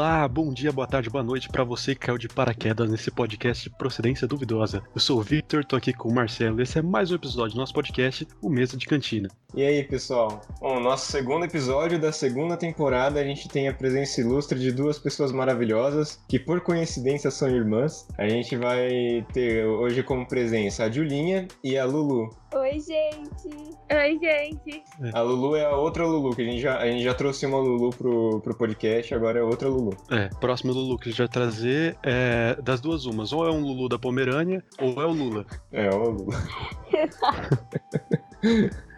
Olá, bom dia, boa tarde, boa noite para você que caiu de paraquedas nesse podcast de procedência duvidosa. Eu sou o Victor, tô aqui com o Marcelo. Esse é mais um episódio do nosso podcast, o Mesa de Cantina. E aí, pessoal? Bom, nosso segundo episódio da segunda temporada, a gente tem a presença ilustre de duas pessoas maravilhosas que, por coincidência, são irmãs. A gente vai ter hoje como presença a Julinha e a Lulu. Oi, gente. Oi, gente. A Lulu é a outra Lulu, que a gente já, a gente já trouxe uma Lulu pro, pro podcast, agora é outra Lulu. É, próximo Lulu que a gente vai trazer é das duas umas. Ou é um Lulu da Pomerânia, ou é o Lula. É, o Lulu.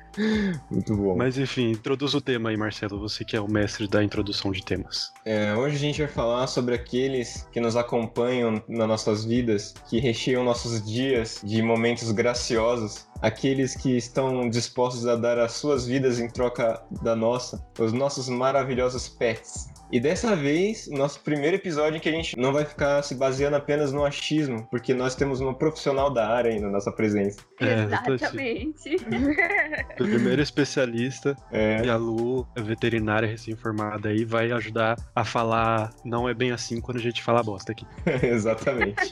Muito bom. Mas enfim, introduz o tema aí, Marcelo, você que é o mestre da introdução de temas. É, hoje a gente vai falar sobre aqueles que nos acompanham nas nossas vidas, que recheiam nossos dias de momentos graciosos, aqueles que estão dispostos a dar as suas vidas em troca da nossa, os nossos maravilhosos pets. E dessa vez, nosso primeiro episódio em que a gente não vai ficar se baseando apenas no achismo, porque nós temos uma profissional da área aí na nossa presença. É, Exatamente. o primeiro especialista é. e a Lu, a veterinária recém-formada aí, vai ajudar a falar não é bem assim quando a gente fala bosta aqui. Exatamente.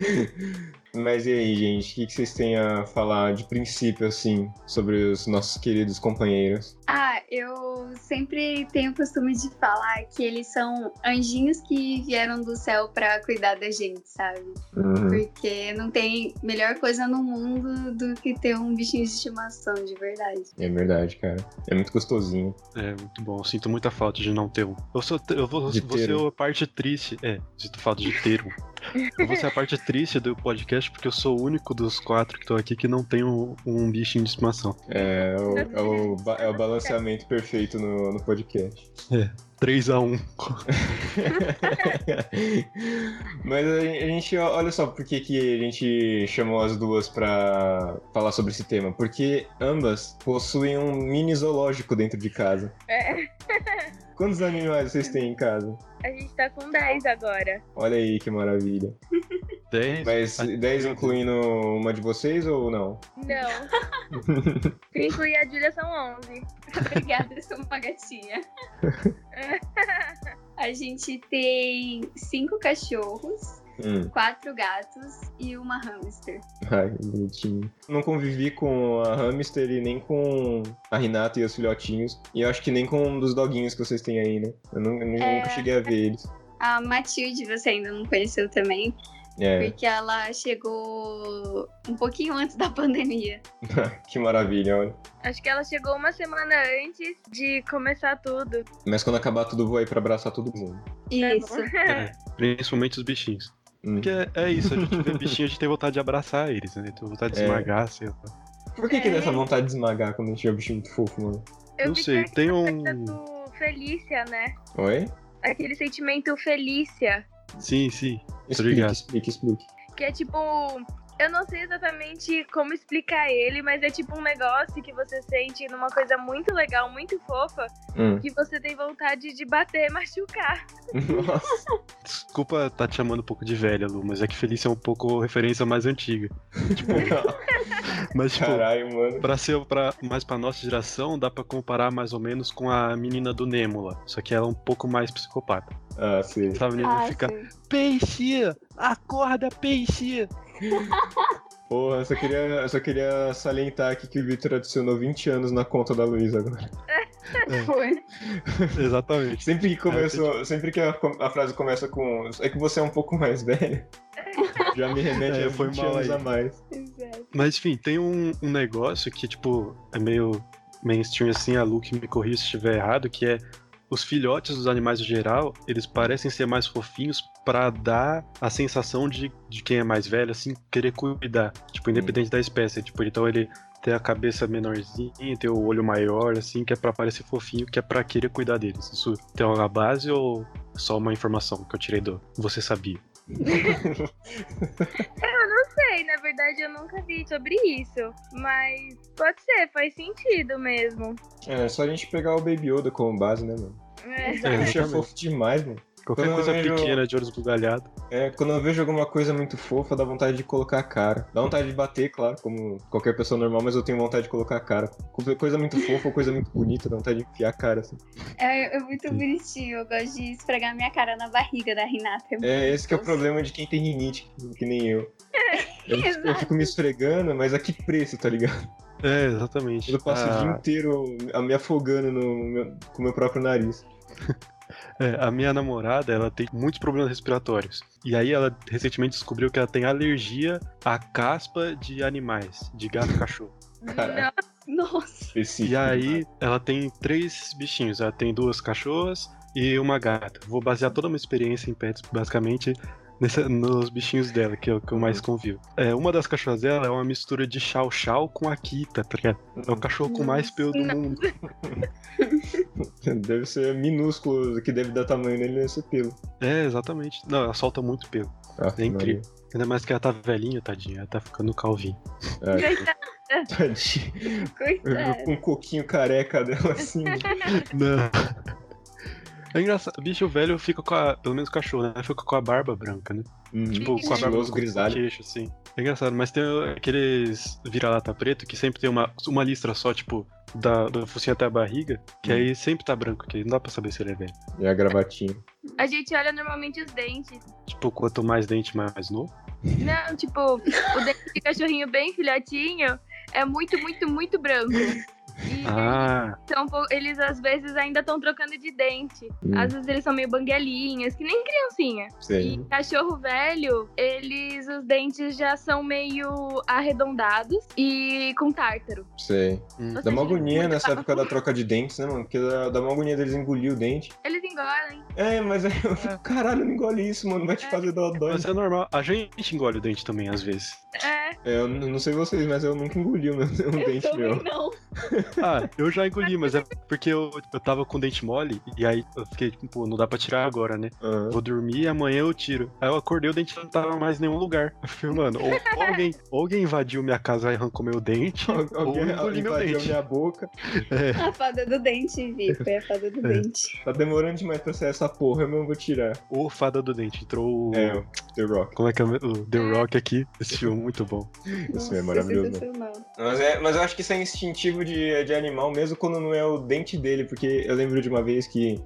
Mas e aí, gente, o que vocês têm a falar de princípio, assim, sobre os nossos queridos companheiros? Ah, eu sempre tenho o costume de falar que eles são anjinhos que vieram do céu para cuidar da gente, sabe? Uhum. Porque não tem melhor coisa no mundo do que ter um bichinho de estimação, de verdade. É verdade, cara. É muito gostosinho. É, muito bom. Eu sinto muita falta de não ter um. Eu, sou, eu vou, de vou ser a parte triste. É, sinto falta de ter um. Eu vou ser a parte triste do podcast porque eu sou o único dos quatro que estou aqui que não tem um, um bichinho de estimação. É, é o, é o, é o balanceamento perfeito no, no podcast. É. 3 a 1 Mas a gente, olha só por que, que a gente chamou as duas para falar sobre esse tema. Porque ambas possuem um mini zoológico dentro de casa. É. Quantos animais vocês têm em casa? A gente tá com 10 agora. Olha aí que maravilha. 10? Mas 10 incluindo uma de vocês ou não? Não. Se incluir a Júlia são 11. Obrigada, eu sou uma gatinha. a gente tem cinco cachorros. Hum. Quatro gatos e uma hamster. Ai, bonitinho. Não convivi com a hamster e nem com a Renata e os filhotinhos. E eu acho que nem com um dos doguinhos que vocês têm aí, né? Eu, não, eu é... nunca cheguei a ver eles. A Matilde você ainda não conheceu também. É. Porque ela chegou um pouquinho antes da pandemia. que maravilha, olha. Acho que ela chegou uma semana antes de começar tudo. Mas quando acabar tudo, vou aí pra abraçar todo mundo. Isso. É, principalmente os bichinhos. Hum. Porque é, é, isso, a gente vê bichinho, a gente tem vontade de abraçar eles, né? Tem vontade de é. esmagar, sei lá. Por que, que dá essa vontade de esmagar quando a gente vê um bichinho muito fofo, mano? Eu não sei, tem um. Felícia, né? Oi? Aquele sentimento Felícia. Sim, sim. Explique, explique, explique. Que é tipo. Eu não sei exatamente como explicar ele, mas é tipo um negócio que você sente numa coisa muito legal, muito fofa, hum. que você tem vontade de bater e machucar. Nossa. Desculpa tá te chamando um pouco de velha, Lu, mas é que Felícia é um pouco referência mais antiga. Tipo, mas tipo, Caralho, mano. pra ser pra, mais pra nossa geração, dá pra comparar mais ou menos com a menina do Nêmula. Só que ela é um pouco mais psicopata. Ah, sim. Sabe, menina ah, fica, sim. peixe, acorda, peixe. Porra, eu só, queria, eu só queria salientar aqui que o Victor adicionou 20 anos na conta da Luísa agora. É. Foi. Exatamente. Sempre que começou, sempre que a, a, frase começa com é que você é um pouco mais velho, já me remete é, a 20 anos aí. a mais. Exato. Mas enfim, tem um, um negócio que, tipo, é meio mainstream assim, a Lu que me corrija se estiver errado, que é os filhotes dos animais em geral, eles parecem ser mais fofinhos para dar a sensação de, de quem é mais velho, assim, querer cuidar. Tipo, independente hum. da espécie. Tipo, então ele tem a cabeça menorzinha, tem o olho maior, assim, que é pra parecer fofinho, que é pra querer cuidar deles. Isso tem uma base ou só uma informação que eu tirei do Você Sabia? eu não sei, na verdade eu nunca vi sobre isso. Mas pode ser, faz sentido mesmo. É, é só a gente pegar o Baby Yoda como base, né, mano? É, é, é fofo demais, mano. Qualquer Quando coisa vejo- pequena de olhos bugalhados. É, quando eu vejo alguma coisa muito fofa, dá vontade de colocar a cara. Dá vontade de bater, claro, como qualquer pessoa normal, mas eu tenho vontade de colocar a cara. Coisa muito fofa ou coisa muito bonita, dá vontade de enfiar a cara, assim. É, é muito bonitinho. Eu gosto de esfregar minha cara na barriga da Renata. muito É, esse que é o problema de quem tem rinite, que nem eu. Eu, fico- eu fico me esfregando, mas a que preço, tá ligado? É, exatamente. Eu passo o dia Ah, inteiro a- me afogando no meu- com o meu próprio nariz. É, a minha namorada, ela tem muitos problemas respiratórios. E aí ela recentemente descobriu que ela tem alergia à caspa de animais, de gato e cachorro. Caraca. Nossa. Específico. E aí ela tem três bichinhos. Ela tem duas cachorras e uma gata. Vou basear toda a minha experiência em pets, basicamente, nessa- nos bichinhos dela, que é o que eu mais convivo. É, uma das cachorras dela é uma mistura de Chow Chow com Akita, tá ligado? É o cachorro com mais pelo do mundo. Deve ser minúsculo, que deve dar tamanho nele nesse pelo. É, exatamente. Não, ela solta muito pelo. Ah, É incrível. Ainda mais que ela tá velhinha, tadinha. Ela tá ficando calvinha. Maria. Coitada. Tadinho. Eu Coitada. Com um coquinho careca dela assim. Não. É engraçado. Bicho velho fica com a. Pelo menos o cachorro, né? Fica com a barba branca, né? Uhum. Tipo, com a barba com grisalho. queixo, assim. É engraçado, mas tem aqueles vira-lata preto que sempre tem uma, uma listra só, tipo, da, do focinho até a barriga, que Hum. aí sempre tá branco, que não dá pra saber se ele é velho. E a gravatinha. A gente olha normalmente os dentes. Tipo, quanto mais dente, mais novo. Não, tipo, o dente de cachorrinho bem filhotinho é muito, muito, muito branco. E Ah, eles, são, eles às vezes ainda estão trocando de dente. Hum. Às vezes eles são meio banguelinhas, que nem criancinha. Sei. E cachorro velho, eles, os dentes já são meio arredondados e com tártaro. Sei. hum. Dá uma agonia nessa época da troca de dentes, né, mano? Porque dá, dá uma agonia deles engolir o dente. Eles engolem. É, mas aí eu fico, caralho, não engole isso, mano. Vai te É. fazer dó dó. mas é normal. A gente engole o dente também, às vezes. É, É, eu não sei vocês, mas eu nunca engoli o meu, um Eu dente também meu. não. Ah, eu já engoli, mas é porque eu, eu tava com o dente mole, e aí eu fiquei, tipo, não dá pra tirar agora, né? Ah, Vou dormir e amanhã eu tiro. Aí eu acordei, o dente não tava mais em nenhum lugar. Eu falei, mano, ou, ou alguém, ou alguém invadiu minha casa e arrancou meu dente, ou Alguém engoliu meu dente. minha boca. É. A fada do dente, Vi. Foi a fada do É. dente. Tá demorando demais pra sair essa porra, eu não vou tirar. O Fada do Dente. Entrou o. É, o The Rock. Como é que é o The Rock aqui? Esse filme muito bom. Esse filme é maravilhoso, né? Mas, é, mas eu acho que isso é instintivo de, de animal, mesmo quando não é o dente dele, porque eu lembro de uma vez que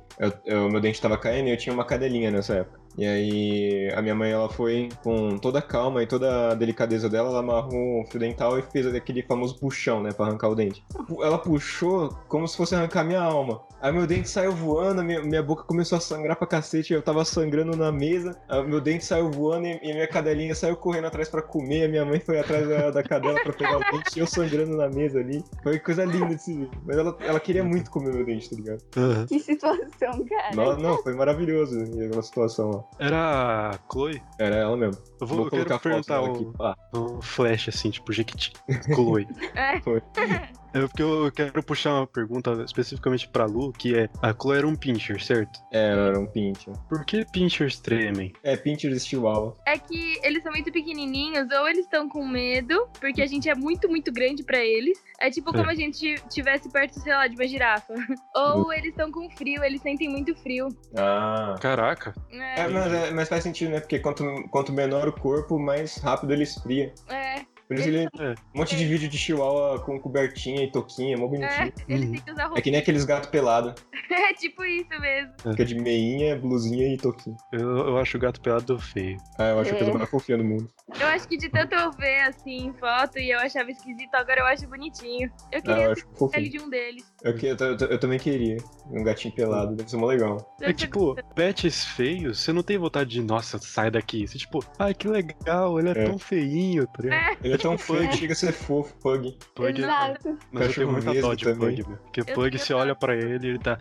eu- meu dente tava caindo e eu tinha uma cadelinha nessa época. E aí a minha mãe ela foi com toda a calma e toda a delicadeza dela, ela amarrou o fio dental e fez aquele famoso puxão, né, pra arrancar o dente. Ela puxou como se fosse arrancar minha alma. Aí meu dente saiu voando, minha, minha boca começou a sangrar pra cacete, eu tava sangrando na mesa, aí meu dente saiu voando e, e minha cadelinha saiu correndo atrás pra comer, a minha mãe foi atrás da, da cadela pra pegar o dente e eu sangrando na mesa ali. Foi coisa linda de se ver. Mas ela, ela queria muito comer meu dente, tá ligado? Que situação, cara. Não, não, foi maravilhoso aquela situação Era a Chloe? Era ela mesmo. Eu vou, eu quero colocar foto perguntar o, aqui. Ah, o flash, assim, tipo Jequiti. Chloe. é. É porque eu quero puxar uma pergunta especificamente pra Lu, que é: a Chloe era um pincher, certo? é, ela era um pincher. Por que pinchers tremem? É, pinchers chihuahua. É que eles são muito pequenininhos, ou eles estão com medo, porque a gente é muito, muito grande pra eles. É tipo como a gente tivesse perto, sei lá, de uma girafa. Ou eles estão com frio, eles sentem muito frio. Ah. Caraca. É, É, mas, é, mas faz sentido, né? Porque quanto, quanto menor o corpo, mais rápido ele esfria. é, Por isso ele. É. Um monte de vídeo de chihuahua com cobertinha e toquinha, mó é, bonitinho. eles Uhum. têm que usar É roupa. que nem aqueles gatos pelados. É tipo isso mesmo. Fica de meinha, blusinha e toquinha. Eu, eu acho o gato pelado feio. Ah, eu acho a É. coisa mais fofinha do mundo. Eu acho que de tanto eu ver assim foto e eu achava esquisito, agora eu acho bonitinho. Eu Ah, queria eu acho ele fofinho. de um deles. Eu, que- eu, eu- eu também queria. Um gatinho pelado, deve ser mó legal. É tipo, pets feios, você não tem vontade de, nossa, sai daqui. Você, tipo, ai, que legal, ele é, É. tão feinho, tá ligado? Ele é tão Tipo, fã que chega a ser fofo, pug. Pug, Exato. mas eu tenho Cachorro muita dó de também. Pug, meu. Porque Eu Pug, você olha pra ele e ele tá.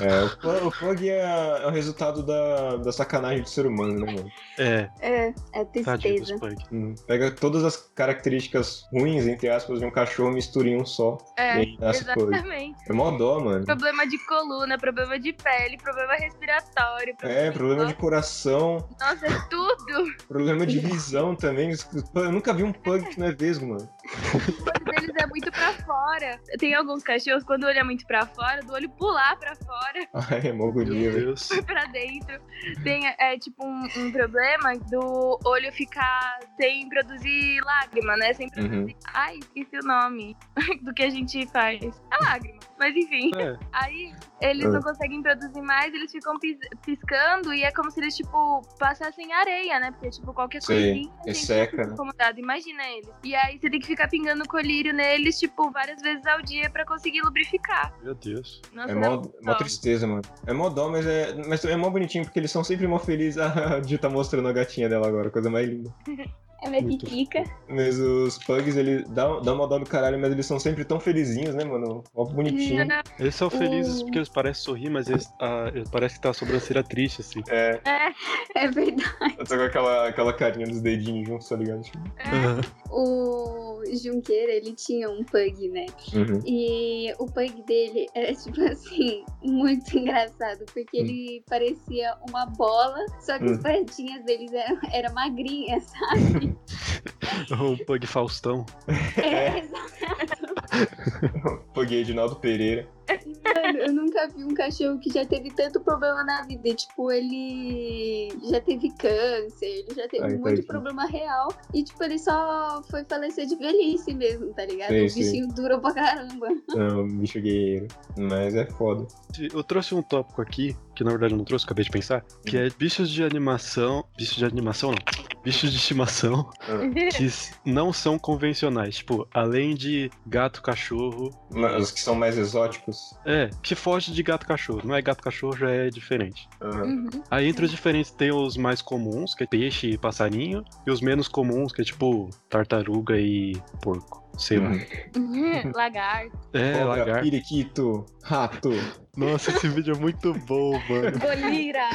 É, o, pu- o pug é, é o resultado da, da sacanagem do ser humano, né, mano? É, É, é tristeza. Pug. Hum, Pega todas as características ruins, entre aspas, de um cachorro e mistura em um só. É, E nasce pug. exatamente. É mó dó, mano. Problema de coluna, problema de pele, problema respiratório. É, problema de coração, Nossa, é tudo. problema de visão também. Eu nunca vi um pug que não é vesgo, mano. O olho deles é muito pra fora. Tem alguns cachorros, quando o olho é muito pra fora, do olho pular pra fora. Ai, é mó agonia. Deus. pra dentro. Tem, é, tipo, um, um problema do olho ficar sem produzir lágrima, né? Sem produzir. Ai, esqueci o nome do que a gente faz. É lágrima. Mas enfim. É, Aí eles Ah. não conseguem produzir mais, eles ficam pis- piscando e é como se eles, tipo, passassem areia, né? Porque, tipo, qualquer Sei, coisinha. a gente resseca, fica né? incomodado. Imagina eles. E aí você tem que ficar pingando colírio neles, tipo, várias vezes ao dia pra conseguir lubrificar. meu Deus. Nossa, É dá mó, mó tristeza, mano. É mó dó, mas é, mas é mó bonitinho, porque eles são sempre mó felizes. A Jill tá mostrando a gatinha dela agora, coisa mais linda. É Muito piquica. Mas os pugs, ele dá, dá uma dó do caralho, mas eles são sempre tão felizinhos, né, mano? Mó bonitinho. Eles são felizes O- porque eles parecem sorrir, mas eles, ah, eles parece que tá a sobrancelha triste, assim. É, É, É verdade. eu tô com aquela, aquela carinha dos dedinhos juntos, tá ligado? É. O Junqueira, ele tinha um pug, né? uhum. E o pug dele era, tipo assim, muito engraçado, porque Hum. ele parecia uma bola, só que as Hum. patinhas deles eram, eram magrinhas, sabe? um pug Faustão. É, Pug Edinaldo Pereira. Mano, eu nunca vi um cachorro que já teve tanto problema na vida. Tipo, ele já teve câncer, ele já teve Ai, muito tadinho. problema real. E, tipo, ele só foi falecer de velhice mesmo, tá ligado? Sei, o bichinho durou pra caramba. Não, bicho guerreiro. Mas é foda. Eu trouxe um tópico aqui, que na verdade eu não trouxe, acabei de pensar, que é bichos de animação. Bichos de animação não. Bichos de estimação que s- não são convencionais. Tipo, além de gato, cachorro. Os que são mais exóticos. É, que foge de gato cachorro. Não é gato cachorro, já é diferente. Uhum. Uhum. Aí entre os diferentes tem os mais comuns, que é peixe e passarinho, e os menos comuns, que é tipo tartaruga e porco. Sei lá. Uhum. Lagarto. É, Cobra, lagarto. Periquito, rato. Nossa, esse vídeo é muito bom, mano. Golira.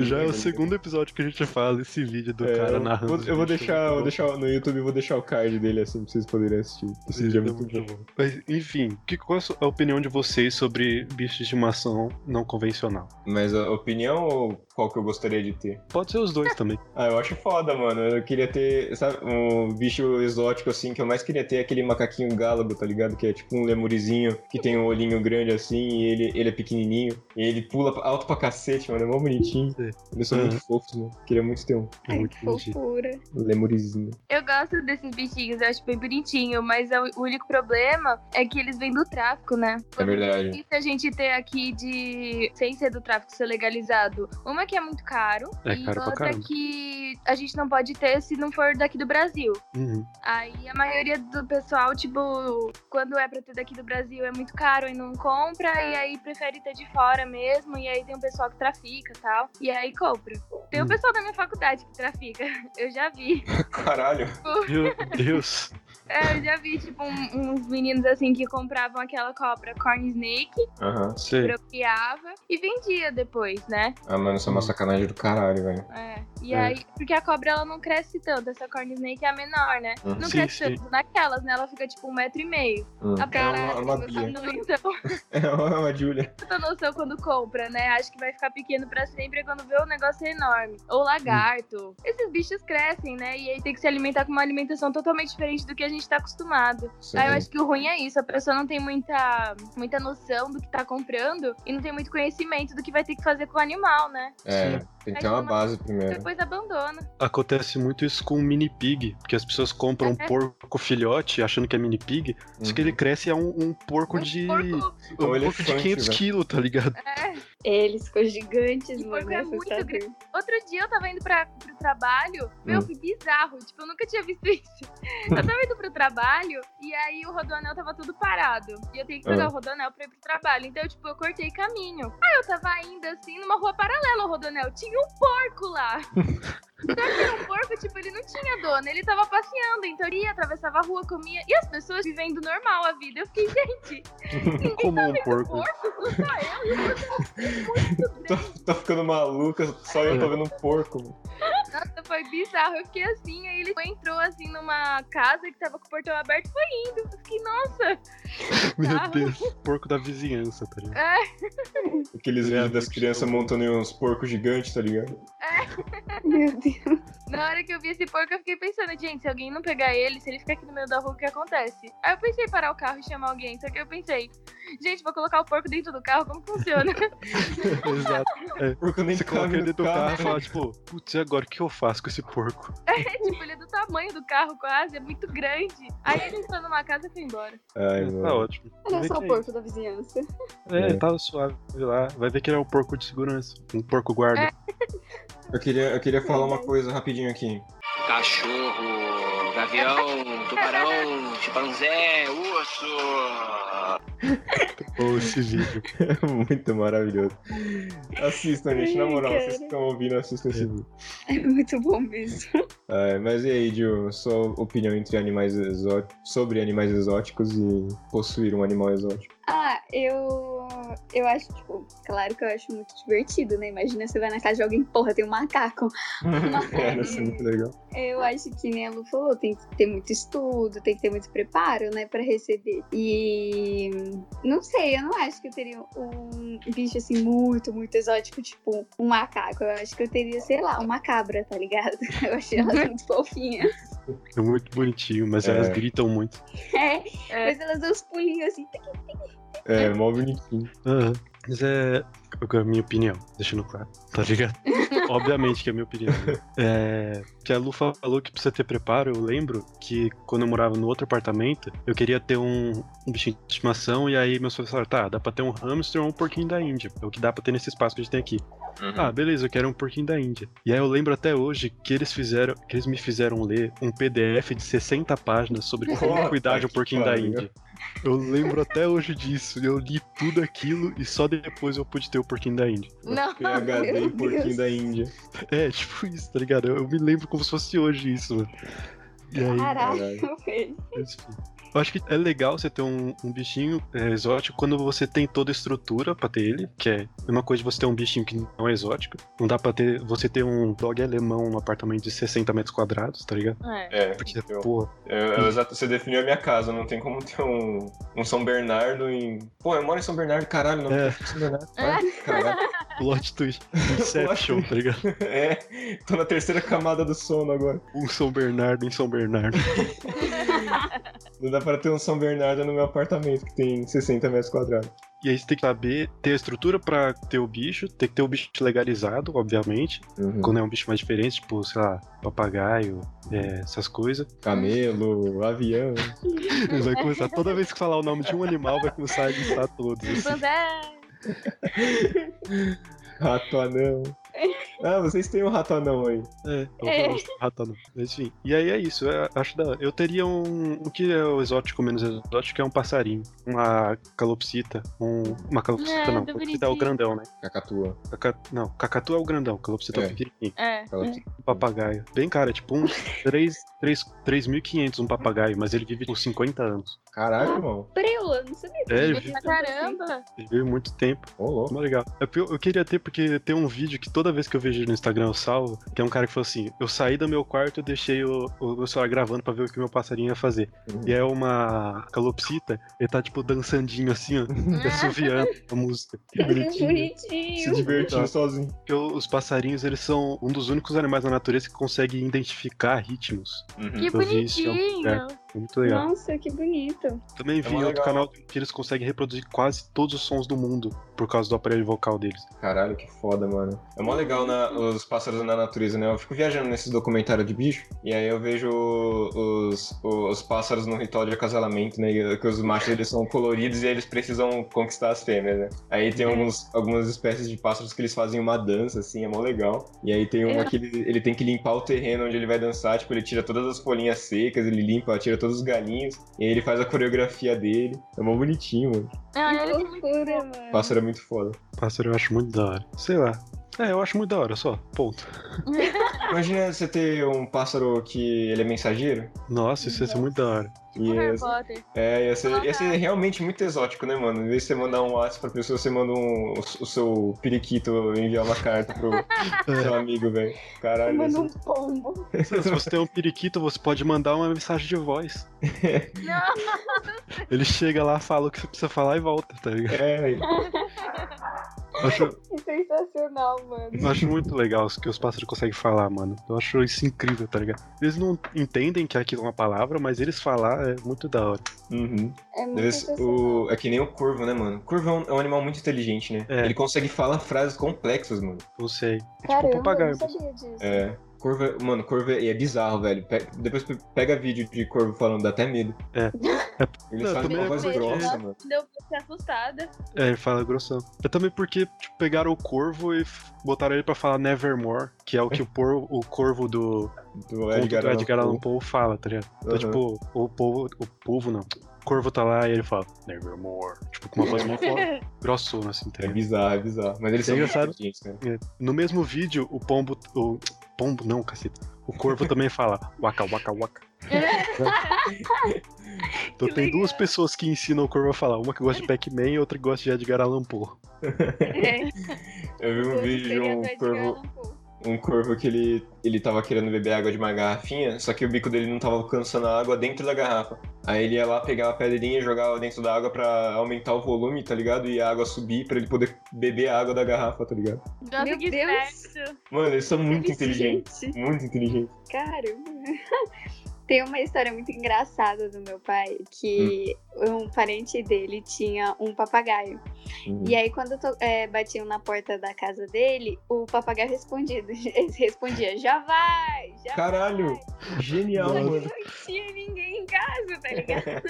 Já é o segundo episódio que a gente fala esse vídeo do É, cara eu narrando. vou- eu vou deixar, muito vou bom. deixar no YouTube, vou deixar o card dele assim pra vocês poderem assistir. Esse vídeo é muito bom. Mas, enfim, que, qual a opinião de vocês sobre bichos de estimação não convencional? Mas a opinião ou qual que eu gostaria de ter? Pode ser os dois também. Ah, eu acho foda, mano. Eu queria ter, sabe, um bicho exótico assim, que eu mais queria ter é aquele macaquinho gálago, tá ligado? Que é tipo um lemurizinho que tem um olhinho grande assim e ele, ele é pequenininho. E ele pula alto pra cacete, mano. É mó bonitinho. Sim. Eles são Uhum. muito fofos, mano. Queria muito ter um É Ai, muito que bonitinho. fofura. lemurizinho. Eu gosto desses bichinhos, eu acho bem bonitinho, mas é o único problema é que eles vêm do tráfico, né? É verdade. difícil a gente ter aqui de. sem ser do tráfico ser legalizado. Uma que é muito caro. É e caro pra outra caramba. que a gente não pode ter se não for daqui do Brasil. Uhum. Aí a maioria do pessoal, tipo, quando é pra ter daqui do Brasil é muito caro e não compra, e aí prefere ter de fora mesmo, e aí tem um pessoal que trafica e tal, e aí compra. Tem o Hum. pessoal da minha faculdade que trafica, eu já vi. Caralho. Meu Deus. É, eu já vi, tipo, um- uns meninos assim que compravam aquela cobra corn snake, Aham. Sei. procriava e vendia depois, né? Ah, mano, isso é uma sacanagem do caralho, velho. É. E É. aí, porque a cobra ela não cresce tanto, essa corn snake é a menor, né? Uhum. Não Sim, cresce sim. tanto naquelas, né? Ela fica tipo um metro e meio. Hum. A É uma, uma bia. não então, É uma Julia. muita noção quando compra, né? Acho que vai ficar pequeno pra sempre e quando vê o negócio é enorme. Ou lagarto. Esses bichos crescem, né? E aí tem que se alimentar com uma alimentação totalmente diferente do que a gente tá acostumado. Sim. Aí eu acho que o ruim é isso, a pessoa não tem muita, muita noção do que tá comprando e não tem muito conhecimento do que vai ter que fazer com o animal, né? É, tem que ter uma base primeiro. Depois abandona. Acontece muito isso com o mini pig, porque as pessoas compram um É. porco filhote achando que é mini pig, só que Uhum. ele cresce é um, um porco Um de. porco, Um Um porco de elefante, 500 velho. quilos, tá ligado? é. Eles ficam gigantes, mano. porco é muito assustador. grande. Outro dia eu tava indo pra, pro trabalho, meu, Hum. foi bizarro. Tipo, eu nunca tinha visto isso. Eu tava indo pro trabalho e aí o rodoanel tava tudo parado. E eu tenho que pegar Ah. o rodoanel pra ir pro trabalho. Então, tipo, eu cortei caminho. Aí eu tava indo assim numa rua paralela ao rodoanel. Tinha um porco lá. Só que era um porco, tipo, ele não tinha dono, ele tava passeando, então ele ia, atravessava a rua, comia, e as pessoas vivendo normal a vida. Eu fiquei, gente, ninguém Como tá um vendo porco. porco, só eu, e o porco é muito Tô, grande. tô ficando maluca, só eu tô vendo um porco. mano. Nossa, foi bizarro. Eu fiquei assim, aí ele entrou assim numa casa que tava com o portão aberto e foi indo. Eu fiquei, nossa. Meu. Deus, porco da vizinhança, tá ligado? É, Aqueles É, vídeos das crianças montando uns porcos gigantes, tá ligado? Meu Deus. na hora que eu vi esse porco, eu fiquei pensando, gente, se alguém não pegar ele, se ele ficar aqui no meio da rua, o que acontece? Aí eu pensei em parar o carro e chamar alguém, só que eu pensei, gente, vou colocar o porco dentro do carro, como funciona? Exato. Porco nem Você coloca cabe ele dentro do carro e fala, tipo, putz, e agora o que eu faço com esse porco? É, tipo, ele é do tamanho do carro quase, é muito grande. Aí ele entrou numa casa e foi embora. Ai, Tá ótimo. Olha Vê só o porco da vizinhança. É, É. tava suave lá. Vai ver que ele é um porco de segurança. Um porco guarda. É. Eu queria, eu queria falar uma coisa rapidinho aqui. Cachorro, gavião, tubarão, chimpanzé, urso. Ou esse vídeo. Muito maravilhoso. Assistam, gente. Na moral, vocês que estão ouvindo, assistam esse vídeo. É muito bom mesmo. É, mas e aí, Gil, sua opinião entre animais exóticos, sobre animais exóticos e possuir um animal exótico? Ah, eu. Eu acho, tipo, claro que eu acho muito divertido, né? Imagina você vai na casa de alguém, porra, tem um macaco. é, isso é muito legal. Eu acho que nem a Lu falou, tem que ter muito estudo, tem que ter muito preparo, né, pra receber. E não sei, eu não acho que eu teria um bicho assim muito, muito exótico, tipo um macaco. Eu acho que eu teria, sei lá, uma cabra, tá ligado? Eu achei elas muito fofinhas. É muito bonitinho, mas É. elas gritam muito. É, É. mas elas dão uns pulinhos assim. É, mó bonitinho. Aham. Mas é a minha opinião, deixando claro, tá ligado? Obviamente que é a minha opinião. né? É, que a Lu falou que precisa ter preparo, eu lembro que quando eu morava no outro apartamento, eu queria ter um, um bichinho de estimação, e aí meus pais falaram, tá, dá pra ter um hamster ou um porquinho da Índia. É o que dá pra ter nesse espaço que a gente tem aqui. Ah, beleza, eu quero um porquinho da Índia. E aí eu lembro até hoje que eles fizeram, que eles me fizeram ler um PDF de 60 páginas sobre como cuidar de um porquinho da. Índia. Eu lembro até hoje disso. Eu li tudo aquilo e só depois eu pude ter o porquinho da Índia. Não, PHD meu e porquinho Deus. da Índia. É, tipo isso, tá ligado? Eu, eu me lembro como se fosse hoje isso, mano. E aí, caralho. velho. Eu acho que é legal você ter um, um bichinho é, exótico quando você tem toda a estrutura pra ter ele, que é a mesma coisa de você ter um bichinho que não é exótico. Não dá pra ter você ter um dog alemão num apartamento de 60 metros quadrados, tá ligado? É. É, Porque, eu- porra, eu- eu exato- você definiu a minha casa, não tem como ter um, um São Bernardo em. Pô, eu moro em São Bernardo, caralho, não É. é. São Bernardo. Ai, caralho. plot twist, Inception, tá ligado? É, tô na terceira camada do sono agora. Um São Bernardo em São Bernardo. Não dá pra ter um São Bernardo no meu apartamento que tem 60 metros quadrados. E aí você tem que saber ter a estrutura pra ter o bicho, tem que ter o bicho legalizado, obviamente. Uhum. Quando é um bicho mais diferente, tipo, sei lá, papagaio, é, essas coisas. Camelo, avião. Vai começar, toda vez que falar o nome de um animal, vai começar a listar todos. assim. Rato anão. Ah, vocês têm um rato anão aí. É, eu É. Mas enfim. E aí é isso, eu acho da. Eu teria um. O que é o exótico menos exótico é um passarinho. Uma calopsita. Um, uma calopsita É, não. Calopsita é o grandão, né? Cacatua. Caca- Não, cacatu é o grandão, calopsita é, É. o pequenininho. É. Aquela- Um papagaio. Bem cara, é tipo uns 3.500 um papagaio, mas ele vive por 50 anos. Caralho, irmão. Preula, não sabia que É, ele vive, tanto Caramba. ele vive muito tempo. Ô, louco. Muito legal. É porque Eu, eu queria ter, porque tem um vídeo que toda vez que eu vejo ele no Instagram eu salvo, que é um cara que falou assim: eu saí do meu quarto e deixei o, o meu celular gravando pra ver o que meu passarinho ia fazer. Uhum. E é uma calopsita, ele tá tipo dançandinho assim, ó, assoviando a música. Que assim. bonitinho. Se Bonitinho. divertindo Tá. sozinho. Porque os passarinhos, eles são um dos únicos animais da natureza que conseguem identificar ritmos. Que Eu vi isso em algum bonitinho. É muito legal. Nossa, que bonito. Também É vi em outro legal. canal que eles conseguem reproduzir quase todos os sons do mundo por causa do aparelho vocal deles. Caralho, que foda, mano. É mó legal na- os pássaros na natureza, né? Eu fico viajando nesses documentários de bicho, e aí eu vejo os, os pássaros no ritual de acasalamento, né? Que os machos eles são coloridos e eles precisam conquistar as fêmeas, né? Aí tem alguns, algumas espécies de pássaros que eles fazem uma dança, assim, é mó legal. E aí tem uma É. que ele, ele tem que limpar o terreno onde ele vai dançar, tipo, ele tira todas as folhinhas secas, ele limpa, tira todos os galinhos, e aí ele faz a coreografia dele. É mó bonitinho, mano. Ah, que ele é muito loucura, O mano. pássaro é muito foda. Pássaro eu acho muito da hora. Sei lá. É, eu acho muito da hora, só. Ponto. Imagina você ter um pássaro que ele é mensageiro. Nossa, isso ia ser muito da hora. Tipo Ia Harry ser- Potter. É, ia ser, ia ser realmente muito exótico, né, mano? Em vez de você mandar um WhatsApp pra pessoa, você manda um, o, o seu periquito enviar uma carta pro seu amigo, velho. Caralho, Manda um isso- pombo. Se você tem um periquito, você pode mandar uma mensagem de voz. Não, Ele chega lá, fala o que você precisa falar e volta, tá ligado? É, acho, Que sensacional, mano. eu acho muito legal que os pássaros conseguem falar, mano. Eu acho isso incrível, tá ligado? Eles não entendem que aquilo é uma palavra, mas eles falar é muito da hora. uhum. É muito Eles- o, é que nem o corvo, né, mano? O corvo é um, é um animal muito inteligente, né? É. Ele consegue falar frases complexas, mano. Não sei. É tipo Caramba, um eu papagaio. não sabia disso. É. Corvo, é- mano, corvo é, é bizarro, velho. Pe- depois pe- pega vídeo de corvo falando, dá até medo. É. Ele Não, fala com é voz grossa, mano. deu assustada. É, ele fala grossão. É também porque tipo, pegaram o corvo e botaram ele pra falar Nevermore, que é o que o, por, o corvo do Do Edgar do Edgar Allan Poe. Fala, tá ligado? Então, Aham. tipo, o povo, o povo não. O corvo tá lá e ele fala Nevermore. Tipo, com uma voz muito grossona, assim, tá É bizarro, é bizarro. Mas eles É são muito engraçado. inteligentes, cara. É. No mesmo vídeo, o pombo. O pombo, não, cacete. O corvo também fala waka waka waka. Então Que tem duas legal. pessoas que ensinam o corvo a falar. Uma que gosta de Pac-Man e outra que gosta de Edgar Allan Poe. É. Eu vi um vídeo de um corvo, um corvo que ele, ele tava querendo beber água de uma garrafinha, só que o bico dele não tava alcançando a água dentro da garrafa. Aí ele ia lá, pegava a pedrinha e jogava dentro da água pra aumentar o volume, tá ligado? E a água subir pra ele poder beber a água da garrafa, tá ligado? Nossa, Meu que Deus. Mano, eles são muito Inteligente. inteligentes. Muito inteligentes. Caramba. Tem uma história muito engraçada do meu pai, que um parente dele tinha um papagaio. Uhum. E aí, quando to- é, batiam na porta da casa dele, o papagaio respondia, respondia já vai, já Caralho! vai. Genial, Só que mano. não tinha ninguém em casa, tá ligado?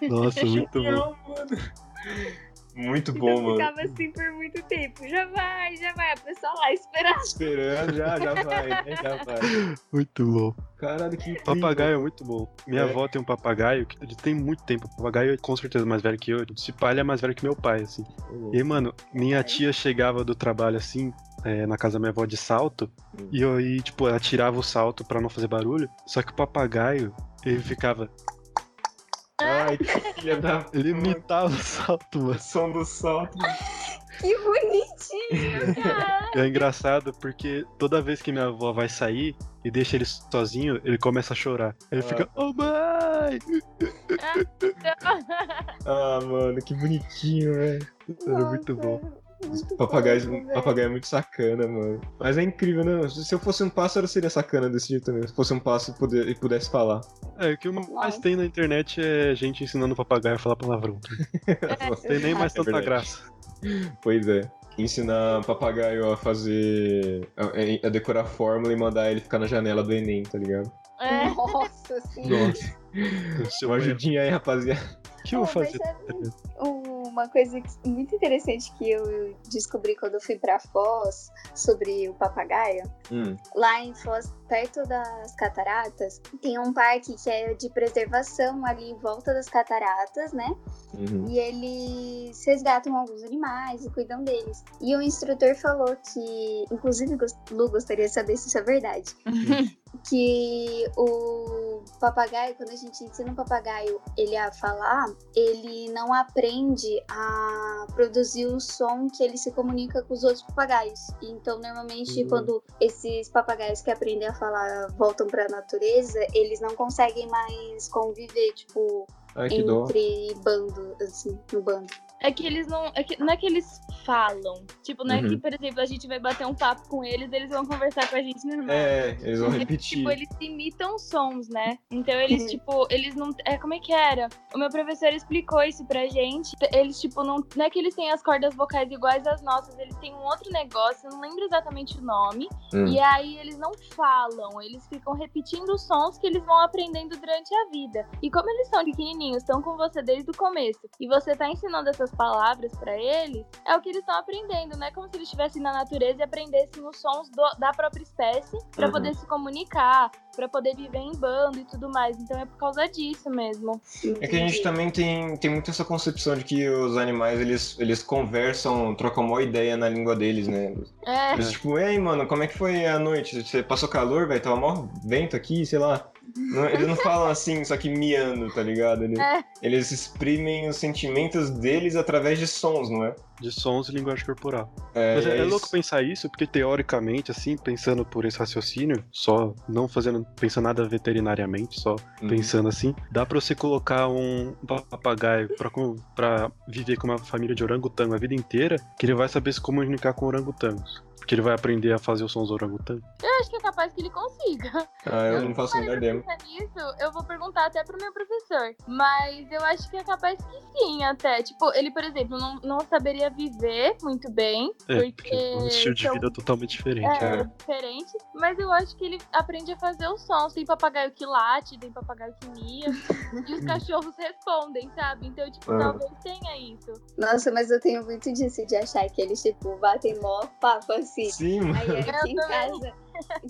Nossa, muito bom. Genial, mano. Muito bom, então mano. ficava assim por muito tempo. Já vai, já vai. A pessoa lá esperando. Esperando, já, já vai, né? Já vai. Muito bom. Caralho, que incrível. Papagaio é muito bom. Minha É. avó tem um papagaio que ele tem muito tempo. O papagaio é com certeza mais velho que eu. Se pá, ele é mais velho que meu pai, assim. E aí, mano, minha tia chegava do trabalho assim, é, na casa da minha avó de salto, Hum. e eu aí, tipo, ela tirava o salto pra não fazer barulho. Só que o papagaio, ele ficava. Ai, que filha da Ele puta. imitava o salto, O mano. som do salto. Que bonitinho. E é engraçado porque toda vez que minha avó vai sair e deixa ele sozinho, ele começa a chorar. Ele Ah. fica, ô mãe! Ah, mano, que bonitinho, velho. Era muito bom. Muito Papagaio, fofo, velho. papagaio é muito sacana, mano. Mas é incrível, né? Se eu fosse um pássaro, seria sacana desse jeito também. Se fosse um pássaro e puder- e pudesse falar. É, o que mais tem na internet é gente ensinando o papagaio a falar palavrão. Não tem nem mais É tanta verdade. graça. Pois é. Ensinar papagaio a fazer. A, a decorar fórmula e mandar ele ficar na janela do Enem, tá ligado? É. Nossa senhora. Nossa. Seu Uma ajudinha aí, rapaziada. O que eu vou fazer? sabe Uma coisa muito interessante que eu descobri quando eu fui pra Foz sobre o papagaio. Hum. Lá em Foz, perto das cataratas, tem um parque que é de preservação ali em volta das cataratas, né? Uhum. E eles resgatam alguns animais e cuidam deles. E o instrutor falou que, inclusive Lu gostaria de saber se isso é verdade, que o papagaio, quando a gente ensina um papagaio ele a falar, ele não aprende a produzir o som que ele se comunica com os outros papagaios. Então, normalmente, Uhum. quando esses papagaios que aprendem a falar voltam para a natureza, eles não conseguem mais conviver, tipo, Ai, entre bando, assim, no bando. É que eles não. É que, não é que eles falam. Tipo, não é que, Uhum. por exemplo, a gente vai bater um papo com eles, eles vão conversar com a gente normal. É, eles vão repetir. Tipo, eles imitam sons, né? Então eles, Uhum. tipo, eles não. É, como é que era? O meu professor explicou isso pra gente. Eles, tipo, não. Não é que eles têm as cordas vocais iguais às nossas, eles têm um outro negócio, eu não lembro exatamente o nome. Hum. E aí eles não falam, eles ficam repetindo os sons que eles vão aprendendo durante a vida. E como eles são pequenininhos, estão com você desde o começo, e você tá ensinando essas essas palavras pra eles, é o que eles estão aprendendo, né? Como se eles estivessem na natureza e aprendessem os sons do- da própria espécie pra Uhum. poder se comunicar, pra poder viver em bando e tudo mais. Então é por causa disso mesmo. É que a gente também tem, tem muito essa concepção de que os animais, eles, eles conversam, trocam uma ideia na língua deles, né? É, Eles, tipo, ei, mano, como é que foi a noite? Você passou calor, velho? Tava mó vento aqui, sei lá. Não- eles não falam assim, só que miando, tá ligado? Eles, É. eles exprimem os sentimentos deles através de sons, não é? De sons e linguagem corporal. É, Mas é, é isso. louco pensar isso, porque teoricamente, assim, pensando por esse raciocínio, só não fazendo, pensando nada veterinariamente, só Uhum. pensando assim, dá pra você colocar um papagaio pra, pra viver com uma família de orangotango a vida inteira, que ele vai saber se comunicar com orangotangos. Porque ele vai aprender a fazer os sons do orangotango. eu acho que é capaz que ele consiga. Ah, eu Eu não faço a menor ideia. nisso, eu vou perguntar até pro meu professor. Mas eu acho que é capaz que sim, até. Tipo, ele, por exemplo, não, não saberia viver muito bem. É, porque porque é um estilo de vida totalmente diferente. É, né? diferente, mas eu acho que ele aprende a fazer os sons. Tem papagaio que late, tem papagaio que mia, e os cachorros respondem, sabe? Então, tipo, Ah. talvez tenha isso. Nossa, mas eu tenho muito disso de achar que eles, tipo, batem mó papo assim. Sim, mano. Aí aqui em casa,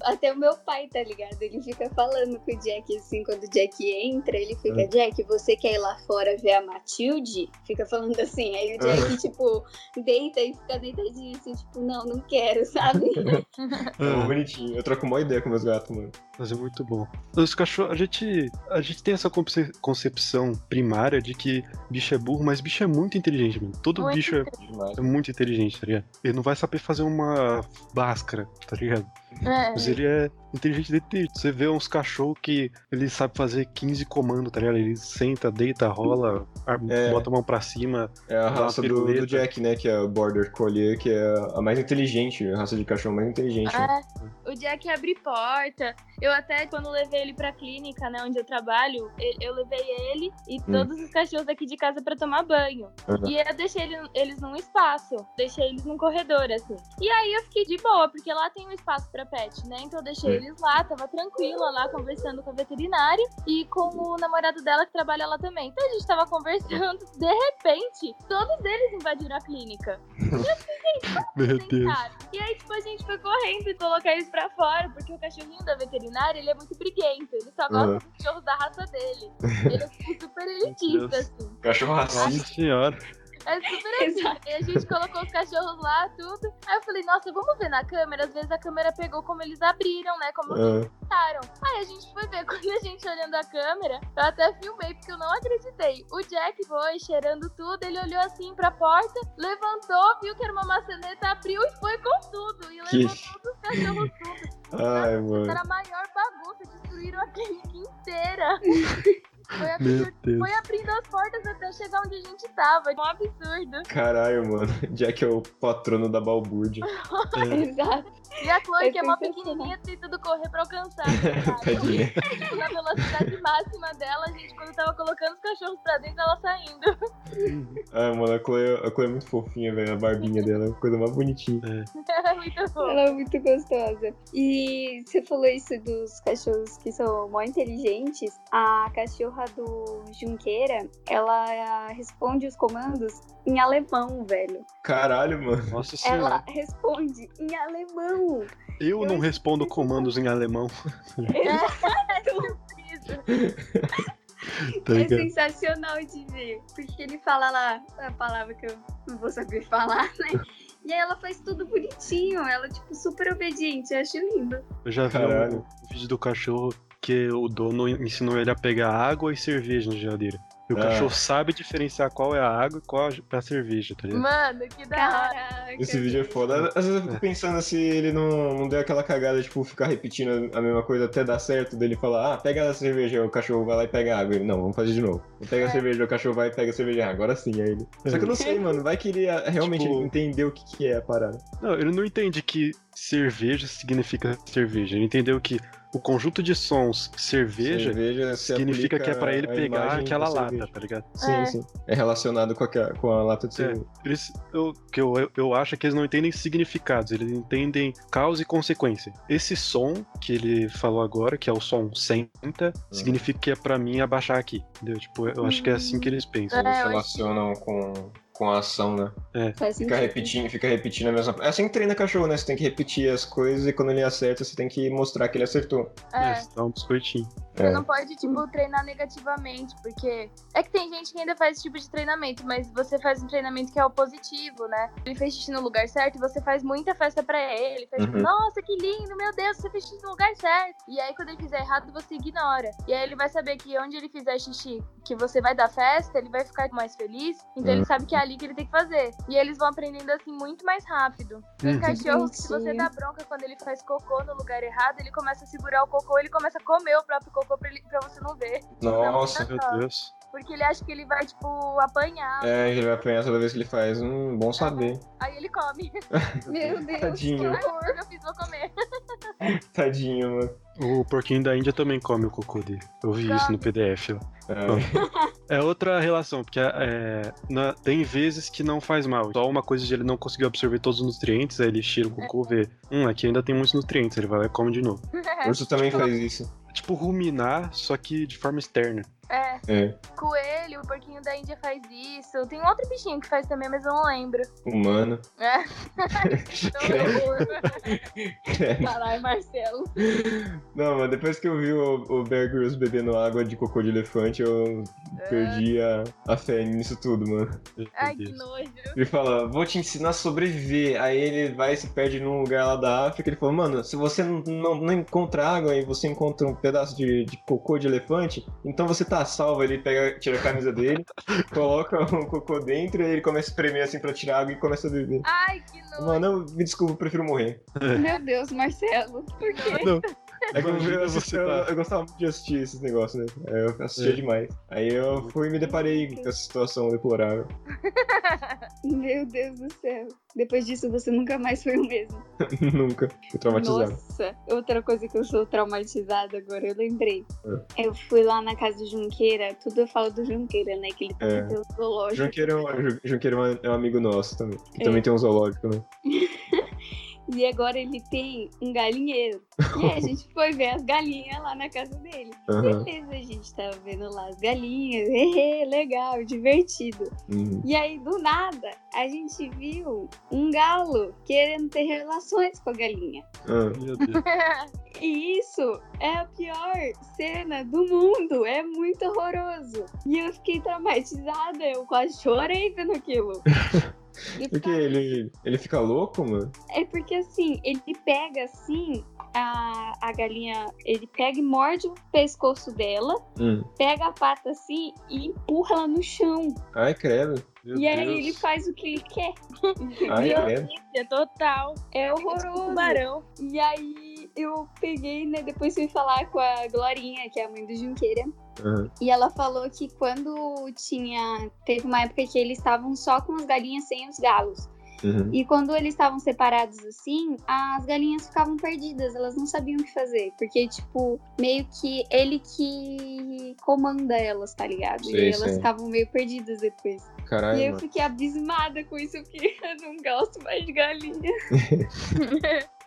até o meu pai, tá ligado? Ele fica falando com o Jack assim, quando o Jack entra, ele fica, Jack, você quer ir lá fora ver a Matilde? Fica falando assim, aí o Jack, tipo, deita e fica deitadinho assim, tipo, não, não quero, sabe? É bonitinho. Eu troco uma ideia com meus gatos, mano. Mas é muito bom. Os cachorros, a gente, a gente tem essa conce- concepção primária de que bicho é burro, mas bicho é muito inteligente, mano. Todo Muito bicho é, é muito inteligente, tá ligado? Ele não vai saber fazer uma báscara, tá ligado? É. Mas ele é inteligente de ter. Você vê uns cachorros que ele sabe fazer 15 comandos, tá ligado? Ele senta, deita, rola, É. bota a mão pra cima. É a raça do, do Jack, né? Que é o Border Collie, que é a mais inteligente, a raça de cachorro mais inteligente. né? É, o Jack abre porta. Eu até, quando levei ele pra clínica, né, onde eu trabalho, eu levei ele e Hum. todos os cachorros aqui de casa pra tomar banho. Uhum. E eu deixei ele- eles num espaço, deixei eles num corredor, assim. E aí eu fiquei de boa, porque lá tem um espaço pra pet, né? Então eu deixei Hum. Eles lá, tava tranquila lá, conversando com a veterinária e com o namorado dela que trabalha lá também. Então a gente tava conversando, de repente, todos eles invadiram a clínica. Meu Deus. E aí, tipo, a gente foi correndo e colocar eles pra fora, porque o cachorrinho da veterinária, ele é muito briguento. Ele só gosta Uhum. dos cachorros da raça dele. Ele é super elitista, assim. Cachorro Nossa racista. senhora. É super assim. E a gente colocou os cachorros lá, tudo. Aí eu falei, nossa, vamos ver na câmera. Às vezes a câmera pegou como eles abriram, né? Como eles Ah, tentaram. Aí a gente foi ver, quando a gente olhando a câmera, eu até filmei, porque eu não acreditei. O Jack foi cheirando tudo, ele olhou assim pra porta, levantou, viu que era uma maçaneta, abriu e foi com tudo. E Que- levou todos os cachorros tudo. Ai, mano. Era a maior bagunça, destruíram a clínica inteira. Foi. Deus. foi abrindo as portas até chegar onde a gente tava. Um absurdo. Caralho, mano. Jack é o patrono da balbúrdia. É. Exato. E a Chloe, É que é mó sensacional. pequenininha, tentando correr pra alcançar. sabe? Tadinha. Tipo, na velocidade máxima dela, a gente, quando tava colocando os cachorros pra dentro, ela saindo. Ai, mano, a Chloe, a Chloe é muito fofinha, velho. A barbinha dela é a coisa mais bonitinha. Era muito bom. Ela é muito gostosa. E você falou isso dos cachorros que são mó inteligentes. A cachorra do Junqueira, ela responde os comandos em alemão, velho. Caralho, mano. Nossa senhora. Ela responde em alemão. Eu não eu respondo esqueci comandos em alemão, Exato. tá É sensacional de ver. Porque ele fala lá a palavra que eu não vou saber falar, né? E aí ela faz tudo bonitinho. Ela, tipo, super obediente. Eu acho lindo. Eu já vi Caralho. um vídeo do cachorro que o dono ensinou ele a pegar água e cerveja na geladeira. E o Ah. cachorro sabe diferenciar qual é a água e qual é a cerveja, tá ligado? Mano, que da hora. Esse vídeo é foda. Às vezes eu fico É. pensando se ele não, não deu aquela cagada, tipo, ficar repetindo a mesma coisa até dar certo, dele falar, ah, pega a cerveja, o cachorro vai lá e pega a água. Ele, não, vamos fazer de novo. Pega a É. cerveja, o cachorro vai e pega a cerveja. Ah, agora sim, aí ele. Só que eu não sei, mano, vai que ele ah, realmente Tipo- entender o que, que é a parada. Não, ele não entende que cerveja significa cerveja. Ele entendeu que o conjunto de sons cerveja, Cerveja se significa que é pra ele pegar aquela lata, tá ligado? Sim, É. sim. É relacionado com a, com a lata de É. cerveja. Eles, eu, que eu, eu- eu acho é que eles não entendem significados, eles entendem causa e consequência. Esse som que ele falou agora, que é o som senta, significa que é pra mim abaixar aqui, entendeu? Tipo, eu acho que é assim que eles pensam. É, Eles relacionam com, com a ação, né? Faz Fica sentido. repetindo, fica repetindo a mesma. É assim que treina cachorro, né? Você tem que repetir as coisas e quando ele acerta, você tem que mostrar que ele acertou. É. É, dá um biscoitinho. Você É. não pode, tipo, treinar negativamente, porque é que tem gente que ainda faz esse tipo de treinamento, mas você faz um treinamento que é o positivo, né? Ele fez xixi no lugar certo, você faz muita festa pra ele, faz tipo, Uhum. nossa, que lindo, meu Deus, você fez xixi no lugar certo. E aí, quando ele fizer errado, você ignora. E aí ele vai saber que onde ele fizer xixi, que você vai dar festa, ele vai ficar mais feliz, então ele Uhum. sabe que é ali que ele tem que fazer. E eles vão aprendendo assim muito mais rápido. Tem Uhum. cachorro que se você dá bronca quando ele faz cocô no lugar errado, ele começa a segurar o cocô, ele começa a comer o próprio cocô pra, ele- pra você não ver. Nossa. Meu Deus. Porque ele acha que ele vai, tipo, apanhar. É, ele vai apanhar toda vez que ele faz. Hum, bom saber. Aí ele come. Meu Deus. Tadinho. Ai, eu fiz, vou comer. Tadinho, mano. O porquinho da Índia também come o cocô dele. Eu vi isso no PDF. É. É outra relação, porque é, na- tem vezes que não faz mal. Só uma coisa de ele não conseguir absorver todos os nutrientes, aí ele tira o cocô, vê, hum, aqui ainda tem muitos nutrientes, ele vai lá e come de novo. O urso também faz isso. Tipo ruminar, só que de forma externa. É, É. coelho, o porquinho da Índia faz isso. Tem um outro bichinho que faz também, mas eu não lembro. Humano. É. Caralho, Marcelo. Não, mas depois que eu vi o, o Bear Grylls bebendo água de cocô de elefante, eu perdi a, a fé nisso tudo, mano. Ai, que nojo. Ele fala, vou te ensinar a sobreviver. Aí ele vai e se perde num lugar lá da África. Ele falou, mano, se você não, não, não encontra água e você encontra um pedaço de, de cocô de elefante, então você tá salvo. Ele pega, tira a camisa dele, coloca o cocô dentro e ele começa a espremer assim pra tirar água e começa a beber. Ai, que nojo. Mano, eu, me desculpa, eu prefiro morrer. Meu Deus, Marcelo. Por quê? Não, É que eu, eu, eu, eu gostava muito de assistir esses negócios, né? Aí Eu assistia É. demais. Aí eu fui e me deparei com essa situação deplorável. Meu Deus do céu. Depois disso, você nunca mais foi o mesmo. Nunca. Fui traumatizado. Nossa, outra coisa que eu sou traumatizada agora, eu lembrei. Eu fui lá na casa do Junqueira, tudo eu falo do Junqueira, né? Que ele tá É. no zoológico. Junqueiro é um, Ju- Junqueiro é um- é um amigo nosso também. Que É. também tem um zoológico, né? E agora ele tem um galinheiro. E aí a gente foi ver as galinhas lá na casa dele. Aham. Beleza, a gente tava vendo lá as galinhas. Hehe, legal, divertido. Uhum. E aí, do nada, a gente viu um galo querendo ter relações com a galinha. Ah, Meu Deus. E isso é a pior cena do mundo. É muito horroroso. E eu fiquei traumatizada. Eu quase chorei vendo aquilo. E Por que ele, ele fica louco, mano? É porque assim, ele pega assim a, a galinha, ele pega e morde o pescoço dela, Hum. pega a pata assim e empurra ela no chão. Ai, credo. Meu e aí Deus. ele faz o que ele quer. Ai, credo. É total. É Tipo horroroso. tubarão. E aí eu peguei, né? Depois fui falar com a Glorinha, que é a mãe do Junqueira. Aham. E ela falou que quando tinha. Teve uma época que eles estavam só com as galinhas sem os galos. Uhum. E quando eles estavam separados assim, as galinhas ficavam perdidas, elas não sabiam o que fazer. Porque, tipo, meio que ele que comanda elas, tá ligado? Sei, e elas sei. ficavam meio perdidas depois. e Caralho, eu mano. fiquei abismada com isso, porque eu não gosto mais de galinha.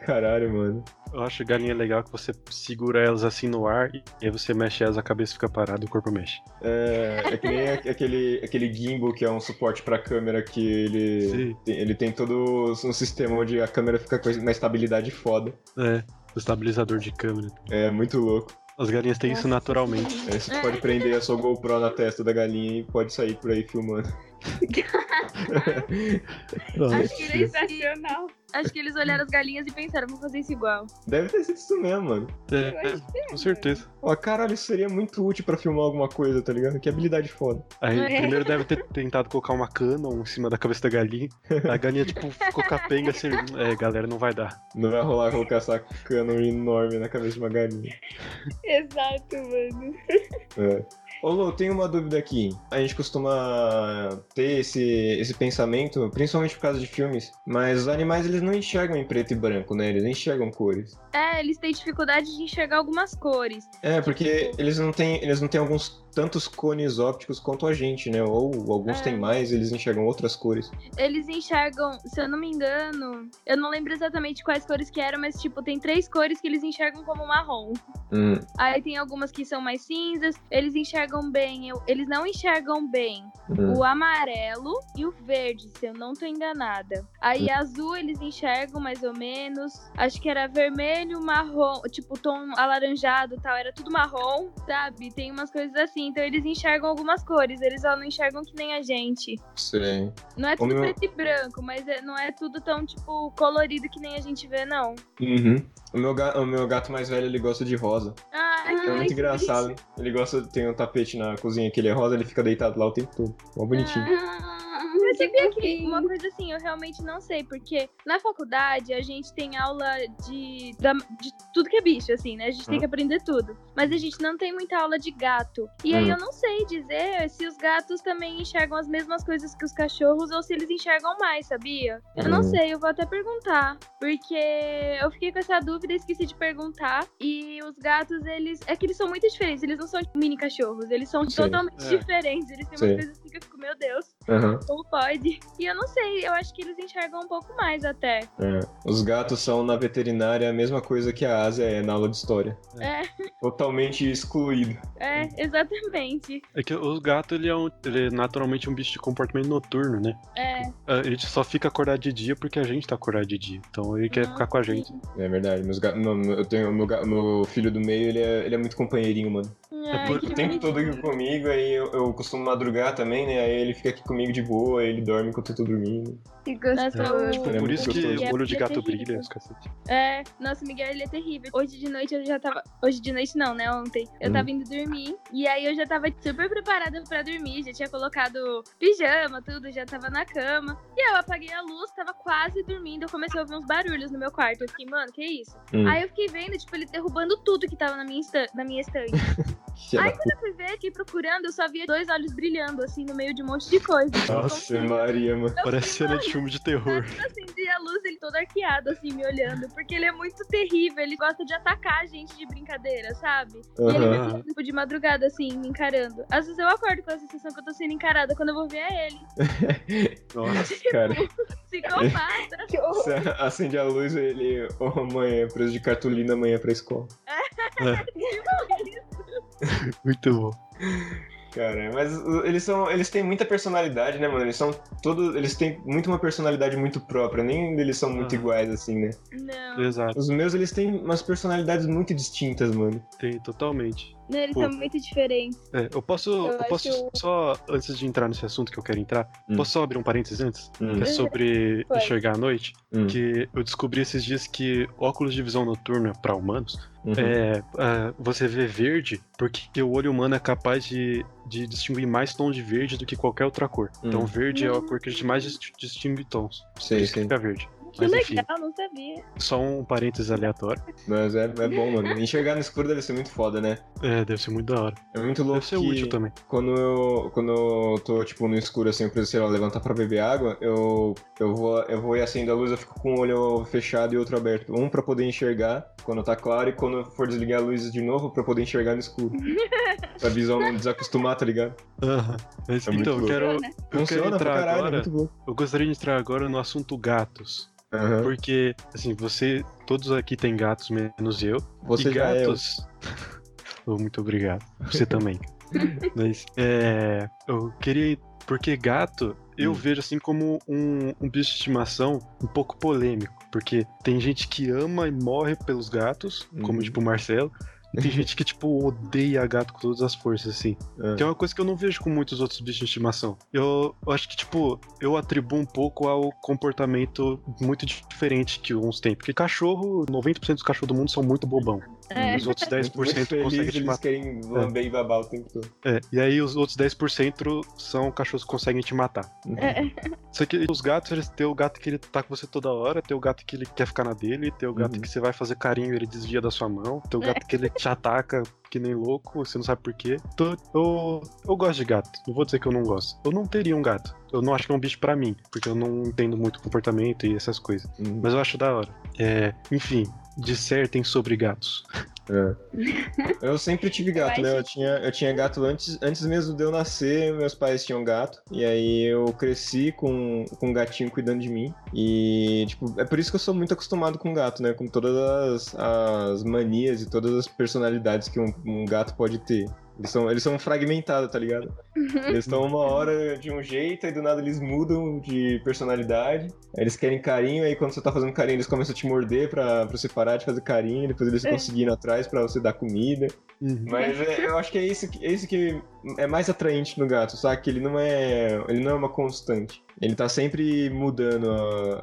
Caralho, mano. Eu acho galinha legal que você segura elas assim no ar e aí você mexe elas, a cabeça fica parada e o corpo mexe. É, é que nem aquele, aquele gimbal que é um suporte pra câmera que ele, tem, ele tem todo um sistema onde a câmera fica com uma estabilidade foda. É, o estabilizador de câmera. É muito louco. As galinhas têm isso naturalmente. Aí você pode prender a sua GoPro na testa da galinha e pode sair por aí filmando. Acho que eles, Sensacional. acho que eles olharam as galinhas e pensaram, vou fazer isso igual. Deve ter sido isso mesmo, mano. É, é, com certeza. Ó, caralho, isso seria muito útil pra filmar alguma coisa, tá ligado? Que habilidade foda. Aí É. primeiro deve ter tentado colocar uma cana em cima da cabeça da galinha. A galinha, tipo, ficou capenga assim. É, galera, não vai dar. Não vai rolar colocar essa cana enorme na cabeça de uma galinha. Exato, mano. É. Ô Lu, tem uma dúvida aqui. A gente costuma ter esse, esse pensamento, principalmente por causa de filmes, mas os animais eles não enxergam em preto e branco, né? Eles enxergam cores. É, eles têm dificuldade de enxergar algumas cores. É, porque eles não têm, eles não têm alguns tantos cones ópticos quanto a gente, né? Ou alguns É. têm mais, eles enxergam outras cores. Eles enxergam, se eu não me engano, eu não lembro exatamente quais cores que eram, mas tipo, tem três cores que eles enxergam como marrom. Hum, Aí tem algumas que são mais cinzas, eles enxergam bem, eu- eles não enxergam bem hum. o amarelo e o verde, se eu não tô enganada. Aí azul eles enxergam mais ou menos. Acho que era vermelho, marrom, tipo tom alaranjado e tal, era tudo marrom, sabe? Tem umas coisas assim, então eles enxergam algumas cores, eles só não enxergam que nem a gente. Sei. Não é tudo meu- preto e branco, mas é- não é tudo tão, tipo, colorido que nem a gente vê, não. Uhum. O meu, ga- o meu gato mais velho, ele gosta de rosa. Ah, É muito engraçado. Ele gosta, tem um tapete na cozinha que ele é rosa, ele fica deitado lá o tempo todo. Mó bonitinho. Ah, Sabia que fofinho. uma coisa assim, eu realmente não sei, porque na faculdade a gente tem aula de, de tudo que é bicho, assim, né? A gente tem Hum. que aprender tudo. Mas a gente não tem muita aula de gato. E aí Hum. eu não sei dizer se os gatos também enxergam as mesmas coisas que os cachorros ou se eles enxergam mais, sabia? Eu não Hum. sei, eu vou até perguntar. Porque eu fiquei com essa dúvida e esqueci de perguntar. E os gatos, eles. É que eles são muito diferentes. Eles não são mini cachorros. Eles são Sei. totalmente É. diferentes. Eles têm Sei. umas coisas assim que eu fico, meu Deus. Aham. Como pode? E eu não sei, eu acho que eles enxergam um pouco mais até. É. Os gatos são na veterinária a mesma coisa que a Ásia é na aula de história. É, Totalmente excluído. é, exatamente. É que o gato, ele é, um, ele é naturalmente um bicho de comportamento noturno, né? É. Ah, Ele só fica acordado de dia porque a gente tá acordado de dia. Então ele quer Ah, ficar com a gente. É verdade. Meus ga... meu, meu- eu tenho meu, meu filho do meio, ele é, ele é muito companheirinho, mano. Ai, por- O tempo todo aqui comigo, aí eu, eu costumo madrugar também, né? Aí ele fica aqui comigo de boa, ele dorme enquanto eu tô dormindo. Que Nossa, gostoso. o- Tipo, Por muito isso que o olho de é gato terrível. brilha, os cacete. É, nossa, o Miguel, ele é terrível. Hoje de noite eu já tava. Hoje de noite não, né? Ontem. Eu Hum. tava indo dormir. E aí eu já tava super preparada pra dormir. Já tinha colocado pijama, tudo, já tava na cama. E eu apaguei a luz, tava quase dormindo. Eu comecei a ouvir uns barulhos no meu quarto. Eu fiquei, mano, que isso? Hum. Aí eu fiquei vendo, tipo, ele derrubando tudo que tava na minha, na minha estante. Da quando eu fui ver, fiquei procurando, eu só via dois olhos brilhando, assim, no meio de um monte de coisa. Nossa, Maria, mano. Eu Parece cena de filme de terror. acendi a luz, ele todo arqueado, assim, me olhando. Porque ele é muito terrível, ele gosta de atacar a gente de brincadeira, sabe? E ele me tipo, de madrugada, assim, me encarando. Às vezes eu acordo com a sensação que eu tô sendo encarada, quando eu vou ver é ele. Nossa. Cara, Psicopata. Você acende a luz, ele. Ô, mãe, é preso de cartolina amanhã pra escola. Muito bom. Cara, mas eles são. Eles têm muita personalidade, né, mano? Eles são todos. Eles têm muito uma personalidade muito própria. Nem eles são muito Aham. iguais, assim, né? Não, Exato. Os meus, eles têm umas personalidades muito distintas, mano. Tem totalmente. não, eles Pô. são muito diferentes. É, eu posso, Eu eu, posso só, antes de entrar nesse assunto que eu quero entrar, Hum. posso só abrir um parênteses antes? Hum. Que é sobre enxergar à noite. Hum. Que eu descobri esses dias que óculos de visão noturna para humanos Uhum. é, ah, você vê verde porque o olho humano é capaz de, de distinguir mais tons de verde do que qualquer outra cor. Então Hum. verde é a cor que a gente mais dis- distingue tons. Que sei. fica verde. Que Mas enfim, legal, não sabia. só um parênteses aleatório. Mas é, é bom, mano. Enxergar no escuro deve ser muito foda, né? É, deve ser muito da hora. É muito louco Deve ser que útil também. quando eu, quando eu tô, tipo, no escuro, assim, eu preciso, sei lá, levantar pra beber água, eu, eu, vou, eu vou e acendo a luz, eu fico com o olho fechado e outro aberto. Um pra poder enxergar quando tá claro e quando for desligar a luz de novo, pra poder enxergar no escuro. pra visão não desacostumar, tá ligado? Aham. Mas, É muito então, eu quero, Funciona. eu quero entrar caralho, é agora. muito bom. Eu gostaria de entrar agora no assunto gatos. Aham. Porque, assim, você. Todos aqui têm gatos, menos eu. Você e já é. gatos. Oh, muito obrigado. Você também. Mas, é. Eu queria. Porque gato, eu Hum. vejo assim como um, um bicho de estimação um pouco polêmico. Porque tem gente que ama e morre pelos gatos, como Uhum. tipo o Marcelo. Tem gente que, tipo, odeia gato com todas as forças, assim. É. Que é uma coisa que eu não vejo com muitos outros bichos de estimação. Eu, eu acho que, tipo, eu atribuo um pouco ao comportamento muito diferente que uns têm. Porque cachorro, 90% dos cachorros do mundo são muito bobão. É. E os outros 10% Muito feliz, conseguem te eles matar. querem lamber e babar o tempo todo. É, e aí os outros 10% são cachorros que conseguem te matar. É, Só que os gatos, eles têm o gato que ele tá com você toda hora, tem o gato que ele quer ficar na dele, tem o gato Uhum. que você vai fazer carinho e ele desvia da sua mão, tem o gato que ele te ataca que nem louco, você não sabe por quê. Então, eu, eu gosto de gato, não vou dizer que eu não gosto. Eu não teria um gato. Eu não acho que é um bicho pra mim, porque eu não entendo muito comportamento e essas coisas. Uhum. Mas eu acho da hora. É, enfim, dissertem sobre gatos. É. Eu sempre tive gato, Eu né? Eu tinha, eu tinha gato antes, antes mesmo de eu nascer, meus pais tinham gato. E aí eu cresci com, com um gatinho cuidando de mim. E, tipo, é por isso que eu sou muito acostumado com gato, né? Com todas as, as manias e todas as personalidades que um, um gato pode ter. Eles são, eles são fragmentados, tá ligado? Eles estão uma hora de um jeito, aí do nada eles mudam de personalidade. Eles querem carinho, aí quando você tá fazendo carinho, eles começam a te morder pra, pra você parar de fazer carinho, depois eles ficam seguindo atrás pra você dar comida. Uhum. Mas é- eu acho que é isso, que- é isso que é mais atraente no gato, sabe? Que ele não é. Ele não é uma constante. Ele tá sempre mudando a-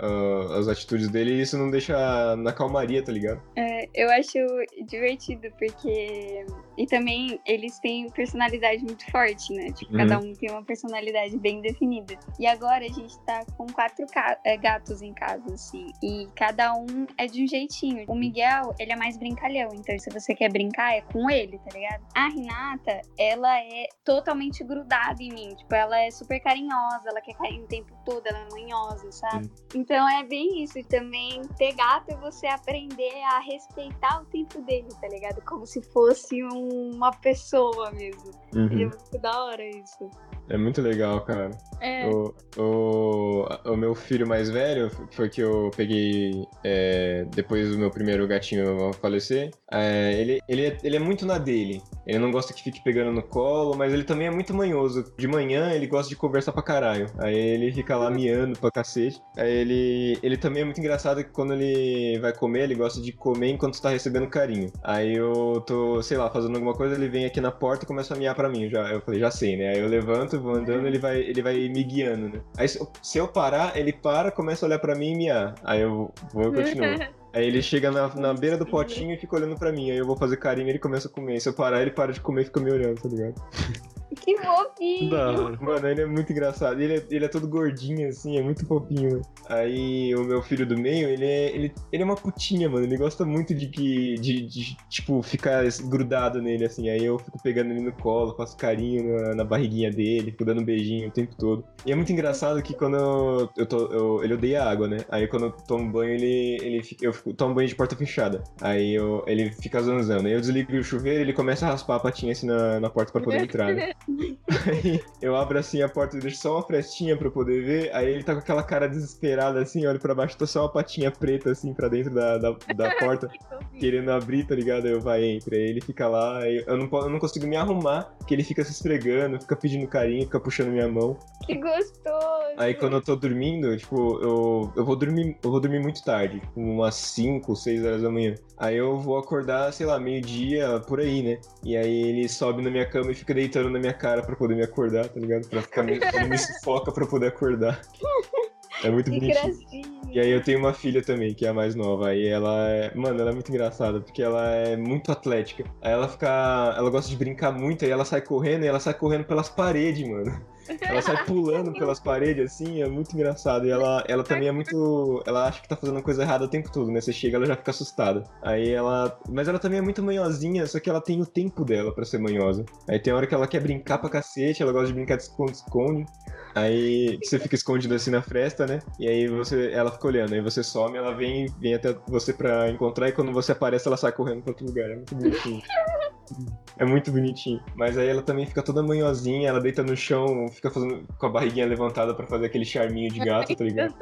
a- as atitudes dele e isso não deixa na calmaria, tá ligado? É, eu acho divertido, porque. E também eles têm personalidade muito forte, né? Tipo, Uhum. cada um tem uma personalidade bem definida. E agora a gente tá com quatro ca- é, gatos em casa, assim. E cada um é de um jeitinho. O Miguel, ele é mais brincalhão. Então, se você quer brincar, é com ele, tá ligado? A Renata, ela é totalmente grudada em mim. Tipo, ela é super carinhosa, ela quer carinho o tempo todo, ela é manhosa, sabe? Então é bem isso. E também ter gato é você aprender a respeitar o tempo dele, tá ligado? Como se fosse um- uma pessoa mesmo. E é Uhum. muito da hora isso. É muito legal, cara. É. O, o, o meu filho mais velho, que foi que eu peguei é, depois do meu primeiro gatinho falecer, é, ele, ele, é, ele é muito na dele. Ele não gosta que fique pegando no colo, mas ele também é muito manhoso. De manhã ele gosta de conversar pra caralho. Aí ele fica lá miando pra cacete. Aí ele, ele também é muito engraçado que quando ele vai comer, ele gosta de comer enquanto tá recebendo carinho. Aí eu tô, sei lá, fazendo alguma coisa, ele vem aqui na porta e começa a miar pra mim. Já, eu falei, já sei, né? Aí eu levanto, vou andando, ele vai, ele vai me guiando, né? Aí se eu- se eu parar, ele para, começa a olhar pra mim e miar. Aí eu vou e continuo. Aí ele chega na, na beira do potinho e fica olhando pra mim. Aí eu vou fazer carinho e ele começa a comer. Se eu parar, ele para de comer e fica me olhando, tá ligado? Que fofinho! Da hora. Mano, ele é muito engraçado. Ele é, ele é todo gordinho, assim, é muito fofinho. Aí o meu filho do meio, ele é, ele, ele é uma putinha, mano. Ele gosta muito de que. De, de, tipo, ficar grudado nele, assim. Aí eu fico pegando ele no colo, faço carinho na, na barriguinha dele, fico dando um beijinho o tempo todo. E é muito engraçado que quando eu, eu tô. eu- ele odeia água, né? Aí quando eu tomo banho, ele. ele fica, eu fico, tomo banho de porta fechada. Aí eu, ele fica zanzando. Aí eu desligo o chuveiro e ele começa a raspar a patinha assim na, na porta pra poder entrar, né? Aí eu abro assim a porta e deixo só uma frestinha pra eu poder ver. Aí ele tá com aquela cara desesperada assim, olha pra baixo, tá só uma patinha preta assim pra dentro da, da, da porta, querendo abrir, tá ligado? Aí eu vai, entra. Aí ele fica lá, aí eu não, eu não consigo me arrumar, que ele fica se esfregando, fica pedindo carinho, fica puxando minha mão. Que gostoso! Aí quando eu tô dormindo, tipo, eu, eu vou dormir, eu vou dormir muito tarde, tipo, umas 5, 6 horas da manhã. Aí eu vou acordar, sei lá, meio-dia, por aí, né? E aí ele sobe na minha cama e fica deitando na minha cara pra poder me acordar, tá ligado? Pra ficar me, me sufoca pra poder acordar. É muito Que bonitinho. gracinha! E aí eu tenho uma filha também, que é a mais nova. Aí ela é. Mano, ela é muito engraçada, porque ela é muito atlética. Aí ela fica. Ela gosta de brincar muito, aí ela sai correndo e ela sai correndo pelas paredes, mano. Ela sai pulando pelas paredes, assim, é muito engraçado. E ela, ela também é muito. Ela acha que tá fazendo coisa errada o tempo todo, né? Você chega, ela já fica assustada. Aí ela. Mas ela também é muito manhosinha, só que ela tem o tempo dela pra ser manhosa. Aí tem hora que ela quer brincar pra cacete, ela gosta de brincar de esconde-esconde. Aí você fica escondido assim na fresta, né? E aí você, ela fica olhando, aí você some, ela vem, vem até você pra encontrar, e quando você aparece, ela sai correndo pra outro lugar. É muito bonitinho. É muito bonitinho. Mas aí ela também fica toda manhosinha, ela deita no chão, fica fazendo com a barriguinha levantada pra fazer aquele charminho de gato, tá ligado?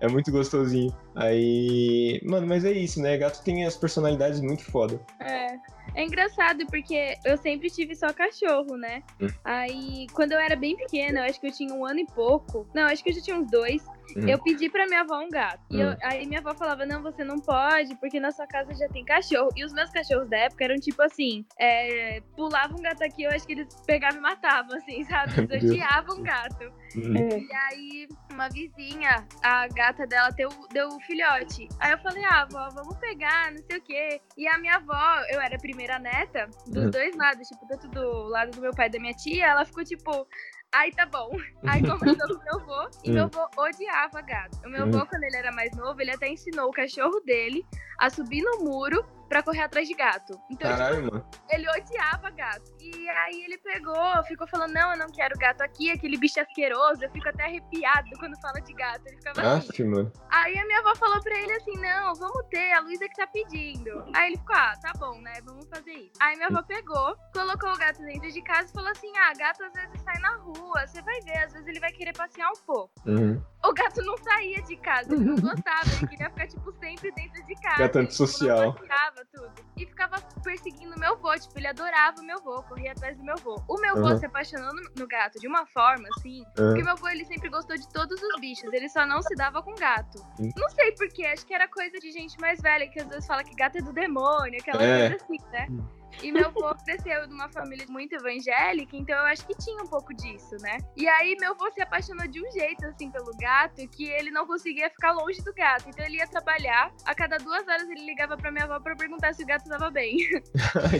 É muito gostosinho. Aí. Mano, mas é isso, né? Gato tem as personalidades muito foda. É. É engraçado porque eu sempre tive só cachorro, né? Hum. Aí, quando eu era bem pequena, eu acho que eu tinha um ano e pouco. Não, acho que eu já tinha uns dois. Hum. Eu pedi pra minha avó um gato. E eu- Hum. aí minha avó falava: Não, você não pode, porque na sua casa já tem cachorro. E os meus cachorros da época eram tipo assim: é, pulava um gato aqui, eu acho que eles pegavam e matavam, assim, sabe? Eles odiavam gato. Hum. E aí, uma vizinha, a gata dela deu, deu um filhote. Aí eu falei, ah, avó, vamos pegar, não sei o quê. E a minha avó, eu era a primeira neta, dos Uhum. dois lados, tipo, tanto do lado do meu pai e da minha tia, ela ficou tipo. Ai, tá bom. Aí conversou com meu avô e meu avô odiava gato. O meu avô, quando ele era mais novo, ele até ensinou o cachorro dele a subir no muro pra correr atrás de gato. Então, tipo, Caralho, mano. ele odiava gato. E aí ele pegou, ficou falando: não, eu não quero gato aqui, aquele bicho asqueroso. Eu fico até arrepiado quando fala de gato. Ele ficava assim. Aff, mano. Aí a minha avó falou pra ele assim: não, vamos ter, a Luísa que tá pedindo. Aí ele ficou: ah, tá bom, né? Vamos fazer isso. Aí minha avó pegou, colocou o gato dentro de casa e falou assim: ah, gato às vezes sai na rua, você vai ver, às vezes ele vai querer passear um pouco. Uhum. O gato não saía de casa, ele não gostava, ele queria ficar, tipo, sempre dentro de casa. Gato ele, antissocial. Tipo, tudo. E ficava perseguindo meu avô, tipo, ele adorava o meu avô, corria atrás do meu avô. O meu avô Uhum. se apaixonou no, gato de uma forma, assim, Uhum. porque meu avô, ele sempre gostou de todos os bichos, ele só não se dava com gato. Hum. Não sei porquê, acho que era coisa de gente mais velha, que às vezes fala que gato é do demônio, aquela É. coisa assim, né? Hum. E meu avô cresceu numa família muito evangélica, então eu acho que tinha um pouco disso, né? E aí meu avô se apaixonou de um jeito, assim, pelo gato, que ele não conseguia ficar longe do gato. Então ele ia trabalhar, a cada duas horas ele ligava pra minha avó pra perguntar se o gato tava bem.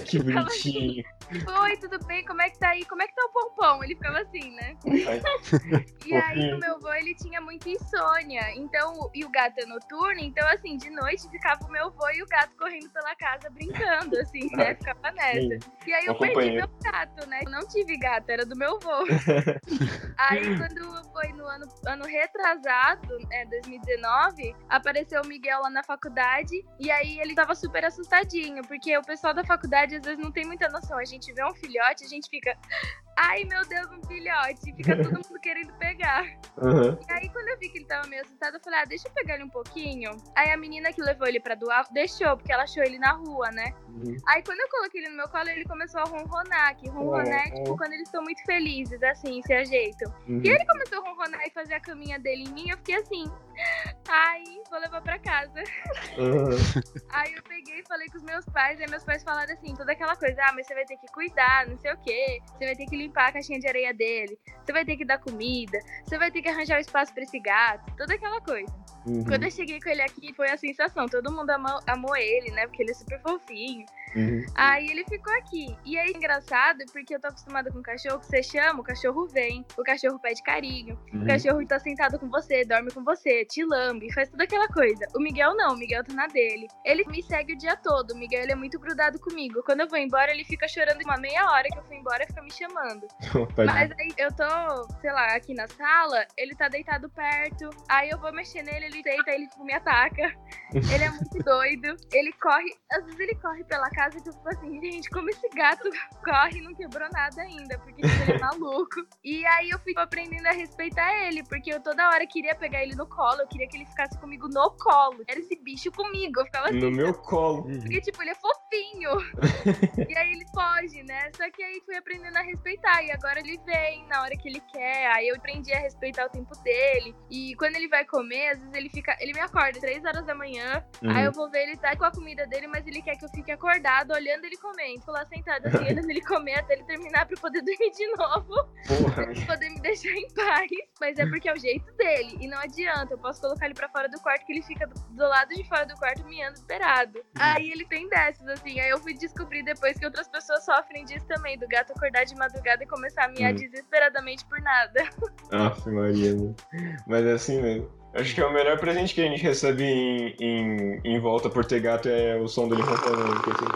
Que bonitinho. Oi, tudo bem? Como é que tá aí? Como é que tá o pompom? Ele ficava assim, né? E aí o meu avô, ele tinha muita insônia. Então, e o gato é noturno, então assim, de noite ficava o meu avô e o gato correndo pela casa brincando, assim, né? Ficava nessa. E aí eu perdi meu gato, né? Eu não tive gato, era do meu avô. aí quando foi no ano, ano retrasado, é, 2019, apareceu o Miguel lá na faculdade e aí ele tava super assustadinho, porque o pessoal da faculdade às vezes não tem muita noção. A gente vê um filhote, a gente fica, ai meu Deus, um filhote, fica todo mundo querendo pegar. Uhum. E aí, quando eu vi que ele tava meio assustado, eu falei, ah, deixa eu pegar ele um pouquinho. Aí a menina que levou ele pra doar, deixou, porque ela achou ele na rua, né? Uhum. Aí quando eu coloquei ele no meu colo, ele começou a ronronar, que ronronar é tipo quando eles estão muito felizes, assim, se ajeitam. Uhum. E ele começou a ronronar e fazer a caminha dele em mim, eu fiquei assim, ai, vou levar pra casa. Aí eu peguei e falei com os meus pais, aí meus pais falaram assim, toda aquela coisa, ah, mas você vai ter que cuidar, não sei o quê, você vai ter que limpar a caixinha de areia dele, você vai ter que dar comida, você vai ter que arranjar um espaço pra esse gato, toda aquela coisa. Uhum. Quando eu cheguei com ele aqui, foi a sensação, todo mundo amou, amou ele, né, porque ele é super fofinho. Uhum. Aí ele ficou aqui. E aí, engraçado, porque eu tô acostumada com cachorro, que você chama, o cachorro vem, o cachorro pede carinho, o Uhum. cachorro tá sentado com você, dorme com você, te lambe, faz toda aquela coisa. O Miguel não, o Miguel tá na dele. Ele me segue o dia todo, o Miguel ele é muito grudado comigo. Quando eu vou embora, ele fica chorando uma meia hora que eu fui embora, fica me chamando. Tadinho. Mas aí eu tô, sei lá, aqui na sala, ele tá deitado perto, aí eu vou mexer nele, ele deita, ele tipo, me ataca. Ele é muito doido, ele corre, às vezes ele corre pela casa que eu fico assim, gente, como esse gato corre e não quebrou nada ainda, porque tipo, ele é maluco. E aí eu fui aprendendo a respeitar ele, porque eu toda hora queria pegar ele no colo, eu queria que ele ficasse comigo no colo. Era esse bicho comigo, eu ficava assim, No meu colo. Porque, tipo, ele é fofinho. e aí ele foge, né? Só que aí fui aprendendo a respeitar. E agora ele vem na hora que ele quer. Aí eu aprendi a respeitar o tempo dele. E quando ele vai comer, às vezes ele fica. Ele me acorda três horas da manhã. Uhum. Aí eu vou ver ele tá com a comida dele, mas ele quer que eu fique acordado olhando ele comendo. Fico lá sentada assim, olhando ele comer até ele terminar pra eu poder dormir de novo. Porra. Pra ele poder me deixar em paz. Mas é porque é o jeito dele. E não adianta. Eu posso colocar ele pra fora do quarto que ele fica do, do lado de fora do quarto miando esperado. Aí ele tem dessas, assim. Aí eu fui descobrir depois que outras pessoas sofrem disso também. Do gato acordar de madrugada e começar a miar Hum. desesperadamente por nada. Aff, Maria, mano. Mas é assim mesmo. Acho que é o melhor presente que a gente recebe em, em, em volta por ter gato é o som dele ronronando. que é assim.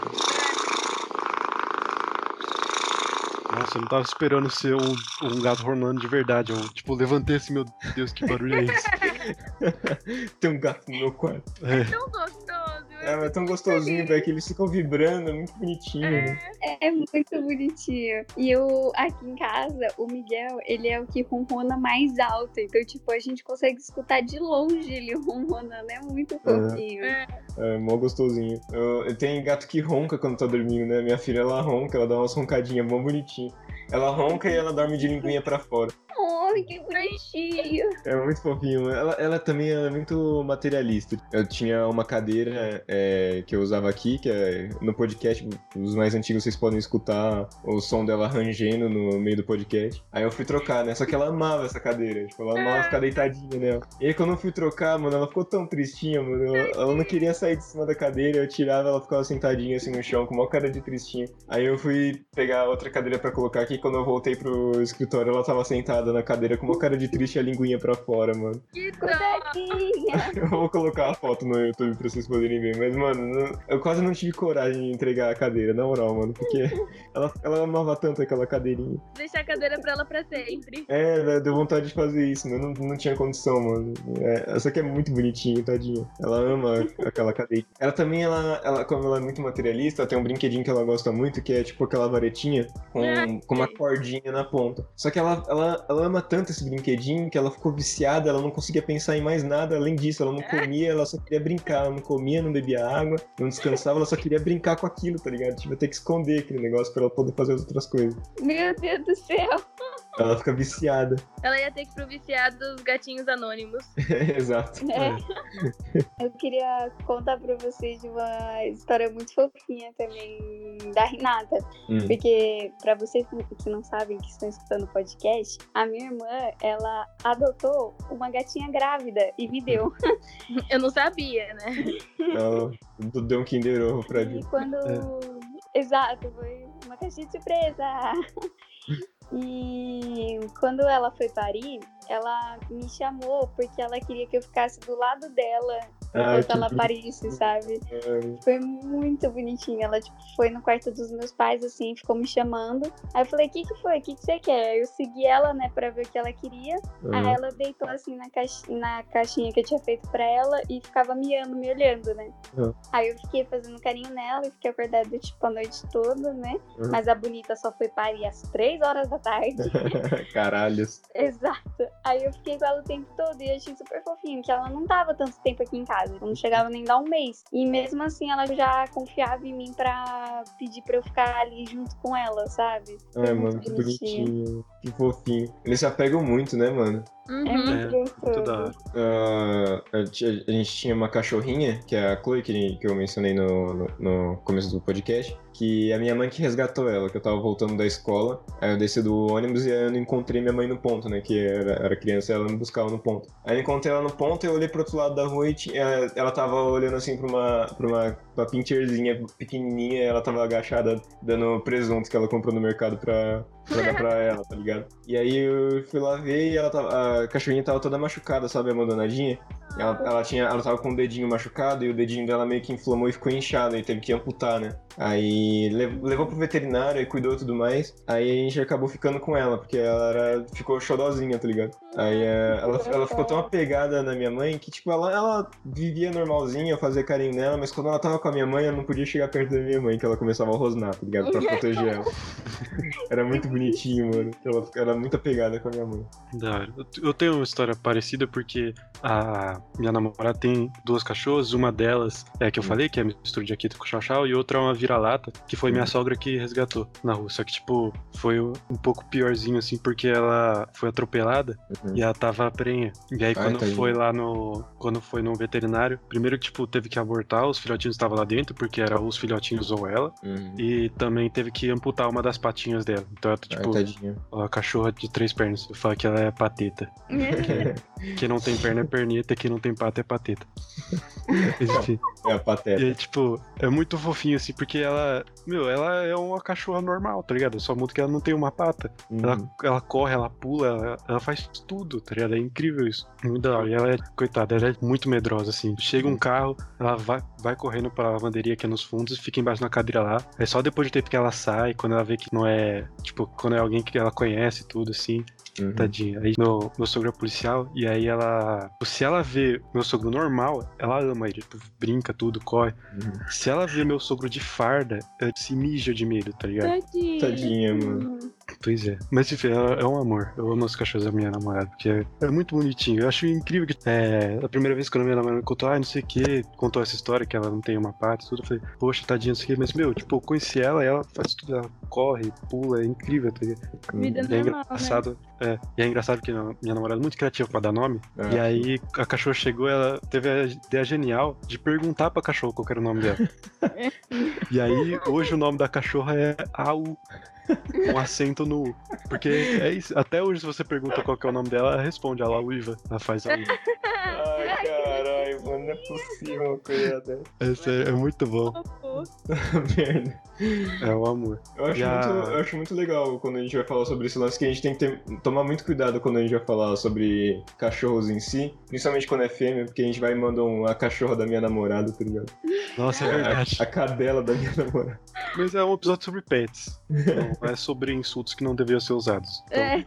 Nossa, eu não tava esperando ser um, um gato hornando de verdade. Eu, tipo, levantei assim, meu Deus, que barulho é esse? Tem um gato no meu quarto. É. Tão gostoso. É, mas é tão gostosinho, velho, que eles ficam vibrando, é muito bonitinho, né? É muito bonitinho. E o, aqui em casa, o Miguel, ele é o que ronrona mais alto. Então, tipo, a gente consegue escutar de longe ele ronronando. É muito fofinho. É. É mó gostosinho. Eu, eu tenho gato que ronca quando tá dormindo, né? Minha filha, ela ronca, ela dá umas roncadinhas mó bonitinho. Ela ronca e ela dorme de linguinha pra fora. Ai, que bonitinho. É muito fofinho. Ela, ela também é muito materialista. Eu tinha uma cadeira é, que eu usava aqui, que é no podcast, os mais antigos vocês podem escutar o som dela rangendo no meio do podcast. Aí eu fui trocar, né? Só que ela amava essa cadeira. Tipo, ela amava ficar deitadinha nela. E aí quando eu fui trocar, mano, ela ficou tão tristinha, mano. Ela, ela não queria sair de cima da cadeira. Eu tirava, ela ficava sentadinha assim no chão, com uma cara de tristinha. Aí eu fui pegar outra cadeira pra colocar aqui. Quando eu voltei pro escritório, ela tava sentada na cadeira com uma cara de triste e a linguinha pra fora, mano. Que. Eu vou colocar a foto no YouTube pra vocês poderem ver, mas, mano, eu quase não tive coragem de entregar a cadeira, na moral, mano, porque ela, ela amava tanto aquela cadeirinha. Deixar a cadeira pra ela pra sempre. É, velho, deu vontade de fazer isso, mas não, não tinha condição, mano. É, essa aqui é muito bonitinha, tadinha. Ela ama aquela cadeira. Ela também, ela, ela, como ela é muito materialista, tem um brinquedinho que ela gosta muito, que é tipo aquela varetinha com, com uma cordinha na ponta. Só que ela, ela, ela ama tanto esse brinquedinho que ela ficou viciada, ela não conseguia pensar em mais nada além disso. Ela não comia, ela só queria brincar. Ela não comia, não bebia água, não descansava, ela só queria brincar com aquilo, tá ligado? Tipo, ter que esconder aquele negócio pra ela poder fazer as outras coisas. Meu Deus do céu. Ela fica viciada. Ela ia ter que ir pro viciado dos gatinhos anônimos. Exato. É. Eu queria contar pra vocês de uma história muito fofinha também da Renata. Hum. Porque, pra vocês que não sabem, que estão escutando o podcast, a minha irmã, ela adotou uma gatinha grávida e me deu. Eu não sabia, né? Ela deu um Kinder Ovo pra E mim. quando. Exato, foi uma caixinha de surpresa! E quando ela foi parir, ela me chamou porque ela queria que eu ficasse do lado dela Ah, enquanto ela parisse, sabe? bonitinho. Foi muito bonitinha. Ela, tipo, foi no quarto dos meus pais, assim, ficou me chamando. Aí eu falei, o que que foi? O que que você quer? Aí Eu segui ela, né, pra ver o que ela queria. Aí Ah, ela deitou, assim, na, caixa, na caixinha que eu tinha feito pra ela e ficava miando, me olhando, né? Ah. Aí eu fiquei fazendo carinho nela e fiquei acordada, tipo, a noite toda, né? Ah. Mas a bonita só foi parir às três horas da tarde. Caralhos. Exato. Aí eu fiquei com ela o tempo todo e achei super fofinho, que ela não tava tanto tempo aqui em casa, não chegava nem dar um mês. E mesmo assim ela já confiava em mim pra pedir pra eu ficar ali junto com ela, sabe? Foi muito mano, que bonitinho. Que fofinho. Eles se apegam muito, né, mano? É Uhum. muito É, gostoso. Muito da hora. Ah, a, a gente tinha uma cachorrinha, que é a Chloe, que, que eu mencionei no, no, no começo do podcast, que a minha mãe que resgatou ela, que eu tava voltando da escola, aí eu desci do ônibus e aí eu não encontrei minha mãe no ponto, né, que era, era criança e ela me buscava no ponto. Aí eu encontrei ela no ponto e eu olhei pro outro lado da rua e tinha, ela tava olhando assim pra uma, pra uma, uma pincherzinha pequenininha, ela tava agachada dando presunto que ela comprou no mercado pra, pra dar pra ela, tá ligado? E aí eu fui lá ver e ela tava, a cachorrinha tava toda machucada, sabe, abandonadinha. Ela, ela, tinha, ela tava com o dedinho machucado e o dedinho dela meio que inflamou e ficou inchado e teve que amputar, né? Aí lev- levou pro veterinário e cuidou e tudo mais. Aí a gente acabou ficando com ela, porque ela era, ficou xodozinha, tá ligado? Aí é, ela, ela ficou tão apegada na minha mãe que, tipo, ela, ela vivia normalzinha, eu fazia carinho nela, mas quando ela tava com a minha mãe, eu não podia chegar perto da minha mãe, que ela começava a rosnar, tá ligado? Pra proteger ela. Era muito bonitinho, mano. Ela era muito apegada com a minha mãe. Da hora. Eu- Eu tenho uma história parecida porque a minha namorada tem duas cachorras, uma delas é a que eu falei, que é a mistura de Akita com Chau e outra é uma vira-lata, que foi minha sogra que resgatou na rua. Só que, tipo, foi um pouco piorzinho, assim, porque ela foi atropelada e ela tava prenha. E aí, Ai, quando tadinha. foi lá no. Quando foi no veterinário, primeiro que, tipo, teve que abortar, os filhotinhos estavam lá dentro, porque era os filhotinhos ou ela, Uhum. e também teve que amputar uma das patinhas dela. Então, ela, Ai, tipo, tadinha. a cachorra de três pernas. Eu falo que ela é pateta. Quem não tem perna é perneta, quem não tem pata é pateta. É a E pateta. aí, tipo, é muito fofinho, assim, porque ela. Meu, ela é uma cachorra normal, tá ligado? Só muda que ela não tem uma pata. Ela, Uhum. ela corre, ela pula, ela, ela faz tudo, tá ligado? É incrível isso. Muito da hora. E ela é, coitada, ela é muito medrosa, assim. Chega um carro, ela vai, vai correndo pra lavanderia que é nos fundos, fica embaixo na cadeira lá. É só depois de tempo que ela sai, quando ela vê que não é. Tipo, quando é alguém que ela conhece e tudo, assim. Uhum. Tadinha. Aí meu, meu sogro é policial, e aí ela. Se ela vê meu sogro normal, ela ama ele, tipo, brinca, tudo, corre. Uhum. Se ela vê meu sogro de farda, ela se mija de medo, tá ligado? Tadinha. Tadinha, mano. Pois é. Mas enfim, é, é um amor. Eu amo os cachorros da minha namorada, porque é, é muito bonitinho. Eu acho incrível que. É, a primeira vez que a minha namorada me contou, ah, não sei o que, contou essa história que ela não tem uma pata e tudo, eu falei, poxa, tadinha, não sei o que, mas meu, tipo, eu conheci ela e ela faz tudo, ela corre, pula, é incrível, tá? Vida E é normal, né? engraçado, é, e é engraçado que a minha namorada é muito criativa pra dar nome. Ah. E aí a cachorra chegou, ela teve a ideia genial de perguntar pra cachorro qual era o nome dela. e aí, hoje o nome da cachorra é Au. Um acento no U. Porque é isso. Até hoje, se você pergunta qual é o nome dela, ela responde, ela uiva. Ela faz a uiva. Ai, caralho, mano, não é possível uma coisa dessa. É, sério, é muito bom. Merda. É o amor. Eu acho, a- muito, eu acho muito legal quando a gente vai falar sobre esse lance, que a gente tem que ter- tomar muito cuidado quando a gente vai falar sobre cachorros em si, principalmente quando é fêmea, porque a gente vai e manda um, a cachorra da minha namorada, tá ligado? Nossa, é verdade. A cadela da minha namorada. Mas é um episódio sobre pets. Não é sobre insultos que não deveriam ser usados. Então, É.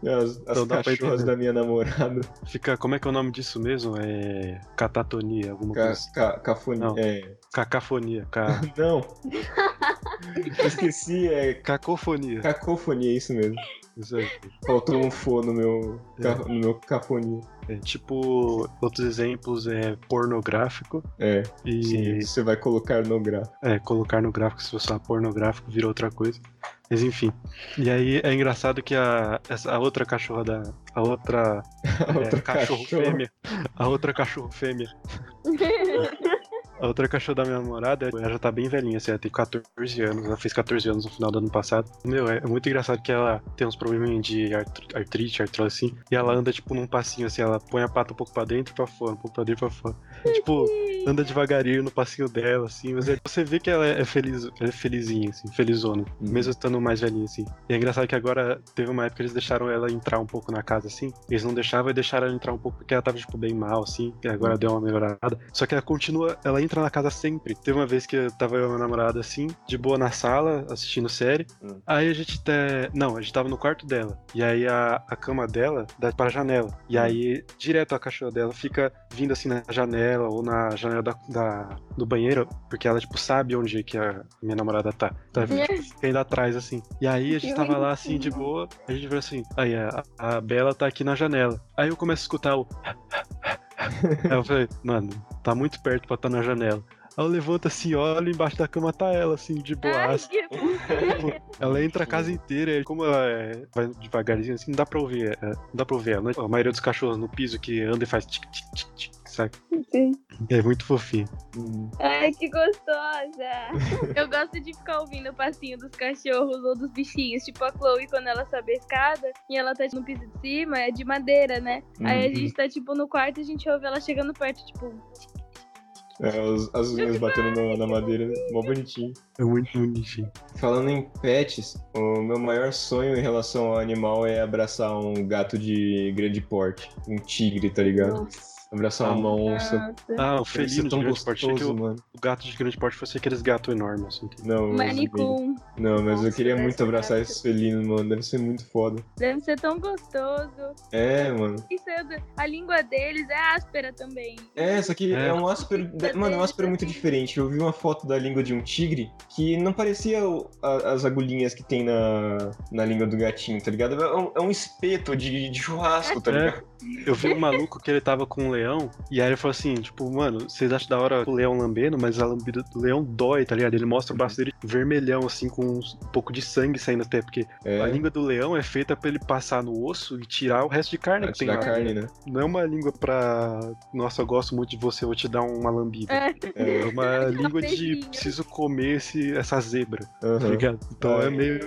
As, as Então cachorras da minha namorada. fica. Como é que é o nome disso mesmo? É. Catatonia, alguma Ca, coisa assim. ca, cafonia. Não. É. Cacafonia. Ca... Não. Esqueci, é Cacofonia. cacofonia, é isso mesmo. Isso aí. Faltou um fô no meu, É. ca- no meu cafonia. É, tipo, outros exemplos é pornográfico É, e sim, você vai colocar no gráfico. é, colocar no gráfico, se você falar pornográfico, vira outra coisa. Mas enfim. E aí é engraçado que a, essa, a outra cachorra da. A outra, A é, outra cachorro cachorra. fêmea. A outra cachorro fêmea. A outra cachorra da minha namorada, ela já tá bem velhinha, assim, ela tem 14 anos, ela fez 14 anos no final do ano passado. Meu, é muito engraçado que ela tem uns problemas de art- artrite, artrose, assim, e ela anda, tipo, num passinho, assim, ela põe a pata um pouco pra dentro e pra fora, um pouco pra dentro e pra fora. Tipo, anda devagarinho no passinho dela, assim, mas aí você vê que ela é feliz, ela é felizinha, assim, felizona, Uhum. mesmo estando mais velhinha, assim. E é engraçado que agora teve uma época que eles deixaram ela entrar um pouco na casa, assim, eles não deixavam e deixaram ela entrar um pouco porque ela tava, tipo, bem mal, assim, e agora deu uma melhorada. Só que ela continua, ela entra na casa sempre. Teve uma vez que eu tava eu e minha namorada, assim, de boa na sala, assistindo série, Hum. aí a gente até... Não, a gente tava no quarto dela, e aí a, a cama dela dá para a janela, e aí direto a cachorra dela fica vindo, assim, na janela, ou na janela da, da- do banheiro, porque ela, tipo, sabe onde que a minha namorada tá. Então ela fica, tipo, fica indo atrás, assim. E aí a gente tava lá, assim, de boa, a gente viu assim, aí a, a Bela tá aqui na janela. Aí eu começo a escutar o... aí eu falei, mano, tá muito perto pra estar na janela. Aí eu levanto assim, olho, embaixo da cama tá ela, assim, de boas. que Ela entra a casa inteira, como ela é- vai devagarzinho, assim, não dá pra ouvir, é, não dá pra ouvir ela. né? A maioria dos cachorros no piso que anda e faz tic, tic, tic, tic, sabe? Sim. É muito fofinho. Hum. Ai, que gostosa! Eu gosto de ficar ouvindo o passinho dos cachorros ou dos bichinhos. Tipo a Chloe, quando ela sobe a escada e ela tá no piso de cima, é de madeira, né? Aí a Uhum. gente tá, tipo, no quarto e a gente ouve ela chegando perto, tipo... É, os- as unhas batendo na, na madeira, mó bonitinho. É muito bonitinho. Falando em pets, o meu maior sonho em relação ao animal é abraçar um gato de grande porte. Um tigre, tá ligado? Nossa. Abraçar uma onça. Nossa. Ah, o felino de tão grande porte. Achei que gostoso, o, mano. o gato de grande porte fosse aqueles gatos enormes, assim. Não, Manicum. Não, mas eu Nossa, queria deve muito abraçar maravilhoso. esses felinos, mano. Deve ser muito foda. Deve ser tão gostoso. É, mano. Isso é a língua deles é áspera também. É, só que é, É. um áspero. Mano, é um áspero muito diferente. Eu vi uma foto da língua de um tigre que não parecia o- a- as agulhinhas que tem na, na língua do gatinho, tá ligado? É um, é um espeto de, de churrasco, tá É. ligado? Eu vi um maluco que ele tava com um leão, e aí ele falou assim, tipo, mano, vocês acham da hora o leão lambendo, mas a lambida do leão dói, tá ligado? Ele mostra o braço dele vermelhão, assim, com um pouco de sangue saindo até, porque É. a língua do leão é feita pra ele passar no osso e tirar o resto de carne Pra que tem tirar lá. carne, né? Não é uma língua pra. Nossa, eu gosto muito de você, eu vou te dar uma lambida. É. É É. uma língua de preciso comer esse, essa zebra, tá aham. ligado? Então Ah, é é meio.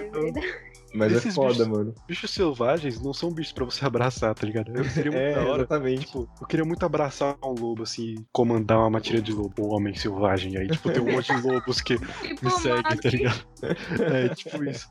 É. Mas é Esses foda, bichos- mano. Bichos selvagens não são bichos pra você abraçar, tá ligado? Eu seria muito É, da hora. exatamente. Tipo, eu queria muito abraçar um lobo, assim, comandar uma matilha de lobo, um homem selvagem. Aí, tipo, tem um monte de lobos que me seguem, tá ligado? É, tipo isso.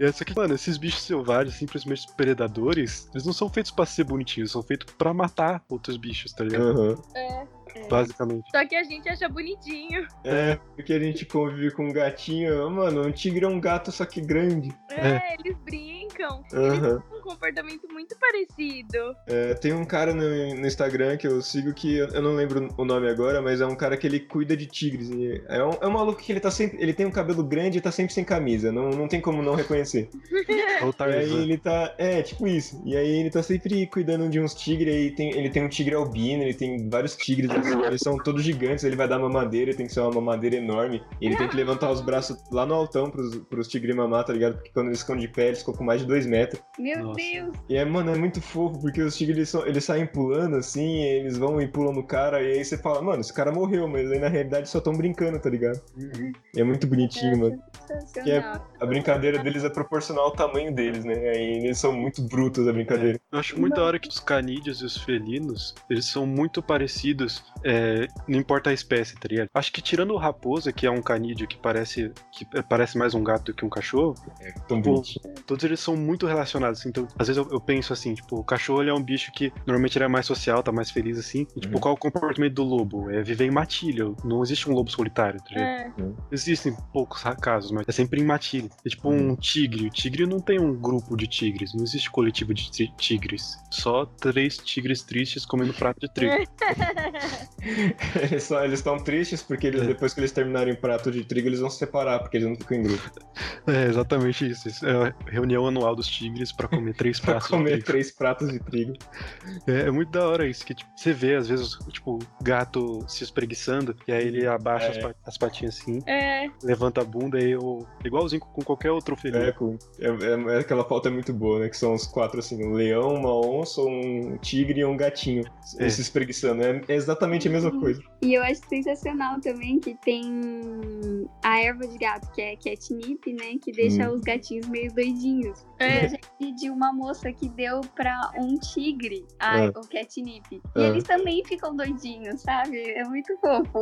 E é só que, mano, esses bichos selvagens, simplesmente predadores, eles não são feitos pra ser bonitinhos, são feitos pra matar outros bichos, tá ligado? Aham. É. Basicamente. Só que a gente acha bonitinho. É, porque a gente convive com um gatinho. Mano, um tigre é um gato, só que grande. É, eles brincam. Eles Aham. têm um comportamento muito parecido. É, tem um cara no, no Instagram que eu sigo que eu eu não lembro o nome agora, mas é um cara que ele cuida de tigres. E É um, é um maluco que ele tá sempre. Ele tem um cabelo grande e tá sempre sem camisa. Não, não tem como não reconhecer. Ou E aí ele tá. É, tipo isso. E aí ele tá sempre cuidando de uns tigres. Aí tem, ele tem um tigre albino, ele tem vários tigres, assim, eles são todos gigantes. Ele vai dar mamadeira, tem que ser uma mamadeira enorme. E ele tem que levantar os braços lá no altão pros, pros tigres mamar, tá ligado? Porque quando eles ficam de pé, eles ficam com mais de dois metros. Meu Nossa. Deus. E é, mano, é muito fofo, porque os tigres eles, só- eles saem pulando assim, e eles vão e pulam no cara, e aí você fala, mano, esse cara morreu, mas aí na realidade só tão brincando, tá ligado? Uhum. E é muito bonitinho, mano. Sensacional. A brincadeira deles é proporcional ao tamanho deles, né? Aí eles são muito brutos a brincadeira. Eu acho muito da hora que os canídeos e os felinos, eles são muito parecidos, é, não importa a espécie, tá ligado? Acho que tirando o raposa, que é um canídeo que parece, que é, parece mais um gato do que um cachorro, Tão Pô, bonitinho. todos eles são muito relacionados. assim. Às vezes eu, eu penso assim, tipo, o cachorro ele é um bicho que normalmente ele é mais social, tá mais feliz assim. E, tipo, Uhum. qual é o comportamento do lobo? É viver em matilha. Não existe um lobo solitário, tá ligado? É. Existem poucos casos, mas é sempre em matilha. É tipo Uhum. um tigre. O tigre não tem um grupo de tigres. Não existe coletivo de ti- tigres. Só três tigres tristes comendo prato de trigo. Eles estão tristes porque eles, É. depois que eles terminarem o prato de trigo, eles vão se separar, porque eles não ficam em grupo. É exatamente isso. Isso é a reunião anual dos tigres pra comer três Pra pratos de comer trigo. três pratos de trigo. É, é muito da hora isso, que tipo, você vê, às vezes, tipo, o gato se espreguiçando, e aí ele abaixa É. as, as patinhas assim, É, levanta a bunda e eu. Igualzinho com qualquer outro felino. É, com- é, é- é aquela foto é muito boa, né? Que são os quatro, assim, um leão, uma onça, um tigre e um gatinho É. se espreguiçando. É, é exatamente a mesma coisa. E eu acho sensacional também que tem a erva de gato, que é catnip, né? Que deixa os gatinhos meio doidinhos. E é. já vi de uma moça que deu pra um tigre a, Ah. o catnip. E Ah. eles também ficam doidinhos, sabe? É muito fofo.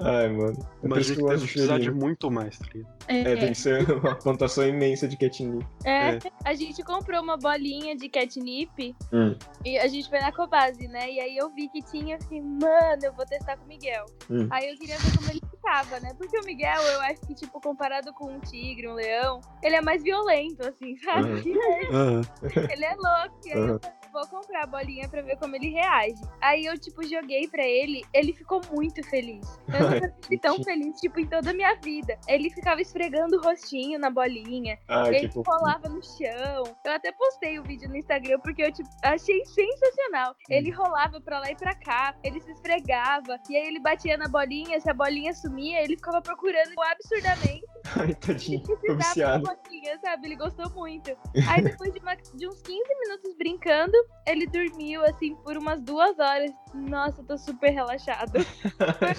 Ai, mano. É Imagina que eu deve precisar de muito mais, tá ligado? É, tem que ser uma plantação imensa de catnip. É, É. a gente comprou uma bolinha de catnip Hum. e a gente foi na Cobase, né? E aí eu vi que tinha assim, mano, eu vou testar com o Miguel. Hum. Aí eu queria ver como ele ficava, né? Porque o Miguel, eu acho que, tipo, comparado com um tigre, um leão, ele é mais violento, assim, sabe? Aham. Ele é louco. E aí eu Aham. falei, vou comprar a bolinha pra ver como ele reage. Aí eu, tipo, joguei pra ele, ele ficou muito feliz. Eu nunca ele tão feliz, tipo, em toda a minha vida. Ele ficava esfregando o rostinho na bolinha. Ai, ele fofo. rolava no chão. Eu até postei o vídeo no Instagram porque eu tipo, achei sensacional. Ele rolava pra lá e pra cá, ele se esfregava, e aí ele batia na bolinha, se a bolinha sumia, ele ficava procurando absurdamente Ai, tadinho. viciado. bolinha, sabe? Ele gostou muito. Aí depois de, uma- de uns 15 minutos brincando, ele dormiu assim por umas duas horas. Nossa, eu tô super relaxado.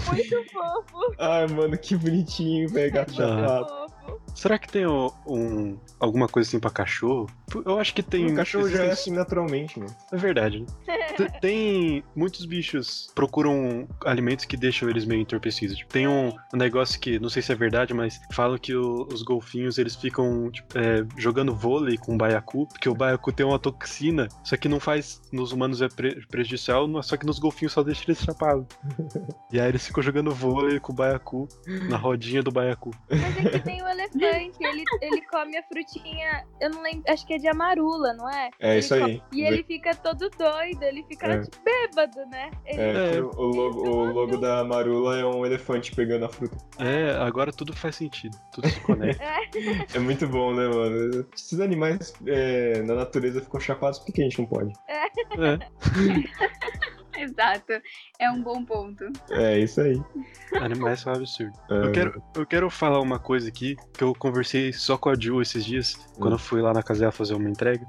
Foi muito fofo. Ai, mano, que bonitinho, velho. Gato chapado. fofo. Será que tem um, um- alguma coisa assim pra cachorro? Eu acho que tem. O cachorro já é assim naturalmente, mano. É verdade, né? Tem. Muitos bichos procuram alimentos que deixam eles meio entorpecidos. Tipo, tem um um negócio que, não sei se é verdade, mas falam que o- os golfinhos eles ficam tipo, é, jogando vôlei com o baiacu, porque o baiacu tem uma toxina, só que não faz. Nos humanos é pre- prejudicial, só que nos golfinhos só deixa eles chapados. e aí eles ficam jogando vôlei com o baiacu, na rodinha do baiacu. Mas aqui tem o elefante, ele, ele come a frutinha, eu não lembro, acho que é de amarula, não é? É Ele isso aí. come- E ele fica todo doido, ele fica É. tipo, bêbado, né? Ele É, É. o, logo, o logo da Marula é um elefante pegando a fruta. É, agora tudo faz sentido, tudo se conecta. É muito bom, né, mano? Esses animais é, na natureza ficam chapados, por que a gente não pode? é. Exato. É um bom ponto. É isso aí. Animais são um absurdo. É, Eu quero, eu quero falar uma coisa aqui que eu conversei só com a Ju esses dias, quando eu fui lá na casa dela fazer uma entrega.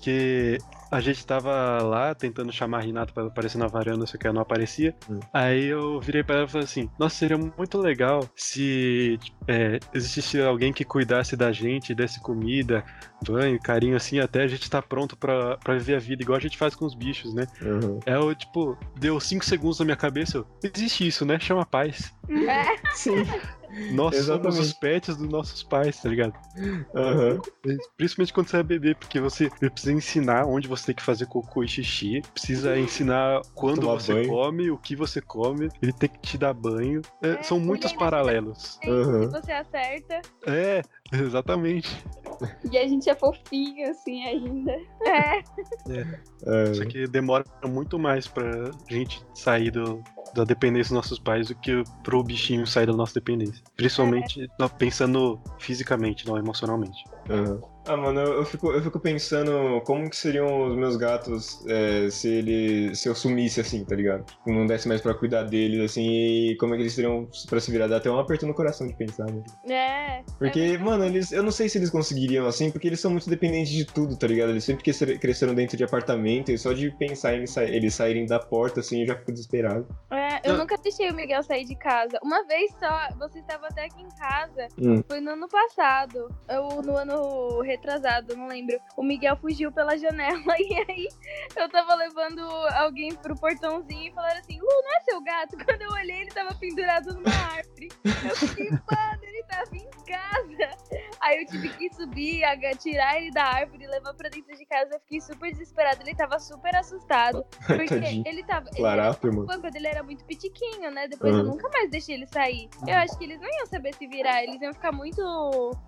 que a gente tava lá tentando chamar a Renata pra ela aparecer na varanda, só que ela não aparecia. Hum. Aí eu virei pra ela e falei assim: Nossa, seria muito legal se é, existisse alguém que cuidasse da gente, desse comida, banho, carinho, assim, até a gente tá pronto pra, pra viver a vida, igual a gente faz com os bichos, né? Uhum. É o tipo, deu cinco segundos na minha cabeça, eu, existe isso, né? Chama paz. Sim. Nós somos Exatamente. os pets dos nossos pais, tá ligado? Aham. Principalmente quando você é bebê, porque você precisa ensinar onde você tem que fazer cocô e xixi, precisa ensinar quando Tomar você banho. come, o que você come, ele tem que te dar banho. É, É, são muitos ele- paralelos. Uhum. Se você acerta. É, exatamente. E a gente é fofinho, assim, ainda. É, É, Só que demora muito mais pra gente sair do, da dependência dos nossos pais do que pro bichinho sair da nossa dependência. Principalmente não, pensando fisicamente, não emocionalmente. Uhum. Ah, mano, eu, eu fico, eu fico pensando como que seriam os meus gatos é, se ele se eu sumisse assim, tá ligado? Tipo, Não desse mais pra cuidar deles, assim, e como é que eles teriam pra se virar. Dá até um aperto no coração de pensar, né? É. Porque, é mano, eles, eu não sei se eles conseguiriam assim, porque eles são muito dependentes de tudo, tá ligado? Eles sempre cresceram- dentro de apartamento e só de pensar em eles, sa- eles saírem da porta, assim, eu já fico desesperado. É, eu Não. nunca deixei o Miguel sair de casa. Uma vez só, você estava até aqui em casa. Hum. Foi no ano passado. Ou no ano retrasado, não lembro. O Miguel fugiu pela janela. E aí eu tava levando alguém pro portãozinho e falaram assim: Lu, não é seu gato? Quando eu olhei, ele tava pendurado numa árvore. Eu fiquei, mano, ele tava em casa. Aí eu tive que subir, tirar ele da árvore e levar pra dentro de casa. Eu fiquei super desesperada. Ele tava super assustado. Porque ele tava. ele era Larápio, mano. quando ele era muito pitiquinho, né? Depois eu Uhum. nunca mais deixei ele sair. Eu acho que eles não iam saber se virar, eles iam ficar muito,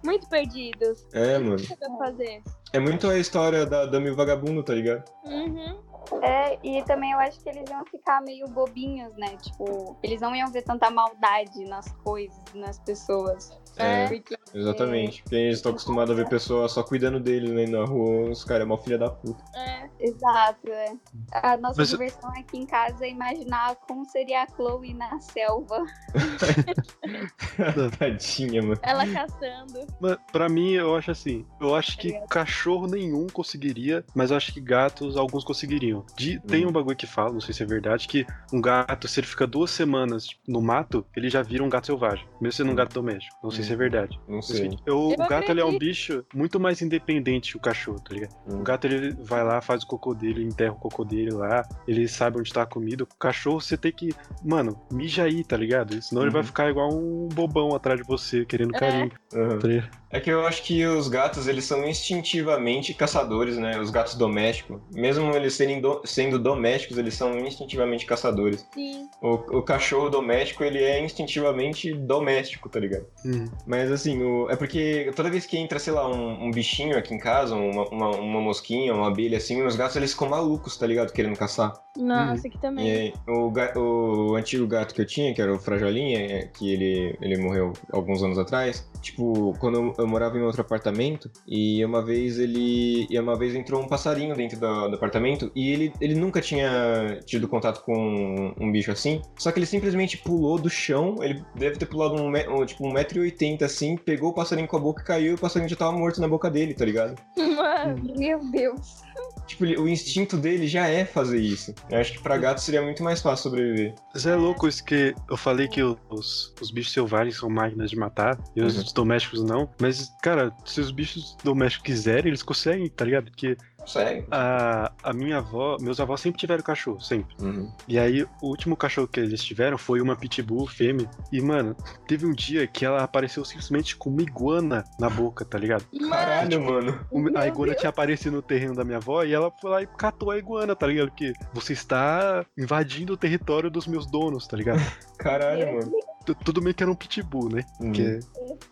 muito perdidos. É, mano. Fazer? É muito a história da Dami Vagabundo, tá ligado? Uhum. É, e também eu acho que eles iam ficar meio bobinhos, né? Tipo, eles não iam ver tanta maldade nas coisas, nas pessoas. É, Porque exatamente. Porque eles estão acostumados a ver pessoas só cuidando deles, né? Na rua, os caras é mó filha da puta. É. Exato, é. A nossa Mas- diversão aqui em casa é imaginar como seria a Chloe na selva. Tadinha, mano. Ela caçando. Mas pra mim, eu acho assim. Eu acho que Obrigada. cachorro nenhum conseguiria, mas eu acho que gatos alguns conseguiriam. De- Tem Hum. um bagulho que fala, não sei se é verdade, que um gato, se ele fica duas semanas no mato, ele já vira um gato selvagem. Mesmo sendo um gato doméstico. Não sei se é verdade. Não sei. Eu- o Eu gato ele é um bicho muito mais independente que o cachorro, tá ligado? Hum. O gato ele vai lá, faz o cocô dele, enterra o cocô dele lá, ele sabe onde tá a comida. O cachorro você tem que, mano, mija aí, tá ligado? Senão ele vai Uhum. ficar igual um bobão atrás de você, querendo É. carinho. Aham. tá? É que eu acho que os gatos, eles são instintivamente caçadores, né? Os gatos domésticos. Mesmo eles serem do- sendo domésticos, eles são instintivamente caçadores. Sim. O, o cachorro doméstico, ele é instintivamente doméstico, tá ligado? Hum. Mas assim, o- é porque toda vez que entra, sei lá, um, um bichinho aqui em casa, uma, uma, uma mosquinha, uma abelha, assim, os gatos eles ficam malucos, tá ligado? Querendo caçar. Nossa, aqui E também. aí, o, ga- o antigo gato que eu tinha, que era o Frajolinha, é, que ele, ele morreu alguns anos atrás, tipo, quando eu, morava em outro apartamento, e uma vez ele. E uma vez entrou um passarinho dentro do, do apartamento, e ele, ele nunca tinha tido contato com um, um bicho assim, só que ele simplesmente pulou do chão, ele deve ter pulado um, um, tipo, um metro e oitenta assim, pegou o passarinho com a boca e caiu, e o passarinho já tava morto na boca dele, tá ligado? Mano. Meu Deus. Tipo, o instinto dele já é fazer isso. Eu acho que pra gato seria muito mais fácil sobreviver. Mas é louco isso que eu falei que os, os bichos selvagens são máquinas de matar e os Uhum. domésticos não. Mas, cara, se os bichos domésticos quiserem, eles conseguem, tá ligado? Porque Sério? a, a minha avó, meus avós sempre tiveram cachorro, sempre. Uhum. E aí, o último cachorro que eles tiveram foi uma pitbull fêmea. E, mano, teve um dia que ela apareceu simplesmente com uma iguana na boca, tá ligado? Caralho, mano. O- a iguana Deus. tinha aparecido no terreno da minha avó e ela foi lá e catou a iguana, tá ligado? Porque você está invadindo o território dos meus donos, tá ligado? Caralho, mano. Tu- Tudo bem que era um pitbull, né? Uhum. Que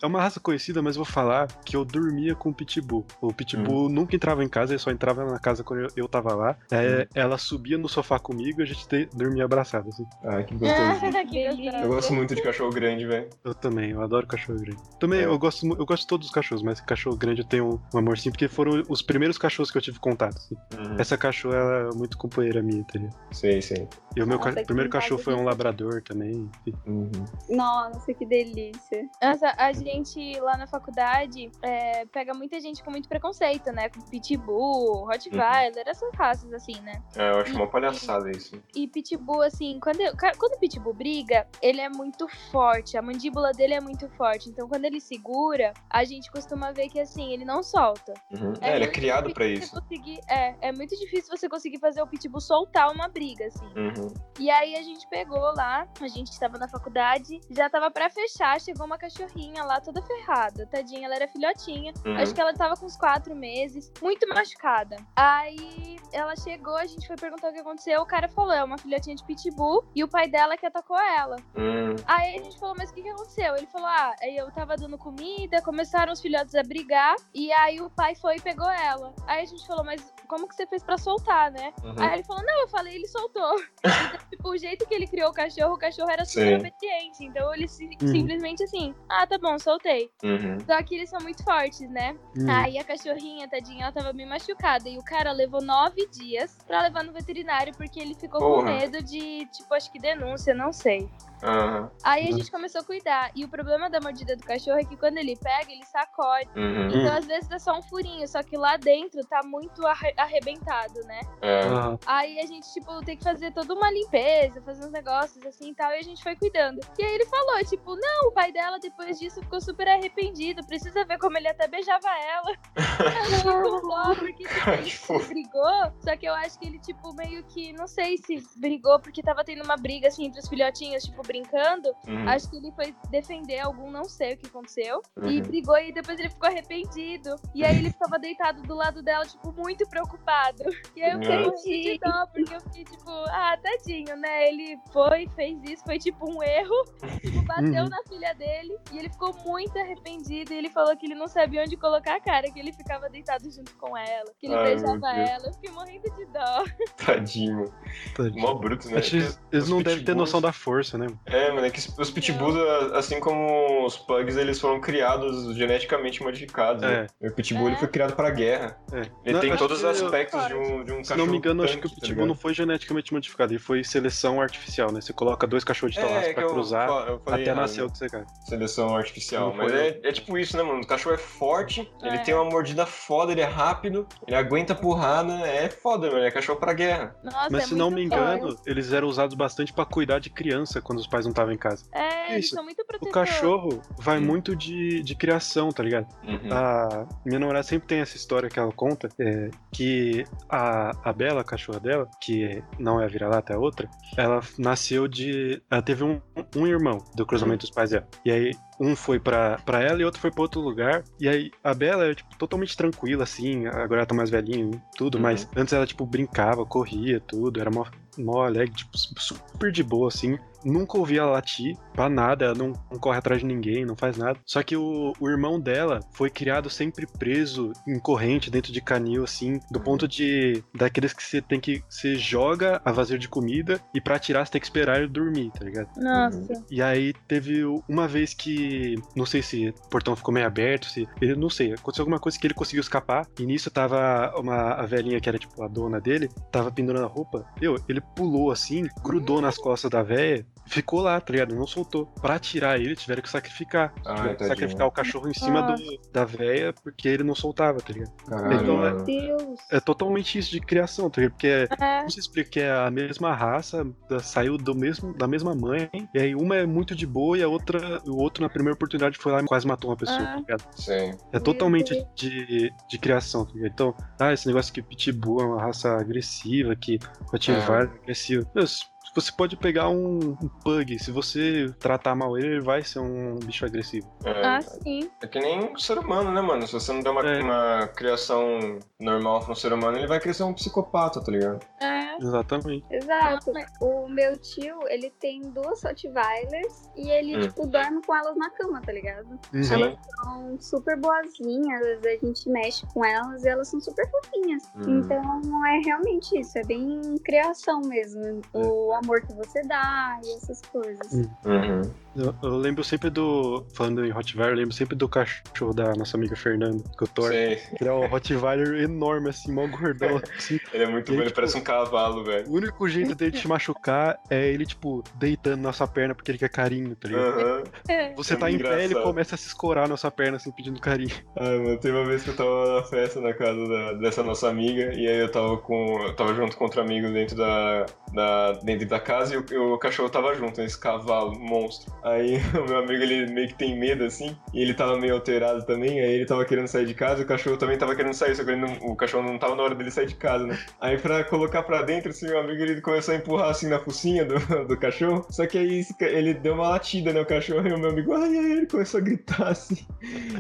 é uma raça conhecida, mas vou falar que eu dormia com o pitbull. O pitbull nunca entrava em casa, ele só entrava na casa quando eu, eu tava lá. É, Ela subia no sofá comigo e a gente te- dormia abraçado, assim. Ai, que gostoso. Eu gosto muito de cachorro grande, velho. Eu também, eu adoro cachorro grande. Também É. eu gosto eu gosto de todos os cachorros, mas cachorro grande eu tenho um amor sim, porque foram os primeiros cachorros que eu tive contato. assim. Essa cachorra ela é muito companheira minha, ligado? Sei, sei. E o meu ca- primeiro cachorro foi um labrador também. enfim. Uhum. Nossa, que delícia. Nossa, a gente lá na faculdade é, pega muita gente com muito preconceito, né? Com pitbull, rottweiler, essas raças assim, né? É, eu acho uma palhaçada isso. E pitbull, assim, quando, quando o pitbull briga, ele é muito forte, a mandíbula dele é muito forte. Então, quando ele segura, a gente costuma ver que, assim, ele não solta. Uhum. É, ele é criado pra difícil isso. conseguir- é, é muito difícil você conseguir fazer o pitbull soltar uma briga, assim. Uhum. E aí a gente pegou lá, a gente tava na faculdade, já tava pra fechar, chegou uma cachorrinha lá toda ferrada. Tadinha, ela era filhotinha. Uhum. Acho que ela tava com uns quatro meses, muito machucada. Aí ela chegou, a gente foi perguntar o que aconteceu. O cara falou: é uma filhotinha de pitbull e o pai dela que atacou ela. Hum. Aí a gente falou: mas o que, que aconteceu? Ele falou: ah, eu tava dando comida, começaram os filhotes a brigar e aí o pai foi e pegou ela. Aí a gente falou: mas como que você fez pra soltar, né? Uhum. Aí ele falou: não, eu falei, ele soltou. Então, tipo, o jeito que ele criou o cachorro, o cachorro era super Sim. obediente. Então eles si- simplesmente assim, ah, tá bom, soltei. Uhum. Só que eles são muito fortes, né? Hum. Aí a cachorrinha, tadinha, ela tava bem machucada. E o cara levou nove dias pra levar no veterinário porque ele ficou com Porra. medo de, tipo, acho que denúncia, não sei. Aham. Aí a gente começou a cuidar. E o problema da mordida do cachorro é que quando ele pega, ele sacode. Uhum. Então, às vezes, dá só um furinho, só que lá dentro tá muito arre- arrebentado, né? É. Ah, Aí a gente, tipo, tem que fazer toda uma limpeza, fazer uns negócios assim e tal, e a gente foi cuidando. E aí ele falou, tipo, não, o pai dela depois disso ficou super arrependido, precisa ver como ele até beijava ela. Dó, porque tipo, ele brigou, só que eu acho que ele, tipo, meio que, não sei se brigou, porque tava tendo uma briga, assim, entre os filhotinhos, tipo, brincando. Uhum. Acho que ele foi defender algum, não sei o que aconteceu. E Uhum. brigou e depois ele ficou arrependido. E aí ele ficava deitado do lado dela, tipo, muito preocupado. E aí eu fiquei Nossa. muito de dó, porque eu fiquei tipo, ah, tadinho, né? Ele foi, fez isso, foi tipo um erro. Tipo, bateu Uhum. na filha dele. E ele ficou muito arrependido. E ele falou que ele não sabia onde colocar a cara, que ele ficava deitado junto com ela, que ele Ai, beijava ela. Eu fiquei morrendo de dó. Tadinho. tadinho. Mó bruto, né? Acho que eles, eles não devem ter noção da força, né? É, mano, é que os pitbulls, assim como os pugs, eles foram criados geneticamente modificados. Né? O pitbull ele É. foi criado pra guerra. É. Ele Não, tem todos os que eu- aspectos de um, de um Se não me engano, acho que o tanque, tá Pitbull ligado? não foi geneticamente modificado, ele foi seleção artificial, né? Você coloca dois cachorros de talas É, pra eu, cruzar eu falei até nascer o que você quer. Seleção artificial. Mas é, é tipo isso, né, mano? O cachorro é forte, ele É. tem uma mordida foda, ele é rápido, ele aguenta porrada, é foda, mano. É cachorro pra guerra. Nossa, Mas é se não me forte. engano, eles eram usados bastante pra cuidar de criança quando os pais não estavam em casa. É, eles Isso. são muito O protetores. cachorro vai muito de, de criação, tá ligado? Uhum. A minha namorada sempre tem essa história que ela conta, é, que a, a Bela, a cachorra dela, que não é a vira-lata, é a outra, ela nasceu de. Ela teve um, um irmão do cruzamento dos pais dela. E aí um foi pra, pra ela e outro foi pra outro lugar. E aí a Bela é, tipo, totalmente tranquila, assim, agora ela tá mais velhinha e tudo, Uhum. mas antes ela, tipo, brincava, corria, tudo, era mó, mó alegre, tipo, su- super de boa, assim. Nunca ouvi ela latir pra nada, ela não, não corre atrás de ninguém, não faz nada. Só que o, o irmão dela foi criado sempre preso em corrente, dentro de canil, assim, do Uhum. ponto de. daqueles que você tem que. Você joga a vazio de comida e pra tirar você tem que esperar ele dormir, tá ligado? Nossa. E aí teve uma vez que. Não sei se o portão ficou meio aberto, se. Ele não sei. Aconteceu alguma coisa que ele conseguiu escapar. E nisso tava uma a velhinha que era tipo a dona dele, tava pendurando a roupa. Eu, ele pulou assim, grudou nas costas da velha. Ficou lá, tá ligado? Não soltou. Pra tirar ele, tiveram que sacrificar. Ai, tiveram que sacrificar o cachorro em cima do, da velha porque ele não soltava, tá ligado? Caralho, Então, é-. É totalmente isso de criação, tá ligado? Porque é, É. como você explica que é a mesma raça, da- saiu do mesmo, da mesma mãe, e aí uma é muito de boa e a outra, o outro na primeira oportunidade foi lá e quase matou uma pessoa, Ah. tá ligado? Sim. É totalmente de, de criação, tá ligado? Então, ah, esse negócio que Pitbull é uma raça agressiva, que Rottweiler é agressivo. Meu, se- você pode pegar um, um pug, se você tratar mal ele, ele vai ser um bicho agressivo. É, Ah, sim. é que nem o ser humano, né, mano? Se você não der uma, É. uma criação normal pra um ser humano, ele vai crescer um psicopata, tá ligado? É. Exatamente. Exato. O meu tio, ele tem duas Rottweilers e ele, Hum. tipo, dorme com elas na cama, tá ligado? Uhum. Sim. São super boazinhas, às vezes a gente mexe com elas e elas são super fofinhas. Hum. Então é realmente isso, é bem criação mesmo. O amor que você dá e essas coisas. Hum. Uhum. Eu, eu lembro sempre do. Falando em Rottweiler, eu lembro sempre do cachorro da nossa amiga Fernanda, que eu. Sei. Ele é um Rottweiler enorme, assim, mó gordão. Assim. Ele é muito bom, ele tipo, parece um cavalo, velho. O único jeito dele te machucar é ele, tipo, deitando na sua perna porque ele quer carinho, tá ligado? É. Você É tá em pé, ele começa a se escorar na sua perna, assim, pedindo carinho. Ai, mano, teve uma vez que eu tava na festa na casa da- dessa nossa amiga, e aí eu tava com. Eu tava junto com outro amigo dentro da, da, dentro da casa e o, o cachorro tava junto, esse cavalo, monstro. Aí o meu amigo ele meio que tem medo assim, e ele tava meio alterado também, aí ele tava querendo sair de casa e o cachorro também tava querendo sair, só que ele não- o cachorro não tava na hora dele sair de casa, né? Aí pra colocar pra dentro, assim, meu amigo ele começou a empurrar assim na focinha do, do cachorro, só que aí ele deu uma latida, né? O cachorro e o meu amigo, ai, ai, ele começou a gritar assim.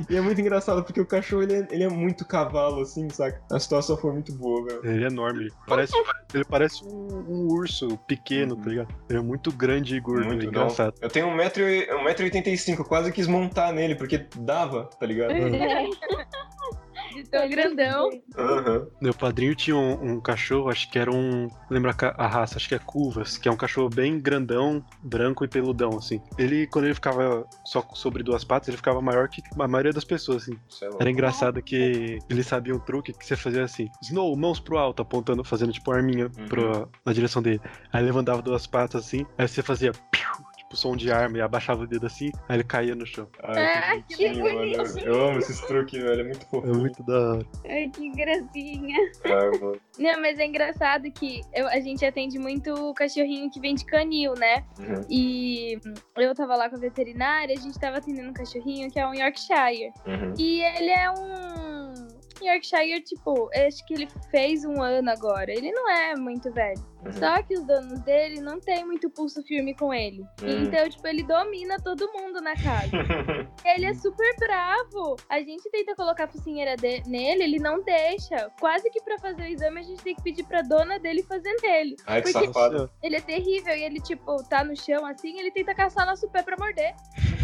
E é muito engraçado porque o cachorro ele é, ele é muito cavalo, assim, saca? A situação foi muito boa, velho. Ele é enorme. Parece, ele parece um, um urso pequeno, tá ligado? Ele é muito grande e gordo, Muito é engraçado. Eu tenho 1,85m, 1,85m, quase quis montar nele, porque dava, tá ligado? Uhum. De tão grandão. Aham. Meu padrinho tinha um, um cachorro, acho que era um. Lembra a raça? Acho que é Cuvas, que é um cachorro bem grandão, branco e peludão, assim. Ele, quando ele ficava só sobre duas patas, ele ficava maior que a maioria das pessoas, assim. É. Era engraçado que ele sabia um truque que você fazia assim: Snow, mãos pro alto, apontando, fazendo tipo uma arminha Uhum. pro, na direção dele. Aí ele levantava duas patas assim, aí você fazia. piu, Tipo, som de arma e abaixava o dedo assim, aí ele caía no chão. Ai, que que bonitinho, mano. Eu, amo esses truques, velho. É muito fofo. É muito da hora. Ai, que gracinha. Ah, mano. Não, mas é engraçado que eu- a gente atende muito cachorrinho que vem de canil, né? Uhum. E eu tava lá com a veterinária, a gente tava atendendo um cachorrinho que é um Yorkshire. Uhum. E ele é um Yorkshire, tipo, acho que ele fez um ano agora. Ele não é muito velho. Uhum. Só que os donos dele não tem muito pulso firme com ele. Hum. Então, tipo, ele domina todo mundo na casa. Ele é super bravo. A gente tenta colocar a focinheira de- nele, ele não deixa. Quase que pra fazer o exame a gente tem que pedir pra dona dele fazer nele. Ai, que safado. Ele é terrível e ele, tipo, tá no chão assim, ele tenta caçar nosso pé pra morder.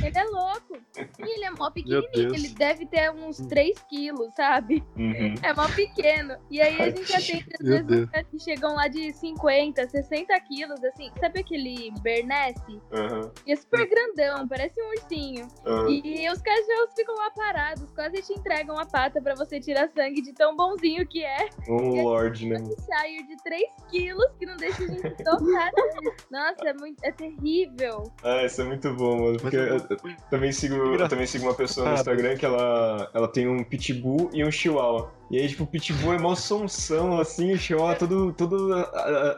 Ele é louco. E ele é mó pequenininho, ele deve ter uns 3 quilos, sabe? Uhum. É mó pequeno. E aí a gente atende, às vezes, que chegam lá de 50, 60 quilos, assim. Sabe aquele Bernese? Uhum. E é super grandão, parece um ursinho. Uhum. E os cachorros ficam lá parados, quase te entregam a pata pra você tirar sangue de tão bonzinho que é. Um Lorde, né? Um Shire de 3 quilos que não deixa a gente tocar. Nossa, é, muito, é terrível. Ah, isso é muito bom, mano. Porque eu, eu também sigo, eu também sigo uma pessoa no. Instagram que ela, ela tem um pitbull e um chihuahua. E aí, tipo, o pitbull é mó sonsão, assim, o chihuahua todo, todo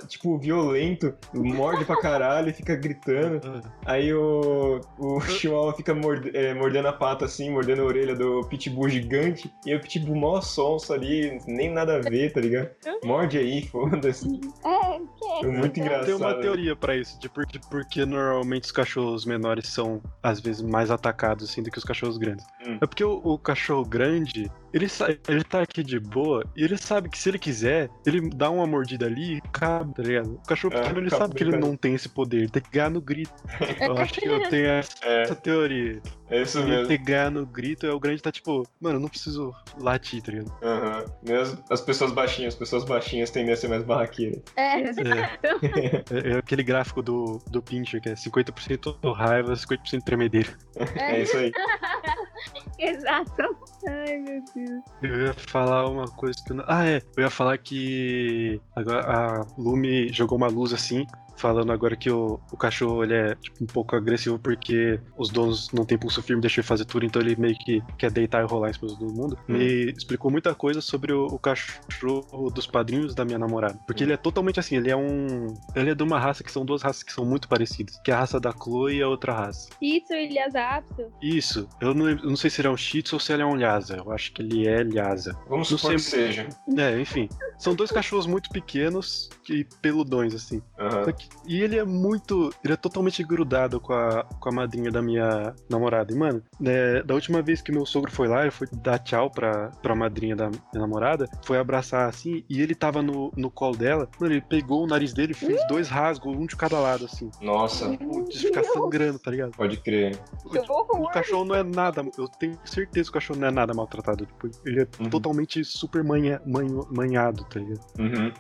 tipo, violento, morde pra caralho e fica gritando. Aí o, o chihuahua fica morde- é, mordendo a pata, assim, mordendo a orelha do pitbull gigante. E aí o pitbull mó sonso ali, nem nada a ver, tá ligado? Morde aí, foda-se. É, que É muito engraçado. Tem uma teoria pra isso, de por, de por que normalmente os cachorros menores são, às vezes, mais atacados, assim, do que os cachorros grandes. Hum. É porque o, o cachorro grande, ele, ele tá aqui de boa, e ele sabe que se ele quiser, ele dá uma mordida ali e cabe, tá ligado? O cachorro É, pequeno, ele sabe que ele não tem esse poder, ele tem que ganhar no grito. Eu acho que eu tenho essa, É, essa teoria. é isso Ele mesmo. ganhar no grito, e o grande tá tipo, mano, eu não preciso latir, tá ligado? Aham. Mesmo as pessoas baixinhas, as pessoas baixinhas tendem a ser mais barraqueiras. É. É, é aquele gráfico do, do Pincher, que é 50% raiva, 50% tremedeira. É isso aí. Exato. Ai, meu Deus. Eu ia falar uma coisa que eu não... Ah, é. Eu ia falar que agora a Lume jogou uma luz assim, falando agora que o, o cachorro ele é tipo, um pouco agressivo porque os donos não têm pulso firme, deixam ele fazer tudo, então ele meio que quer deitar e rolar em cima de todo mundo. Hum. Me explicou muita coisa sobre o, o cachorro dos padrinhos da minha namorada. Porque Hum. ele é totalmente assim, ele é um. Ele é de uma raça que são duas raças que são muito parecidas. Que é a raça da Chloe e a outra raça. Isso, Ilhas Apso. Isso, eu não, eu não sei se ele é um Shih Tzu ou se ele é um Lhasa. Eu acho que ele é Lhasa. Vamos Não supor sei- que seja. É, enfim. São dois cachorros muito pequenos e peludões, assim. Aham. Só que- e ele é muito. Ele é totalmente grudado com a, com a madrinha da minha namorada. E, mano, né, da última vez que meu sogro foi lá, ele foi dar tchau pra, pra madrinha da minha namorada, foi abraçar assim, e ele tava no, no colo dela. Mano, ele pegou o nariz dele e fez dois rasgos, um de cada lado, assim. Nossa, Tipo, De ficar sangrando, tá ligado? pode crer. Que horror. O cachorro não é nada, eu tenho certeza que o cachorro não é nada maltratado. Tipo, ele é Uhum. totalmente super manha, manho- manhado, tá ligado? Uhum.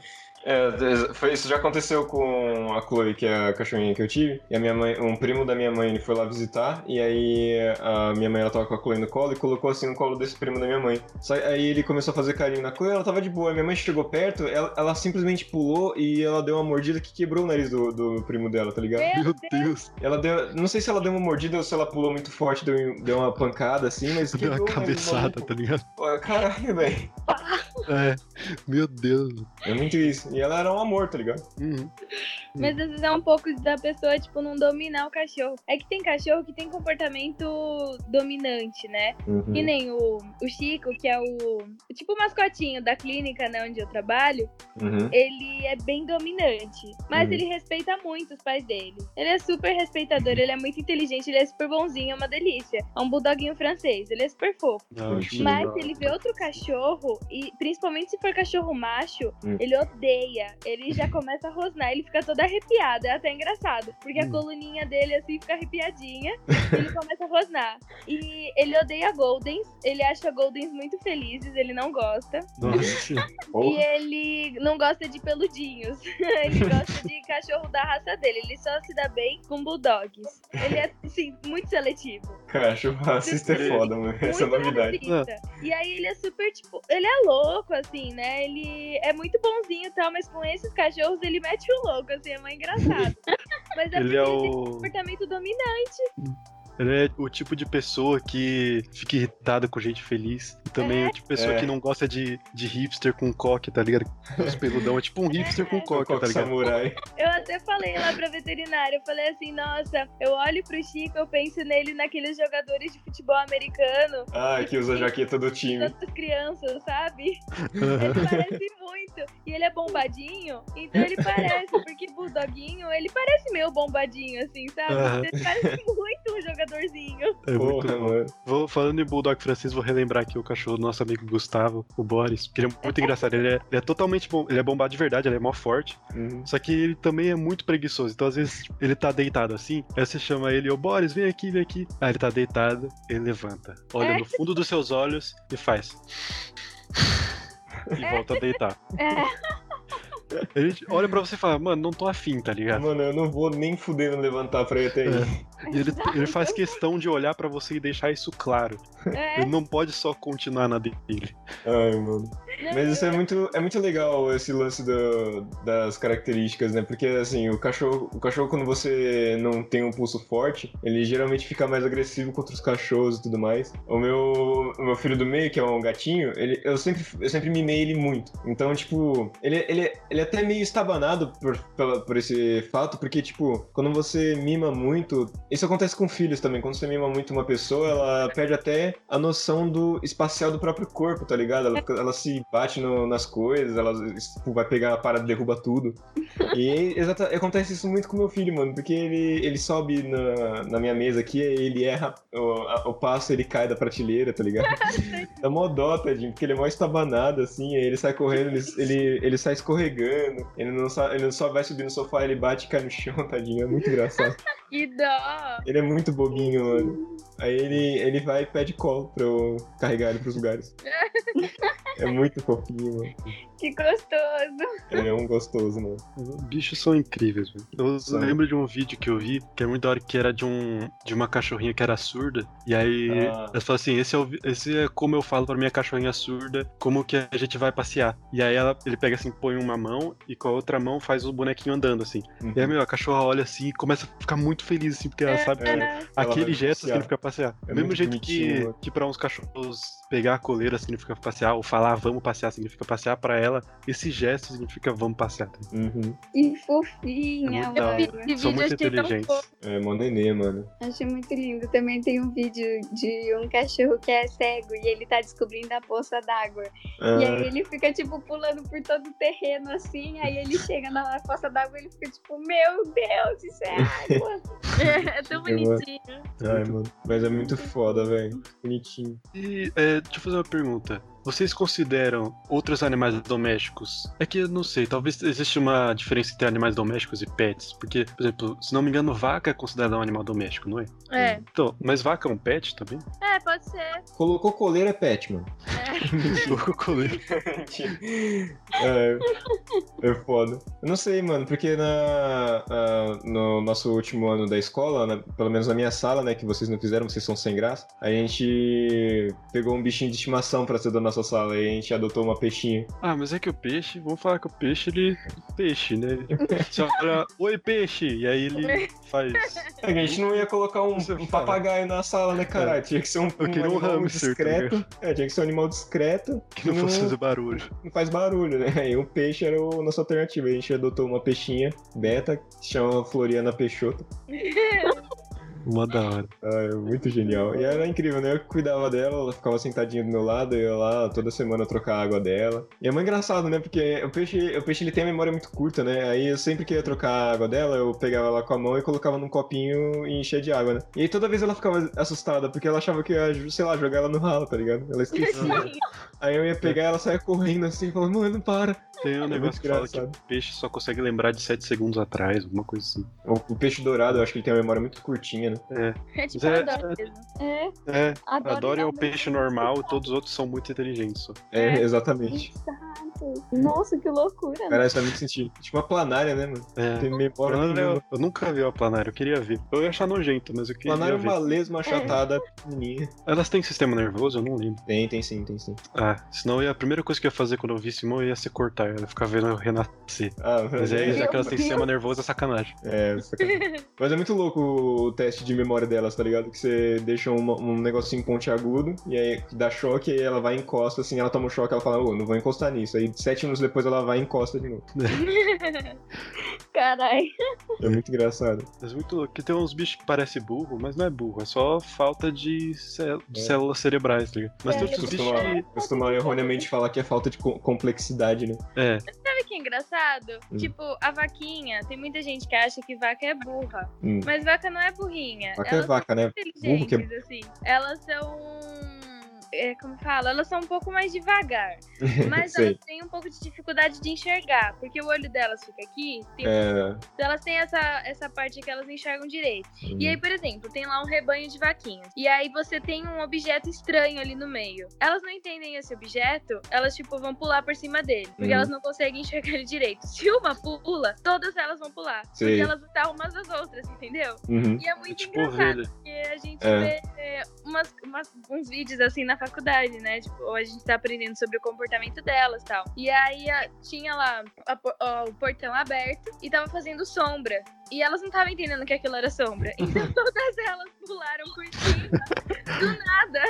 É, foi, isso já aconteceu com a Chloe, que é a cachorrinha que eu tive. E a minha mãe, um primo da minha mãe, ele foi lá visitar. E aí a minha mãe ela tava com a Chloe no colo e colocou assim no colo desse primo da minha mãe. Só, aí ele começou a fazer carinho na Chloe, ela tava de boa. Minha mãe chegou perto, ela, ela simplesmente pulou e ela deu uma mordida que quebrou o nariz do, do primo dela, tá ligado? Meu Meu Deus. Deus, Ela deu. Não sei se ela deu uma mordida ou se ela pulou muito forte, deu, deu uma pancada assim, mas deu uma cabeçada, tá ligado? Caralho, velho. É, meu Deus. É muito isso. E ela era um amor, tá ligado? Uhum. Mas às vezes é um pouco da pessoa, tipo, não dominar o cachorro. É que tem cachorro que tem comportamento dominante, né? Uhum. Que nem o, o Chico, que é o, o tipo mascotinho da clínica, né, onde eu trabalho. Uhum. Ele é bem dominante. Mas Uhum. ele respeita muito os pais dele. Ele é super respeitador, ele é muito inteligente, ele é super bonzinho, é uma delícia. É um bulldoguinho francês, ele é super fofo. Sim. Mas se ele vê outro cachorro, e principalmente se for cachorro macho, Hum. ele odeia. Ele já começa a rosnar, ele fica todo arrepiado. É até engraçado. Porque a Hum. coluninha dele assim fica arrepiadinha. e ele começa a rosnar. E ele odeia Goldens. Ele acha Goldens muito felizes, ele não gosta. Nossa. E ele não gosta de peludinhos. ele gosta de cachorro da raça dele. Ele só se dá bem com bulldogs. Ele é, assim, muito seletivo. Cachorro racista é foda, mano. Essa é novidade. racista. E aí ele é super, tipo, ele é louco, assim, né? Ele é muito bonzinho e tal, mas com esses cachorros ele mete o louco, assim, é mais engraçado. mas é Ele porque é ele tem um o. comportamento dominante. Ele é o tipo de pessoa que fica irritada com gente feliz. E também é, o tipo de pessoa É. que não gosta de, de hipster com coque, tá ligado? Os peludão é tipo um hipster com coque, tá Coque ligado? samurai. Eu até falei lá pra veterinária, eu falei assim, nossa, eu olho pro Chico, eu penso nele naqueles jogadores de futebol americano, Ah, que usa a jaqueta do time. tantas crianças, sabe? Aham. Ele parece muito. E ele é bombadinho, então ele parece, porque Bulldoguinho, ele parece meio bombadinho, assim, sabe? Aham. Ele parece muito um jogadorzinho. É muito Porra, bom. mano. Vou, falando em Bulldog francês, vou relembrar aqui o cachorro do nosso amigo Gustavo, o Boris, que ele é muito engraçado. Ele é, ele é totalmente bom, ele é bombado de verdade, ele é mó forte. Uhum. Só que ele também é muito preguiçoso. Então, às vezes, ele tá deitado assim, aí você chama ele, ô Boris, vem aqui, vem aqui. Aí ele tá deitado, ele levanta, olha É. no fundo dos seus olhos e faz. E volta a deitar. É, Ele olha pra você e fala, mano, não tô afim, tá ligado? Mano, eu não vou nem fudendo levantar pra ir até aí. E ele, ele faz questão de olhar pra você e deixar isso claro. é. Ele não pode só continuar na dele. Ai, mano. Mas isso é muito, é muito legal, esse lance do- das características, né? Porque, assim, o cachorro, o cachorro, quando você não tem um pulso forte, ele geralmente fica mais agressivo contra os cachorros e tudo mais. O meu, o meu filho do meio, que é um gatinho, ele, eu, sempre, eu sempre mimei ele muito. Então, tipo, ele, ele, ele é até meio estabanado por, por esse fato, porque, tipo, quando você mima muito. Isso acontece com filhos também. Quando você mima muito uma pessoa, ela perde até a noção do espacial do próprio corpo, tá ligado? Ela, ela se bate no- nas coisas, ela tipo, vai pegar a parada, derruba tudo. E exata, acontece isso muito com meu filho, mano, porque ele, ele sobe na, na minha mesa aqui, ele erra o, a- o passo, ele cai da prateleira, tá ligado? Dá mó dó, tadinho, porque ele é mó estabanado, assim, aí ele sai correndo, ele, ele, ele sai escorregando, ele não, ele só vai subir no sofá, ele bate e cai no chão, tadinho, é muito engraçado. Que dó. Ele é muito bobinho, mano. Aí ele, ele vai e pede colo pra eu carregar ele pros lugares. É muito fofinho, mano. Que gostoso. Ele é um gostoso, mano. Os bichos são incríveis, velho. Eu São. lembro de um vídeo que eu vi, que é muito da hora, que era de, um, de uma cachorrinha que era surda. E aí, Ah. ela falou assim: esse é, o esse é como eu falo pra minha cachorrinha surda, como que a gente vai passear. E aí ela, ele pega assim, põe uma mão e com a outra mão faz o bonequinho andando, assim. E aí, meu, a cachorra olha assim e começa a ficar muito feliz, assim, porque ela sabe que É. É. aquele gesto passear. significa passear. É Do mesmo jeito que, bonitinho, mano. que pra uns cachorros pegar a coleira significa passear, ou falar vamos passear significa passear, pra ela, esse gesto significa vamos passear. tá? Uhum. Que fofinha, É mano. esse São vídeo, muito tão inteligentes. fofo. É, mó nenê, mano. Achei muito lindo. Também tem um vídeo de um cachorro que é cego e ele tá descobrindo a poça d'água. Ah, E aí ele fica, tipo, pulando por todo o terreno, assim. Aí ele chega na poça d'água e ele fica, tipo, meu Deus, isso é água. É tão Eu vou- bonitinho. ai, mano. Mas é muito foda, velho. Bonitinho. E é, deixa eu fazer uma pergunta. Vocês consideram outros animais domésticos? É que eu não sei, talvez exista uma diferença entre animais domésticos e pets. Porque, por exemplo, se não me engano, vaca é considerada um animal doméstico, não é? É, Então, mas vaca é um pet também? é, pode ser. Colocou coleira é pet, mano. Louco coleiro. é, é foda. Eu não sei, mano, porque na, no nosso último ano da escola, né, pelo menos na minha sala, né, que vocês não fizeram, vocês são sem graça, a gente pegou um bichinho de estimação pra ser da nossa sala e a gente adotou uma peixinha. Ah, mas é que o peixe, vamos falar que o peixe, ele. Peixe, né? Você olha, oi peixe! E aí ele faz. É que a gente não ia colocar um, um fala. papagaio na sala, né, caralho? Tinha que ser um, um animal tá discreto. é, tinha que ser um animal discreto Que não fosse fazer barulho. não faz barulho, né? E o peixe era a nossa alternativa. A gente adotou uma peixinha beta, que se chama Floriana Peixoto. Uma da hora. Ah, é muito genial. E era incrível, né? Eu cuidava dela, ela ficava sentadinha do meu lado, eu ia lá toda semana trocar a água dela. E é muito engraçado, né? Porque o peixe, o peixe ele tem a memória muito curta, né? Aí eu sempre que ia trocar a água dela, eu pegava ela com a mão e colocava num copinho e enchia de água, né? E aí toda vez ela ficava assustada, porque ela achava que eu ia, sei lá, jogar ela no ralo, tá ligado? Ela esquecia. aí eu ia pegar ela, saia correndo assim, falando, mano, para. Tem um É negócio que fala que o peixe só consegue lembrar de 7 segundos atrás, alguma coisa assim. O, o peixe dourado, eu acho que ele tem uma memória muito curtinha, né? É tipo, Mas é- adoro mesmo. É, É, adoro. é o peixe normal e todos os outros são muito inteligentes. Só. É, É. exatamente. Exato. Nossa, que loucura. né? Cara, isso faz muito sentido. Tipo uma planária, né, mano? É. Tem memória eu, eu nunca vi uma planária, eu queria ver. Eu ia achar nojento, mas eu queria Planária é ver. uma lesma achatada pequenininha. Elas têm sistema nervoso? Eu não lembro. Tem, tem sim, tem sim. Ah, senão eu ia- a primeira coisa que eu ia fazer quando eu visse Simão ia ser cortar, eu ia ficar vendo eu renascer. Ah, Mas é isso, Meu já que elas têm sistema nervoso, é sacanagem. É, sacanagem. Mas é muito louco o teste de memória delas, tá ligado? Que você deixa uma- um negocinho pontiagudo e aí dá choque, e aí ela vai e encosta, assim, ela toma um choque, ela fala, ô, não vou encostar nisso. Aí sete minutos depois ela vai e encosta de novo. Caralho. É muito engraçado. Mas muito louco. Que tem uns bichos que parecem burro, mas não é burro, é só falta de, É. células cerebrais, tá ligado? Mas É, tem outros bichos Costuma, que. costuma erroneamente falar que é falta de co- complexidade, né? É, Sabe que é engraçado? Hum. Tipo, a vaquinha, tem muita gente que acha que vaca é burra. Hum. Mas vaca não é burrinha. Vaca é Elas vaca, né? são Burro que é- inteligentes, assim. Elas são. É, como fala? Elas são um pouco mais devagar. Mas elas têm um pouco de dificuldade de enxergar. Porque o olho delas fica aqui. tem- É. Elas têm essa, essa parte que elas enxergam direito. hum. E aí, por exemplo, tem lá um rebanho de vaquinhas. E aí você tem um objeto estranho ali no meio. Elas não entendem esse objeto, elas, tipo, vão pular por cima dele. Porque Uhum. elas não conseguem enxergar ele direito. Se uma pula, todas elas vão pular. Sei. Porque elas estão umas das outras, entendeu? Uhum. E é é muito tipo engraçado. Porque a gente É. vê é, umas, umas- uns vídeos assim na faculdade, né? Tipo, a gente tá aprendendo sobre o comportamento delas e tal. E aí a- tinha lá a ó, o portão aberto e tava fazendo sombra. E elas não estavam entendendo que aquilo era sombra. Então todas elas pularam por cima do nada,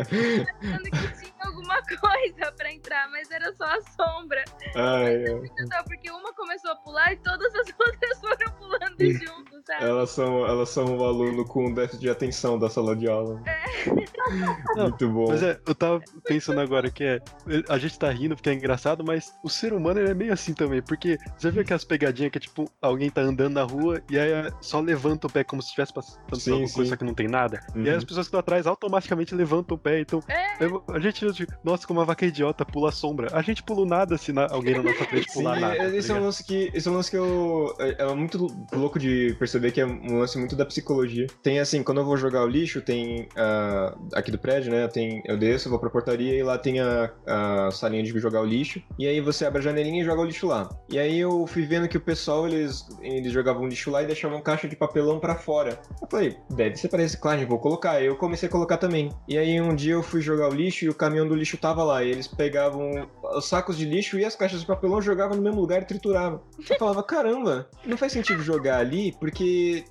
achando que tinha alguma coisa pra entrar, mas era só a sombra. Ai, ai. Então, porque uma começou a pular e todas as outras foram pulando junto, sabe? Elas são, elas são o aluno com déficit de atenção da sala de aula. Não, Muito bom. Mas é, eu tava pensando agora que é. A gente tá rindo porque é engraçado, mas o ser humano ele é meio assim também. Porque você viu aquelas pegadinhas que é tipo, alguém tá andando na rua e aí é, só levanta o pé como se estivesse passando por Sim, alguma coisa sim. só que não tem nada. E aí Uhum. as pessoas que estão atrás automaticamente levantam o pé. Então, É. eu- a gente, nossa, como uma vaca idiota, pula a sombra. A gente pula o nada se na- alguém na nossa frente Sim, pular nada. tá esse é um lance que esse é um lance que eu é, é muito louco de perceber que é um lance muito da psicologia. Tem assim, quando eu vou jogar o lixo, tem ah, aqui do prédio, né? Tem, eu desço, vou pra portaria e lá tem a, a salinha de jogar o lixo. E aí você abre a janelinha e joga o lixo lá. E aí eu fui vendo que o pessoal eles eles jogavam lixo lá e deixavam caixa de papelão pra fora. Eu falei, deve ser para reciclagem, vou colocar. Eu comecei a colocar também. E aí um dia eu fui jogar o lixo e o caminhão do lixo tava lá. E eles pegavam os sacos de lixo e as caixas de papelão jogavam no mesmo lugar e trituravam. Eu falava, caramba, não faz sentido jogar ali, porque,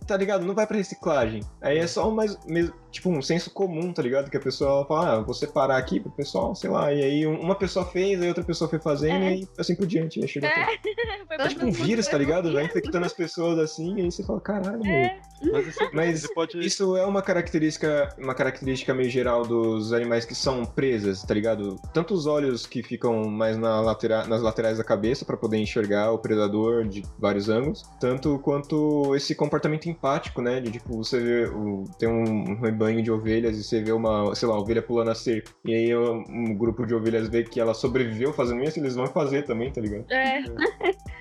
tá ligado, não vai pra reciclagem. Aí é só mais, tipo, um senso comum, tá ligado? Que a pessoa fala, ah, vou separar aqui pro pessoal, sei lá. E aí um- uma pessoa fez, aí outra pessoa foi fazendo, É. e assim por diante. Aí chega até. Foi É tipo um vírus, tá ligado? Vai infectando as pessoas assim, e aí você fala, caralho. É, Mas, isso- Mas você pode. Isso é uma característica, uma característica meio geral dos animais que são presas, tá ligado? Tanto os olhos que ficam mais na latera- nas laterais da cabeça pra poder enxergar o predador de vários ângulos, tanto quanto esse comportamento empático, né? De tipo, você vê, o- tem um rebanho de ovelhas e você vê uma, sei lá, ovelha pulando a cerca. E aí um, grupo de ovelhas vê que ela sobreviveu fazendo isso, eles vão fazer também, tá ligado? é.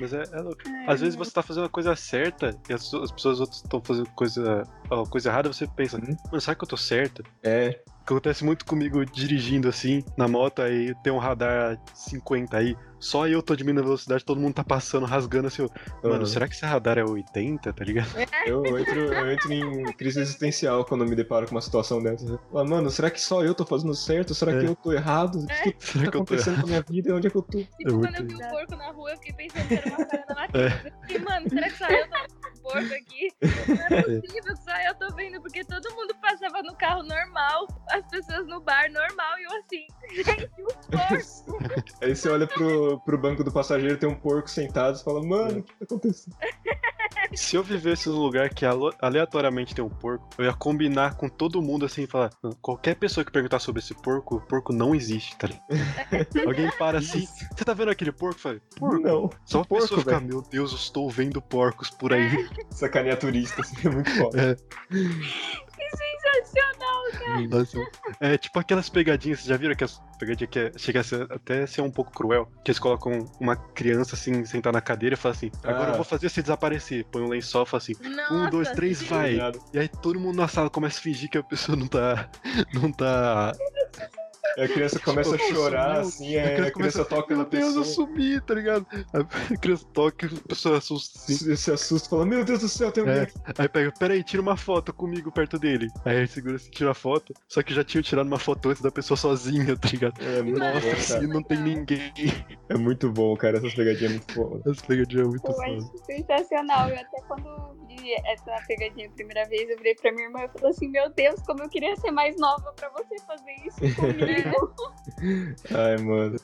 Mas é, é louco. Às vezes você tá fazendo a coisa certa e as, as pessoas outras estão fazendo coisa, coisa errada, você pensa, mano, será que eu tô certo? É, Acontece muito comigo dirigindo assim, na moto, aí tem um radar 50 aí, só eu tô diminuindo a velocidade, todo mundo tá passando, rasgando assim, mano, Uhum. será que esse radar é 80, tá ligado? Eu entro, eu entro em crise existencial quando eu me deparo com uma situação dessa. Ah, mano, será que só eu tô fazendo certo? Será que É. eu tô errado? O que, que Será tá que acontecendo com a minha vida? Onde é que eu tô? Tipo, É quando muito eu vi o porco na rua, eu fiquei pensando que era uma parada na casa. Eu fiquei, mano, será que só eu tô vendo o porco aqui? Não é possível que só eu tô vendo, porque todo mundo passava no carro normal, as pessoas no bar normal, e eu assim, gente, o porco. Aí você olha pro, pro banco do passageiro, tem um porco sentado e fala, mano, o que tá acontecendo? Se eu vivesse num lugar que aleatoriamente tem um porco, eu ia combinar com todo mundo assim e falar: "Não, qualquer pessoa que perguntar sobre esse porco, o porco não existe, tá ligado? Alguém para assim, você tá vendo aquele porco? Eu falei, porco. Não. Só a porco, pessoa ficar, velho. meu Deus, eu estou vendo porcos por aí. Sacanear turista, assim, é muito foda. Sensacional. Nossa. É tipo aquelas pegadinhas, vocês já viram aquelas pegadinhas que é- chega a ser, até ser um pouco cruel? Que eles colocam uma criança assim, sentar na cadeira e falam assim: agora Ah. eu vou fazer você desaparecer. Põe um lençol e fala assim: Nossa, um, dois, três, sim. vai. E aí todo mundo na sala começa a fingir que a pessoa não tá. Não tá. A criança começa a Tipo, chorar, sumiu. assim, aí a criança toca Meu na Deus, eu pessoa. sumi, tá ligado? A criança toca e a pessoa assusta assim. Se, se assusta e fala, meu Deus do céu, tem alguém É. aqui. Aí pega, peraí, tira uma foto comigo perto dele. Aí ele segura assim, tira a foto. Só que já tinha tirado uma foto antes da pessoa sozinha, tá ligado? É muito Nossa, bom, assim, não tem ninguém. É muito bom, cara. Essas pegadinhas é muito foda. Essa pegadinha é muito Eu foda. acho sensacional. Eu até quando vi essa pegadinha a primeira vez, eu virei pra minha irmã e falei assim, meu Deus, como eu queria ser mais nova pra você fazer isso comigo. Ai, mano.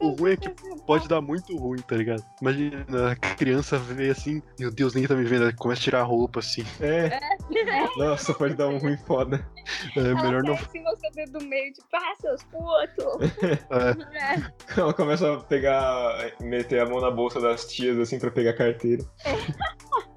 o ruim é que Pode dar muito ruim, tá ligado? Imagina a criança vê assim, meu Deus, ninguém tá me vendo. Começa a tirar a roupa assim. É. Nossa, pode dar um ruim foda. É melhor não. Ela assim você dedo do meio, tipo, ah, seus putos. É, É. Ela começa a pegar, meter a mão na bolsa das tias, assim, pra pegar carteira.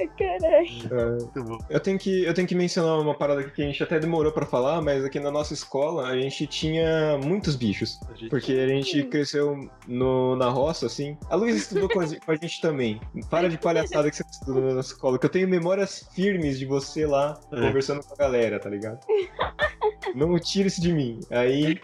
Ai, caralho. É. muito bom. Eu tenho que, eu tenho que mencionar uma parada aqui que a gente até demorou pra falar, mas aqui na nossa escola a gente tinha muitos bichos. A gente- Porque a gente cresceu no, na roça, assim. A Luísa estudou com a, gente- com a gente também. Para de palhaçada que você estudou na nossa escola, que eu tenho memórias firmes de você lá É. conversando com a galera, tá ligado? Não tira isso de mim. Aí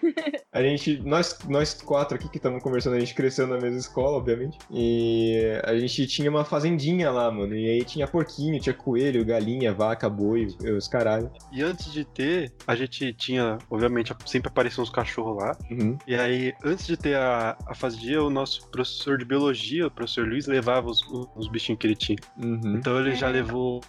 a gente, nós, nós quatro aqui que estamos conversando, a gente cresceu na mesma escola, obviamente. E a gente tinha uma fazendinha lá, mano. E aí tinha porquinho, tinha coelho, galinha, vaca, boi, os caralho. E antes de ter, a gente tinha, obviamente, sempre apareciam uns cachorros lá. Uhum. E aí, antes de ter a, a fazia, o nosso professor de biologia, o professor Luiz, levava os, os bichinhos que ele tinha. Uhum. Então ele já levou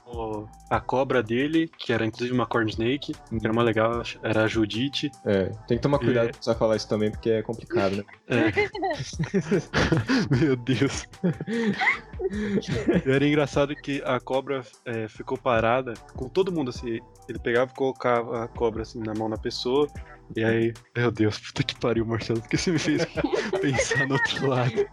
a cobra dele, que era inclusive uma corn snake, que era uma legal, era a Judite. É, tem que tomar cuidado É. pra falar isso também, porque é complicado, né? É. Meu Deus. Era engraçado que a cobra é, ficou parada com todo mundo assim. Ele pegava e colocava a cobra assim na mão da pessoa. E aí, meu Deus, puta que pariu, Marcelo, porque você me fez pensar no outro lado.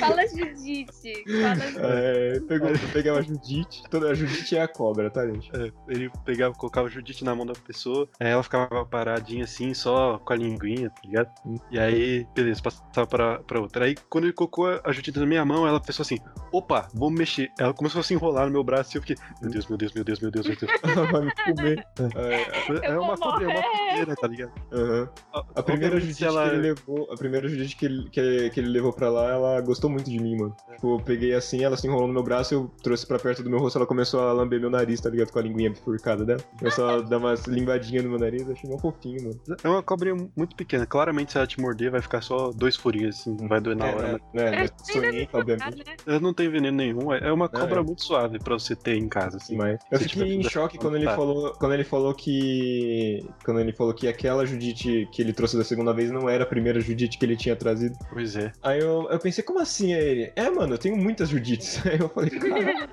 Fala Judite. Fala É, pegou, pegava a Judite, toda a Judite é a cobra, tá, gente? É, ele pegava, colocava o Judite na mão da pessoa, aí ela ficava paradinha assim, só com a linguinha, tá ligado? E aí, beleza, passava pra, pra outra. Aí, quando ele colocou a Judite na minha mão, ela pensou assim: opa, vamos mexer. Ela começou a se enrolar no meu braço e eu fiquei: meu Deus, meu Deus, meu Deus, meu Deus, meu Deus. Ela vai me comer. É, É Eu uma vou cobra, é uma morrer. Tá ligado? aham. A primeira Obviamente, Judite ela- que ele levou, a primeira Judite que ele, que, que ele levou pra lá, ela gostou muito de mim, mano. Tipo, eu peguei assim, ela se enrolou no meu braço, eu trouxe pra perto do meu rosto, ela começou a lamber meu nariz, tá ligado? Com a linguinha bifurcada dela. Começou a dar umas linguadinhas no meu nariz, achei mó fofinho, mano. É uma cobrinha muito pequena. Claramente, se ela te morder, vai ficar só dois furinhos, assim, não vai doer na é, hora. né? mas né? É, Mas sonhei, obviamente. né? Ela não tem veneno nenhum. é- É uma cobra é. muito suave pra você ter em casa, assim. Mas eu fiquei em choque quando ele falou, quando ele falou que quando ele falou que aquela Judite que ele trouxe da segunda vez não era a primeira Judite que ele tinha trazido. Pois é. Aí eu, eu pensei, como assim? Aí ele, é, mano, eu tenho muitas Judites. Aí eu falei, cara,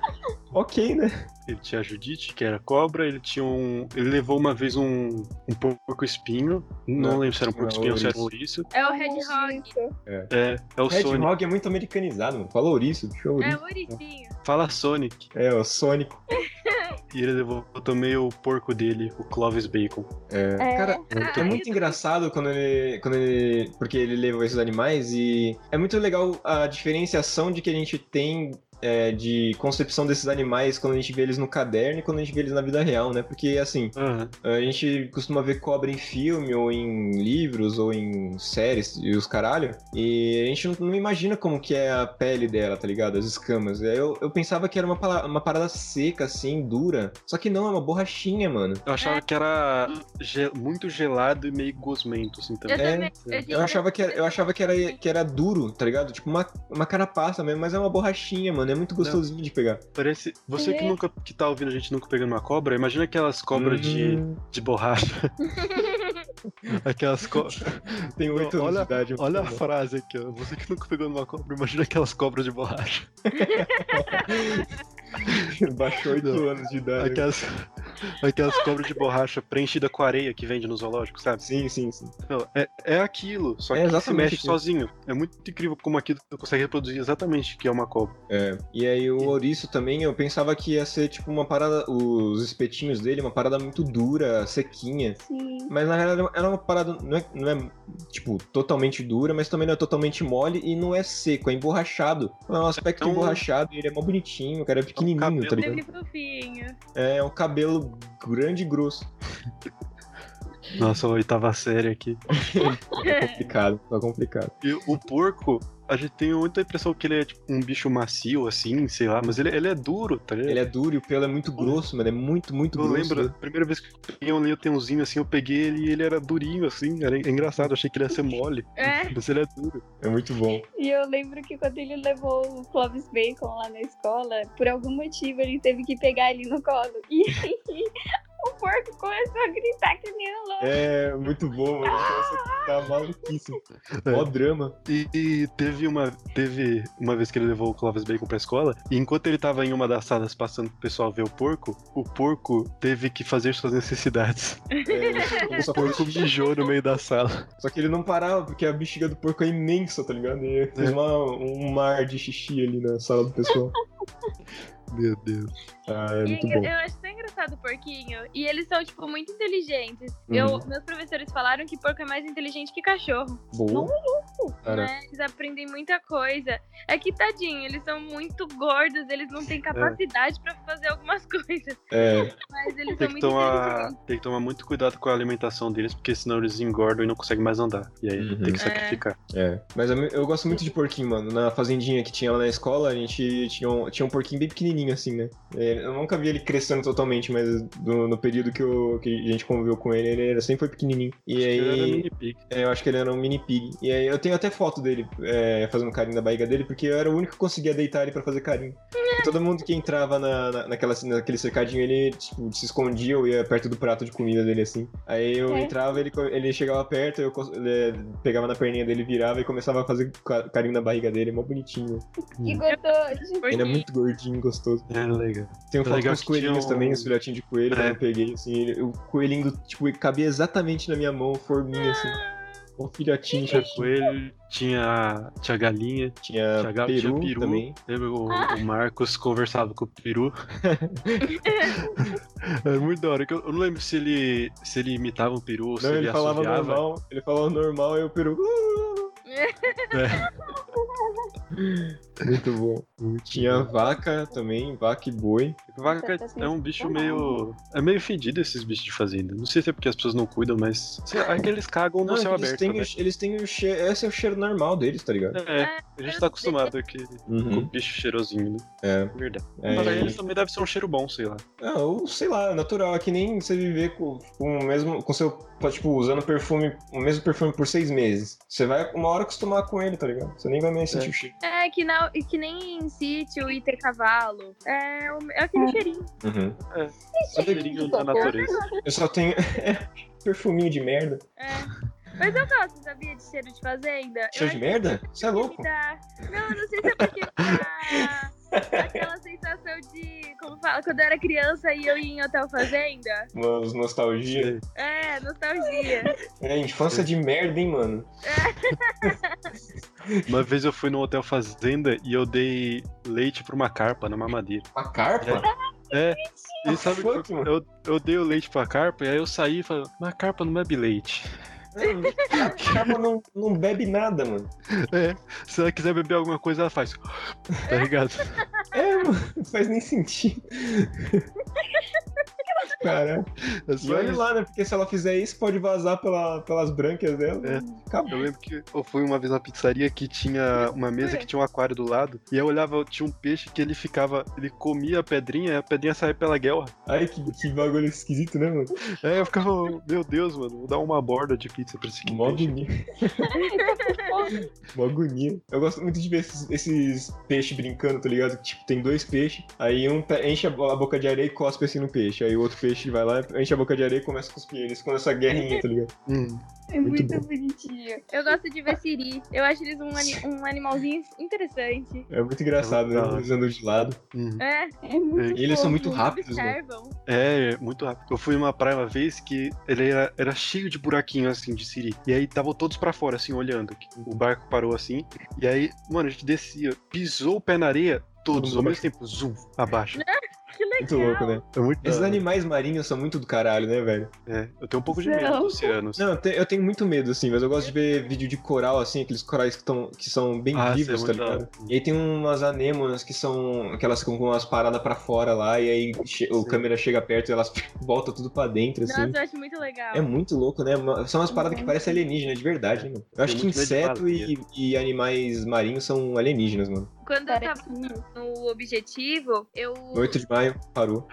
ok, né? Ele tinha a Judite, que era cobra, ele tinha um. Ele levou uma vez um, um porco espinho. Não, Não, lembro se era um porco espinho ou se era um ouriço. É o Hedgehog. É, é o Red Sonic. Hog é muito americanizado, mano. Fala ouriço, deixa eu É ouriço. o Oricinho. Fala Sonic. É, o Sônico. E ele levou também o porco dele, o Clovis Bacon. É. É. Cara, Ah, é muito engraçado quando ele, quando ele. Porque ele leva esses animais e é muito legal a diferenciação de que a gente tem é, de concepção desses animais quando a gente vê eles no caderno e quando a gente vê eles na vida real, né? Porque assim, Aham. a gente costuma ver cobra em filme ou em livros ou em séries e os caralho. E a gente não, não imagina como que é a pele dela, tá ligado? As escamas. Eu, eu pensava que era uma, pala- uma parada seca, assim, dura. Só que não, é uma borrachinha, mano. Eu achava que era ge- muito gelado e meio gosmento, assim, Eu também. É, também. Eu, Eu achava que era, eu achava que era, que era duro, tá ligado? Tipo uma, uma carapaça mesmo, mas é uma borrachinha, mano. É muito gostosinho de pegar. Parece. Você que É. nunca que tá ouvindo a gente nunca pegando uma cobra, imagina aquelas cobras de, Hum, de borracha. Aquelas co... Tem oito anos olha, de idade. olha a frase aqui, ó. Você que nunca pegou numa cobra, imagina aquelas cobras de borracha. Baixou oito Não. anos de idade. Aquelas, aquelas cobras de borracha preenchidas com areia que vende no zoológico, sabe? Sim, sim, sim. Não, é, é aquilo, só É que se exatamente mexe aquilo. sozinho. É muito incrível como aquilo consegue reproduzir exatamente o que é uma cobra. É. E aí o ouriço também, eu pensava que ia ser tipo uma parada, os espetinhos dele, uma parada muito dura, sequinha. Sim. Mas na realidade era uma parada, não é, não é tipo, totalmente dura, mas também não é totalmente mole e não é seco, é emborrachado. É um aspecto É um- emborrachado e ele é mó bonitinho, o cara é pequenininho, cabelo. tá ligado? Ele fofinho. É um cabelo grande e grosso. Nossa, a oitava série aqui. É complicado, tá complicado. E o porco, a gente tem muita impressão que ele é tipo, um bicho macio, assim, sei lá, mas ele, ele é duro, tá ligado? Ele é duro e o pelo é muito grosso, mano, é muito, muito Eu grosso. lembro, né? a primeira vez que eu peguei um leotãozinho assim, eu peguei ele e ele era durinho, assim, era engraçado, eu achei que ele ia ser mole, É. mas ele é duro. É muito bom. E eu lembro que quando ele levou o Clovis Bacon lá na escola, por algum motivo ele teve que pegar ele no colo. E o porco começou a gritar que nem um louco. É muito bom, mano. Nossa, tá maluquíssimo. É. Mó drama. E, e teve uma teve uma vez que ele levou o Clovis Bacon pra escola, e enquanto ele tava em uma das salas passando pro pessoal ver o porco, o porco teve que fazer suas necessidades. É, O porco mijou no meio da sala. só que ele não parava, porque a bexiga do porco é imensa, tá ligado? E fez É. uma- um mar de xixi ali na sala do pessoal. Meu Deus. Ah, é E muito eu, bom. eu acho tão engraçado o porquinho. E eles são, tipo, muito inteligentes. Uhum. Eu, meus professores falaram que porco é mais inteligente que cachorro. Boa. Cara, Né? Eles aprendem muita coisa. É que, tadinho, eles são muito gordos, eles não têm capacidade pra fazer algumas coisas. é. Mas eles Tem são que, muito tomar, inteligentes. tem que tomar muito cuidado com a alimentação deles, porque senão eles engordam e não conseguem mais andar. E aí Uhum. tem que É. sacrificar. É, mas eu, eu gosto muito de porquinho, mano. Na fazendinha que tinha lá na escola, a gente tinha um, tinha um porquinho bem pequenininho, assim, né? É, Eu nunca vi ele crescendo totalmente, mas do- no período que, eu- que a gente conviveu com ele, ele era- sempre foi pequenininho. E Ele era aí, mini pig. é, eu acho que ele era um mini pig. E aí, eu tenho até foto dele é, fazendo carinho na barriga dele, porque eu era o único que conseguia deitar ele pra fazer carinho. E todo mundo que entrava na, na- naquela, naquele cercadinho, ele tipo, se escondia ou ia perto do prato de comida dele, assim. Aí eu É. entrava, ele, ele chegava perto, eu pegava na perninha dele, virava e começava a fazer ca- carinho na barriga dele, é mó bonitinho. Que gostoso. Ele é muito gordinho, gostoso. É legal. Tem É foto com legal os coelhinhos um- também, os filhotinhos de coelho, É. eu peguei, assim, ele- o coelhinho, tipo, cabia exatamente na minha mão, forminha, assim. Um filhotinho, Tinha coelho, tinha, tinha galinha, tinha tinha gato, peru, tinha peru. também. Lembra o, o Marcos conversava com o peru? Era muito da hora. que Eu, eu não lembro se ele, se ele imitava um peru ou se Não, ele, ele falava assoviava. normal, ele falava normal e o peru... É. Muito bom. Tinha vaca também, vaca e boi. Vaca é um bicho meio. É meio fedido esses bichos de fazenda. Não sei se é porque as pessoas não cuidam, mas. É que eles cagam no Não, é céu eles, aberto. têm, o- eles têm o cheiro. Esse é o cheiro normal deles, tá ligado? É, a gente tá acostumado aqui com o Uhum. bicho cheirosinho, né? É. Verdade. É, Mas aí eles também deve ser um cheiro bom, sei lá. Ah, ou sei lá, é natural. É que nem você viver com, com o mesmo. Com seu. Tipo, usando perfume. O mesmo perfume por seis meses. Você vai uma hora acostumar com ele, tá ligado? Você nem vai mais sentir É. o cheiro. É, que, não, e que nem em sítio e ter cavalo. É, o- é aquele cheirinho. Uhum. Só cheirinho da natureza. Eu só tenho. perfuminho de merda. É. Mas eu gosto, sabia, de cheiro de fazenda. Cheiro Eu de merda? que Você é louco? Não, eu não sei se é porque dá aquela sensação de, como fala, quando eu era criança e eu ia em hotel fazenda. Umas nostalgia. É, nostalgia. É, infância de merda, hein, mano? Uma vez eu fui no hotel fazenda e eu dei leite pra uma carpa na mamadeira. Uma carpa? É. E sabe que mano. eu, eu dei o leite pra carpa e aí eu saí e falei, mas a carpa não bebe leite. A não, não bebe nada, mano. É, se ela quiser beber alguma coisa, ela faz. Tá ligado? É, mano, não faz nem sentido. Caralho. É E olha isso. lá, né? Porque se ela fizer isso, pode vazar pela, pelas brancas dela. É. Acabou. Eu lembro que eu fui uma vez na pizzaria que tinha uma mesa que tinha um aquário do lado. E eu olhava, tinha um peixe que ele ficava. Ele comia a pedrinha e a pedrinha saía pela guelra. Ai, que, que bagulho esquisito, né, mano? Aí eu ficava, meu Deus, mano, vou dar uma borda de pizza pra esse aqui. Mó peixe. agonia. Mó agonia. Eu gosto muito de ver esses, esses peixes brincando, tá ligado? Tipo, tem dois peixes, aí um enche a boca de areia e cospe assim no peixe. Aí o outro peixe peixe vai lá, enche a boca de areia e começa a cuspir eles. Começa a guerrinha, tá ligado? Hum. É Muito muito, bonitinho. Eu gosto de ver Siri. Eu acho eles um, ani- um animalzinho interessante. É muito engraçado, É né? Eles andam de lado. Hum. É, É muito E eles são muito rápidos, mano. observam. É, muito rápido. Eu fui numa praia uma vez que ele era, era cheio de buraquinho assim de siri. E aí estavam todos pra fora, assim, olhando. O barco parou assim. E aí, mano, a gente descia, pisou o pé na areia, todos Todo ao mesmo tempo, zoom, abaixo. Legal. Muito louco, né? É muito Esses animais marinhos são muito do caralho, né, velho? É, eu tenho um pouco de medo Não. dos oceanos. Não, eu te- eu tenho muito medo, assim, mas eu gosto de ver vídeo de coral, assim, aqueles corais que, tão, que são bem Ah, vivos, tá é muito da ligado? E aí tem umas anêmonas que são. que elas ficam com umas paradas pra fora lá, e aí che- o câmera chega perto e elas voltam tudo pra dentro, assim. Nossa, eu acho muito legal. É muito louco, né? São umas paradas que parecem alienígena, de verdade, né, mano? Eu acho que inseto e, e animais marinhos são alienígenas, mano. Quando eu Parece tava mesmo. no objetivo, eu. No 8 de maio, parou.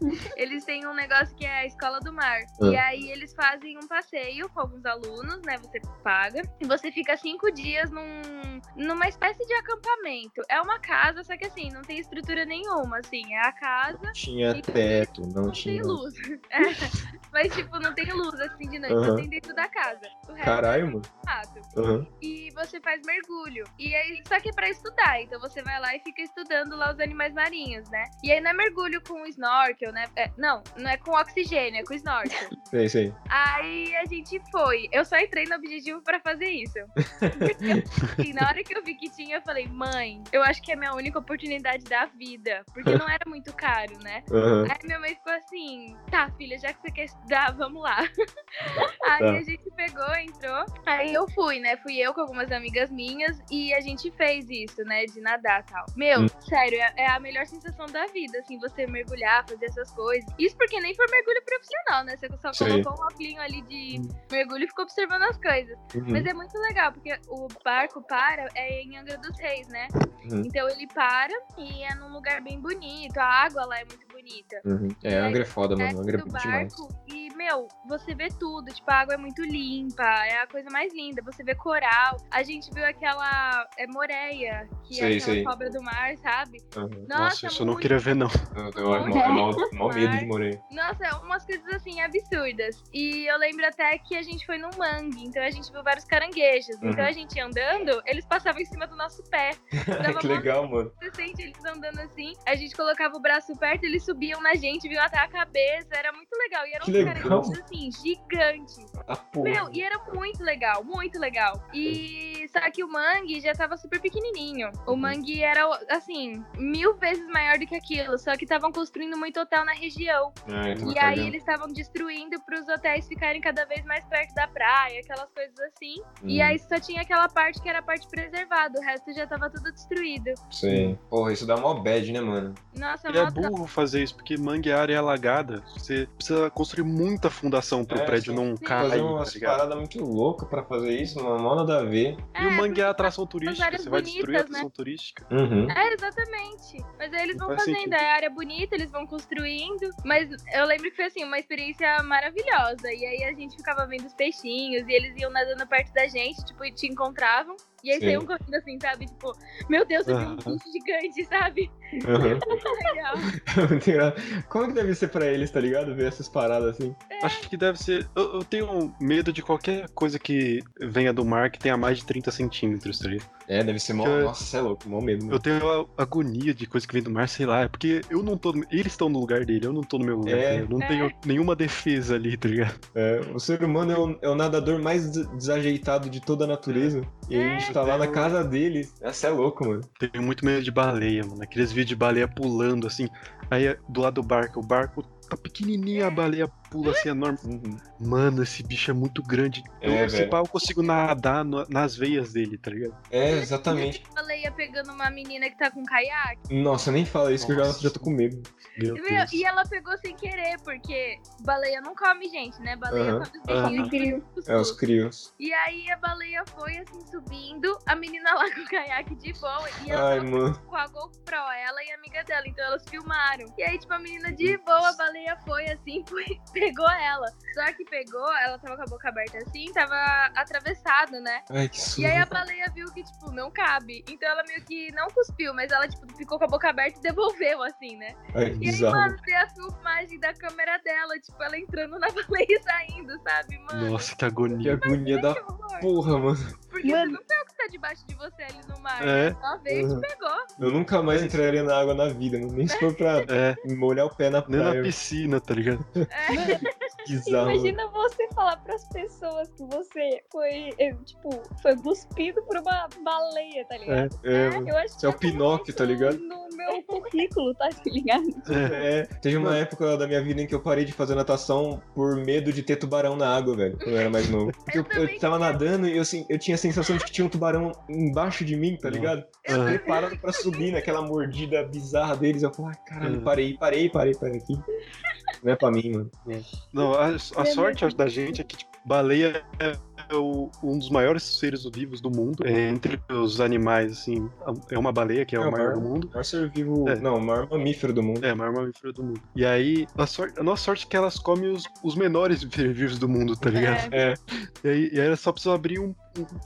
Eles têm um negócio que é a escola do mar. Ah. E aí eles fazem um passeio com alguns alunos, né? Você paga. E você fica cinco dias num, numa espécie de acampamento. É uma casa, só que assim, não tem estrutura nenhuma, assim. É a casa, Tinha E teto, não, não tinha. tem luz. É. Mas, tipo, não tem luz assim de noite, Aham. só tem dentro da casa. O resto Caralho, é mano. E você faz mergulho. E aí, só que é pra estudar. Então você vai lá e fica estudando lá os animais marinhos, né? E aí não é mergulho com snorkel, né? É, não, não é com oxigênio, é com snorkel. É isso aí. aí a gente foi. Eu só entrei no objetivo pra fazer isso. e na hora que eu vi que tinha, eu falei, mãe, eu acho que é a minha única oportunidade da vida. Porque não era muito caro, né? Aham. Aí minha mãe ficou assim, tá, filha, já que você quer estudar, vamos lá. Aí Tá. a gente pegou, entrou. Aí eu fui, né? Fui eu com algumas amigas minhas e a gente fez isso, né? De nadar e tal. Meu, Hum. sério, é, é a melhor sensação da vida, assim, você mergulhar, fazer essas coisas. Isso porque nem foi mergulho profissional, né? Você só Sim. colocou um óculos ali de mergulho e ficou observando as coisas. Uhum. Mas é muito legal, porque o barco para é em Angra dos Reis, né? Uhum. Então ele para e é num lugar bem bonito. A água lá é muito bonita. Uhum. É, Angra é foda, mano. Angra é bonito demais. e, meu, você vê tudo. Tipo, a água é muito limpa, é a coisa mais linda. Você vê coral. A gente viu aquela é, moreia, que Sei, é aquela sei. cobra do mar, sabe? Uhum. Nossa, Nossa, isso eu não queria ver, não. Eu tenho mal, mal, mal medo de morrer. Nossa, é umas coisas assim absurdas. E eu lembro até que a gente foi num mangue, então a gente viu vários caranguejos. Uhum. Então a gente ia andando, eles passavam em cima do nosso pé. Que mó legal, mano. Você sente eles andando assim, a gente colocava o braço perto, eles subiam na gente, vinham até a cabeça, era muito legal. E eram Que uns legal. caranguejos assim, gigantes. Ah. Meu, e era muito legal, muito legal. E só que o mangue já tava super pequenininho. O mangue era, assim, mil vezes maior do que aquilo, só que estavam construindo muito hotel na região. Ah, tava E aí cagando. eles estavam destruindo pros hotéis ficarem cada vez mais perto da praia, aquelas coisas assim. E Hum, aí só tinha aquela parte que era a parte preservada, o resto já tava tudo destruído. Sim. Porra, isso dá mó bad, né, mano? Nossa, E é mó burro fazer isso, porque mangue é área alagada. Você precisa construir muita fundação pro É, prédio não cair, Fazer tá umas ligado? paradas muito loucas pra fazer isso, mano. Mó nada a ver. E o mangue é atração São turística, você vai destruir a bonitas, né? atração turística. Uhum. É, exatamente. Mas aí eles Não vão faz fazendo, sentido. é área bonita, eles vão construindo. Mas eu lembro que foi assim, uma experiência maravilhosa. E aí a gente ficava vendo os peixinhos e eles iam nadando perto da gente, tipo, e te encontravam. E aí Sim. saíam correndo assim, sabe? Tipo, meu Deus, eu vi um bicho gigante, sabe? Uhum. Legal. Como que deve ser pra eles, tá ligado? Ver essas paradas assim. Acho que deve ser. Eu, eu tenho medo de qualquer coisa que venha do mar que tenha mais de 30 centímetros, tá ligado? É, deve ser mó. Que- Nossa, você é louco, mó medo, mano. Eu tenho a agonia de coisa que vem do mar, sei lá, é porque eu não tô. Eles estão no lugar dele, eu não tô no meu lugar. É. Eu não É. tenho nenhuma defesa ali, tá ligado? É, o ser humano é o, é o nadador mais des- desajeitado de toda a natureza. E a gente tá lá na casa deles. Essa é louco, mano. Tenho muito medo de baleia, mano. Aqueles vídeos de baleia pulando assim. Aí do lado do barco, o barco tá pequenininho, a baleia pula assim enorme. Mano, esse bicho é muito grande. Eu, É, se velho. pá, eu consigo nadar no- nas veias dele, tá ligado? É, exatamente. A baleia pegando uma menina que tá com caiaque. Nossa, nem fala isso que eu já, Nossa. já tô com medo. Meu e ela pegou sem querer, porque baleia não come gente, né? Baleia Aham. come os bichinhos. Crio. É, os crios. E aí a baleia foi assim subindo, a menina lá com o caiaque de boa e ela Ai, mano. com a GoPro, ela e a amiga dela, então elas filmaram. E aí, tipo, a menina de boa, a baleia foi assim, foi, pegou ela. Só que pegou, ela tava com a boca aberta assim, tava atravessado, né? Ai, que E susto. aí a baleia viu que, tipo, não cabe. Então ela meio que não cuspiu, mas ela, tipo, ficou com a boca aberta e devolveu, assim, né? Ai, E aí, bizarro. mano, tem a filmagem da câmera dela, tipo, ela entrando na baleia e saindo, sabe, mano? Nossa, que Que agonia. agonia da Que porra, mano. Porque Mano. você não vê o que tá debaixo de você ali no mar, É. né? Só veio e Uhum. te pegou. Eu nunca mais entraria na água na vida, mano. Nem se for pra É, molhar o pé na nem na praia. piscina, tá ligado? É. Imagina você falar pras pessoas que você foi, eh, tipo, foi cuspido por uma baleia, tá ligado? É, mano. Eu acho Você é o que Pinóquio, tá ligado? No meu currículo, tá ligado? É. É, teve uma época da minha vida em que eu parei de fazer natação por medo de ter tubarão na água, velho, quando eu era mais novo. Porque eu, Eu eu tava nadando e eu, assim, eu tinha a sensação de que tinha um tubarão embaixo de mim, tá ligado? Aham. Preparado pra subir naquela mordida bizarra deles. Eu falei, ah, caralho, Uhum. parei, parei, parei, parei aqui. Não é pra mim, mano. Não, a, a sorte da gente é que tipo, baleia é o- um dos maiores seres vivos do mundo. É, entre os animais, assim, é uma baleia, que é, É o o maior maior. do mundo. O maior ser vivo. É. Não, o maior mamífero do mundo. É, a maior mamífero do mundo. E aí, a, sorte, a nossa sorte é que elas comem os, os menores seres vivos do mundo, tá ligado? É. E aí, e aí elas só precisam abrir um,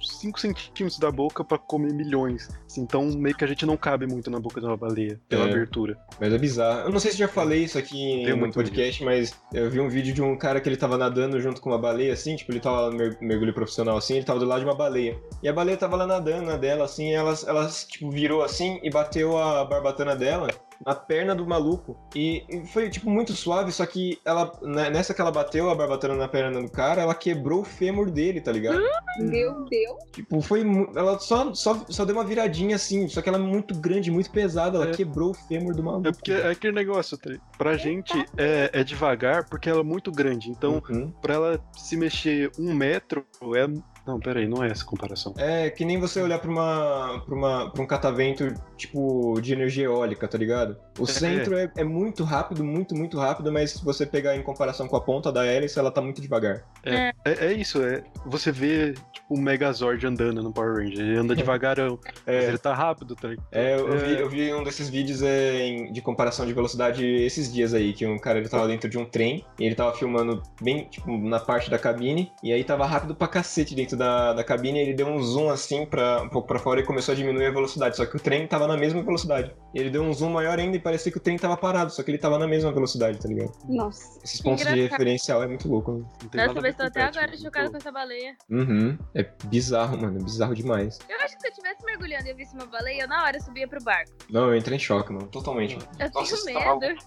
5 centímetros da boca pra comer milhões. Assim, então, meio que a gente não cabe muito na boca de uma baleia, pela É. abertura. Mas é bizarro. Eu não sei se já falei isso aqui em um podcast, mas eu vi um vídeo de um cara que ele tava nadando junto com uma baleia, assim, tipo, ele tava no mer- mergulho profissional, assim, ele tava do lado de uma baleia. E a baleia tava lá nadando na dela, assim, ela, ela, tipo, virou assim e bateu a barbatana dela na perna do maluco. E, e foi, tipo, muito suave, só que ela, né, nessa que ela bateu a barbatana na perna do cara, ela quebrou o fêmur dele, tá ligado? Meu Deus. Tipo, foi. Ela só, só, só deu uma viradinha assim, só que ela é muito grande, muito pesada, ela É. quebrou o fêmur do maluco. É porque é aquele negócio, tá pra gente é, é devagar porque ela é muito grande. Então, Uhum. pra ela se mexer um metro, é. Não, peraí, não é essa comparação. É que nem você olhar pra, uma, pra, uma, pra um catavento, tipo, de energia eólica, tá ligado? O É. centro é, é muito rápido, muito, muito rápido, mas se você pegar em comparação com a ponta da hélice, ela tá muito devagar. É, é isso, é. Você vê, tipo, o Megazord andando no Power Ranger. Ele anda devagarão, mas É, ele tá rápido, tá ligado? é, eu, eu vi, É. eu vi um desses vídeos é, em- de comparação de velocidade esses dias aí, que um cara ele tava dentro de um trem e ele tava filmando bem, tipo, na parte da cabine, e aí tava rápido pra cacete dentro da, da cabine, ele deu um zoom assim pra, um pouco pra fora e começou a diminuir a velocidade, só que o trem tava na mesma velocidade. E ele deu um zoom maior ainda e parecia que o trem tava parado, só que ele tava na mesma velocidade, tá ligado? Nossa. Esses pontos de referencial é muito louco. né? Não tem nada Nossa, tô com até agora mano. chocada Pô, com essa baleia. Uhum. É bizarro, mano, é bizarro demais. Eu acho que se eu estivesse mergulhando e eu visse uma baleia, eu na hora subia pro barco. Não, eu entrei em choque, mano, totalmente. Eu Nossa, tenho tá medo.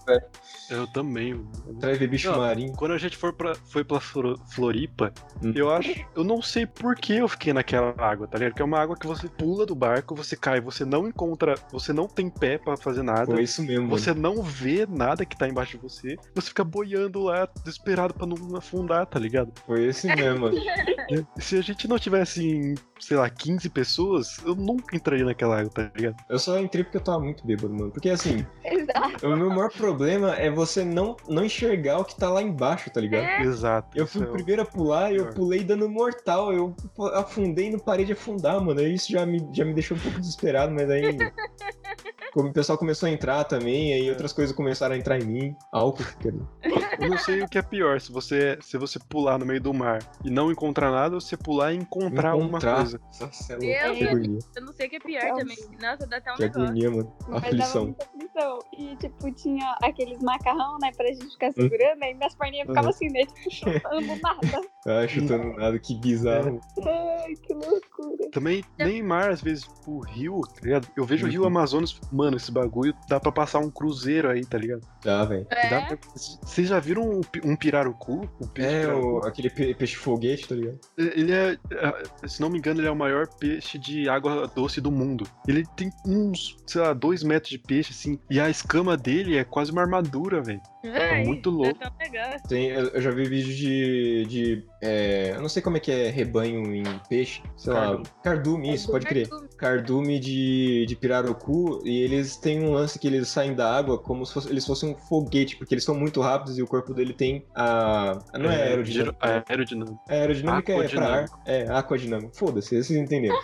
Eu também. mano. Ver bicho Não, marinho. Quando a gente for pra, foi pra Flo- Floripa, Hum. eu acho. Eu não sei por que eu fiquei naquela água, tá ligado? Que é uma água que você pula do barco, você cai, você não encontra. Você não tem pé pra fazer nada. Foi isso mesmo, mano. Você não vê nada que tá embaixo de você. Você fica boiando lá, desesperado pra não afundar, tá ligado? Foi esse mesmo, mano. Se a gente não tivesse, em, sei lá, 15 pessoas, eu nunca entraria naquela água, tá ligado? Eu só entrei porque eu tava muito bêbado, mano. Porque assim, Exato. o meu maior problema é você não, não enxergar o que tá lá embaixo, tá ligado? É. Eu Exato. isso fui é o o- primeiro a pular e eu pulei dando mortal. Eu afundei e não parei de afundar, mano. Aí Isso já me, já me deixou um pouco desesperado, mas aí. Como o pessoal começou a entrar também, aí outras coisas começaram a entrar em mim. Álcool, quer dizer. Eu não sei o que é pior, se você, se você pular no meio do mar e não encontrar nada, ou você pular e encontrar, alguma Encontrar. coisa. Nossa, é Deus. Eu não sei o que é pior Nossa. também. Nossa, dá até um Que negócio. agonia, mano. Mas Aflição. aflição. E, tipo, tinha aqueles macarrão, né, pra gente ficar segurando, aí minhas perninhas ficavam assim, né, tipo, chutando nada. Ah, chutando nada, que bizarro. Ai, que loucura. Também, nem mar, às vezes, o rio, tá ligado? Eu vejo o Rio Uhum. Amazonas, mano, esse bagulho dá pra passar um cruzeiro aí, tá ligado? Dá, velho. É, pra- Vocês já viram um, um pirarucu? Um peixe É, pirarucu? o, aquele pe- peixe foguete, tá ligado? Ele é, é, se não me engano, ele é o maior peixe de água doce do mundo. Ele tem uns, sei lá, dois metros de peixe, assim, e a escama dele é quase uma armadura, velho. Ai, muito louco. negócio. Tem, eu eu já vi vídeo de. de é, eu não sei como é que é rebanho em peixe. Sei lá. Cardume. Cardume, isso, pode crer. Cardume de, de pirarucu. E eles têm um lance que eles saem da água como se fosse- eles fossem um foguete, porque eles são muito rápidos e o corpo dele tem a. Não é, aerodinâmica. giro- aerodinâmica. A aerodinâmica é pra ar. É, aquadinâmica. Foda-se, vocês entenderam.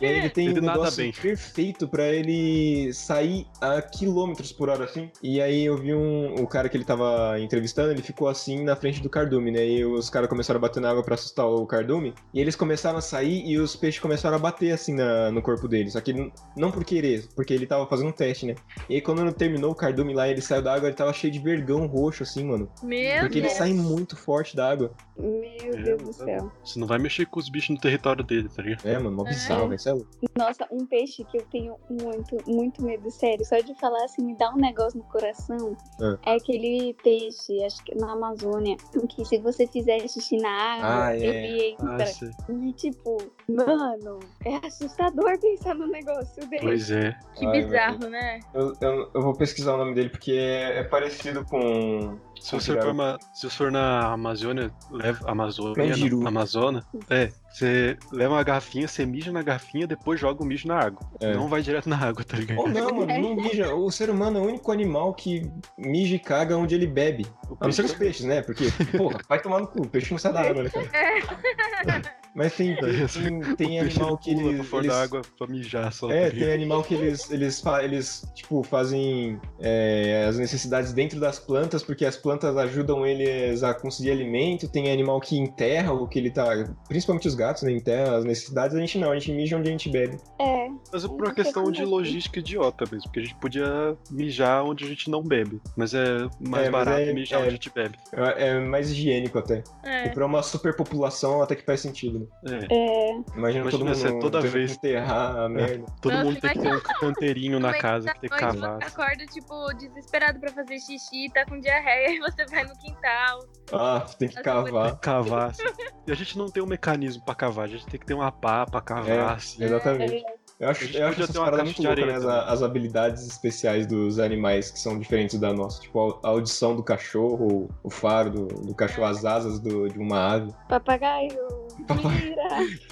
e aí ele tem Ele um negócio bem. perfeito pra ele sair a quilômetros por hora assim. E aí eu vi um, o cara que ele tava entrevistando, ele ficou assim na frente do cardume, né? E os caras começaram começaram a bater na água pra assustar o cardume. E eles começaram a sair e os peixes começaram a bater assim na- no corpo dele. Só que não por querer, porque ele tava fazendo um teste, né? E aí quando terminou o cardume lá, ele saiu da água, ele tava cheio de vergão roxo, assim, mano. Meu Porque ele Deus. sai muito forte da água. Meu É, Deus do tá céu. Você não vai mexer com os bichos no território dele, tá ligado? É, mano, mó bizarro, velho. Isso é louco. Nossa, um peixe que eu tenho muito, muito medo, sério. Só de falar assim, me dá um negócio no coração. É aquele peixe, acho que na Amazônia, que se você fizer xixi na água, Ah, é. ele entra. Ah. E tipo, mano, é assustador pensar num negócio desse. Pois é. Que Ai, bizarro, né? Eu, eu, eu vou pesquisar o nome dele porque é, é parecido com. Se você, for uma- se você for na Amazônia, leva Amazônia, Amazônia, é, você leva uma garrafinha, você mija na garrafinha, depois joga o mijo na água. É. Não vai direto na água, tá ligado? Ou não, mano, não mija. O ser humano é o único animal que mija e caga onde ele bebe. O A não ser os peixe- peixes, né? Porque, porra, vai tomar no cu, o peixe não sai da água, né, cara? Mas tem, tem, tem, tem animal que pula eles. fora eles- da água pra mijar só. É, tá tem animal que eles, eles, fa- eles tipo, fazem é, as necessidades dentro das plantas, porque as plantas ajudam eles a conseguir alimento. Tem animal que enterra o que ele tá. Principalmente os gatos, né? Enterra as necessidades. A gente não, a gente mija onde a gente bebe. É, Mas é por uma questão de é logística idiota mesmo, porque a gente podia mijar onde a gente não bebe. Mas é mais É, barato é- mijar é- onde a gente bebe. É é mais higiênico até. É. E pra uma superpopulação até que faz sentido, né? É. é. Imagina, Imagina todo mundo toda vez- que enterrar a merda. Todo Nossa, mundo tem que ter um canteirinho na Mas casa, que tem que cavar. Você acorda, tipo, desesperado pra fazer xixi, tá com diarreia, e você vai no quintal. Ah, tem que cavar. Cavar. assim. E a gente não tem um mecanismo pra cavar, a gente tem que ter uma pá pra cavar, É, assim. exatamente. é. Eu acho, eu acho essas paradas muito loucas, né? As, as habilidades especiais dos animais que são diferentes da nossa. Tipo, a, audição do cachorro, o faro do, do cachorro, as asas do- de uma ave. Papagaio, mira.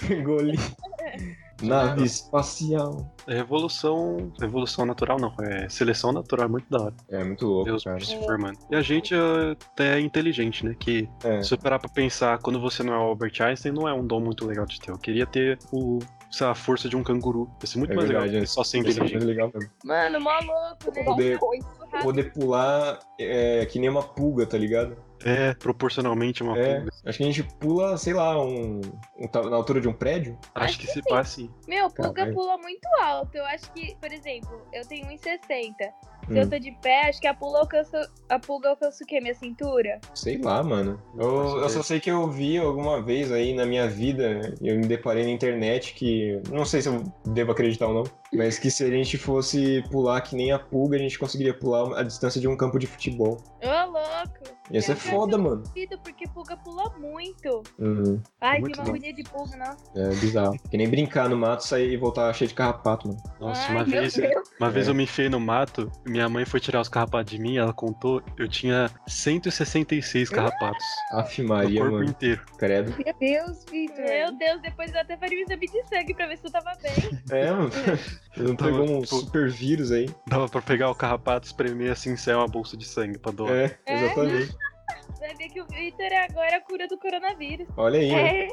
Engoli. Nave espacial. É evolução. Evolução natural não, é seleção natural, é muito da hora. É muito louco, Deus cara. se formando. E a gente é até inteligente, né? Que É. se eu parar pra pensar, quando você não é o Albert Einstein, não é um dom muito legal de ter. Eu queria ter o, sei lá, a força de um canguru. Ia ser muito É mais verdade, legal é. só é inteligente. muito legal mesmo. Mano, mó louco, né? Poder-. Poder pular é, que nem uma pulga, tá ligado? É, proporcionalmente uma É. pulga. Acho que a gente pula, sei lá, um, um na altura de um prédio. Acho Acho que que se sim. passa assim. Meu, pulga Caralho. pula muito alto. Eu acho que, por exemplo, eu tenho 1,60. Se Hum. eu tô de pé, acho que a pulga alcança, a pulga alcança o quê? Minha cintura? Sei lá, mano. Eu, eu só sei que eu vi alguma vez aí na minha vida, eu me deparei na internet que. Não sei se eu devo acreditar ou não, mas que se a gente fosse pular que nem a pulga, a gente conseguiria pular a distância de um campo de futebol. Ô, louco! Ia ser Eu foda, mano. Duvido, porque pulga pula muito. Uhum. Ai, Muito que uma agonia de pulga, nossa. É bizarro. Que nem brincar no mato, sair e voltar cheio de carrapato, mano. Nossa, Ai, uma vez, Deus. uma vez É. eu me enfiei no mato, minha mãe foi tirar os carrapatos de mim, ela contou, eu tinha 166 carrapatos Aff, Maria, corpo mano. inteiro. Credo. Meu Deus, Vitor. Meu Deus, depois eu até faria um exame de sangue pra ver se eu tava bem. É, mano. Ele não pegou um tipo, super vírus aí. Dava pra pegar o carrapato, espremer assim, sair uma bolsa de sangue pra doar. É, exatamente. Vai ver que o Victor é agora a cura do coronavírus. Olha aí, né? É,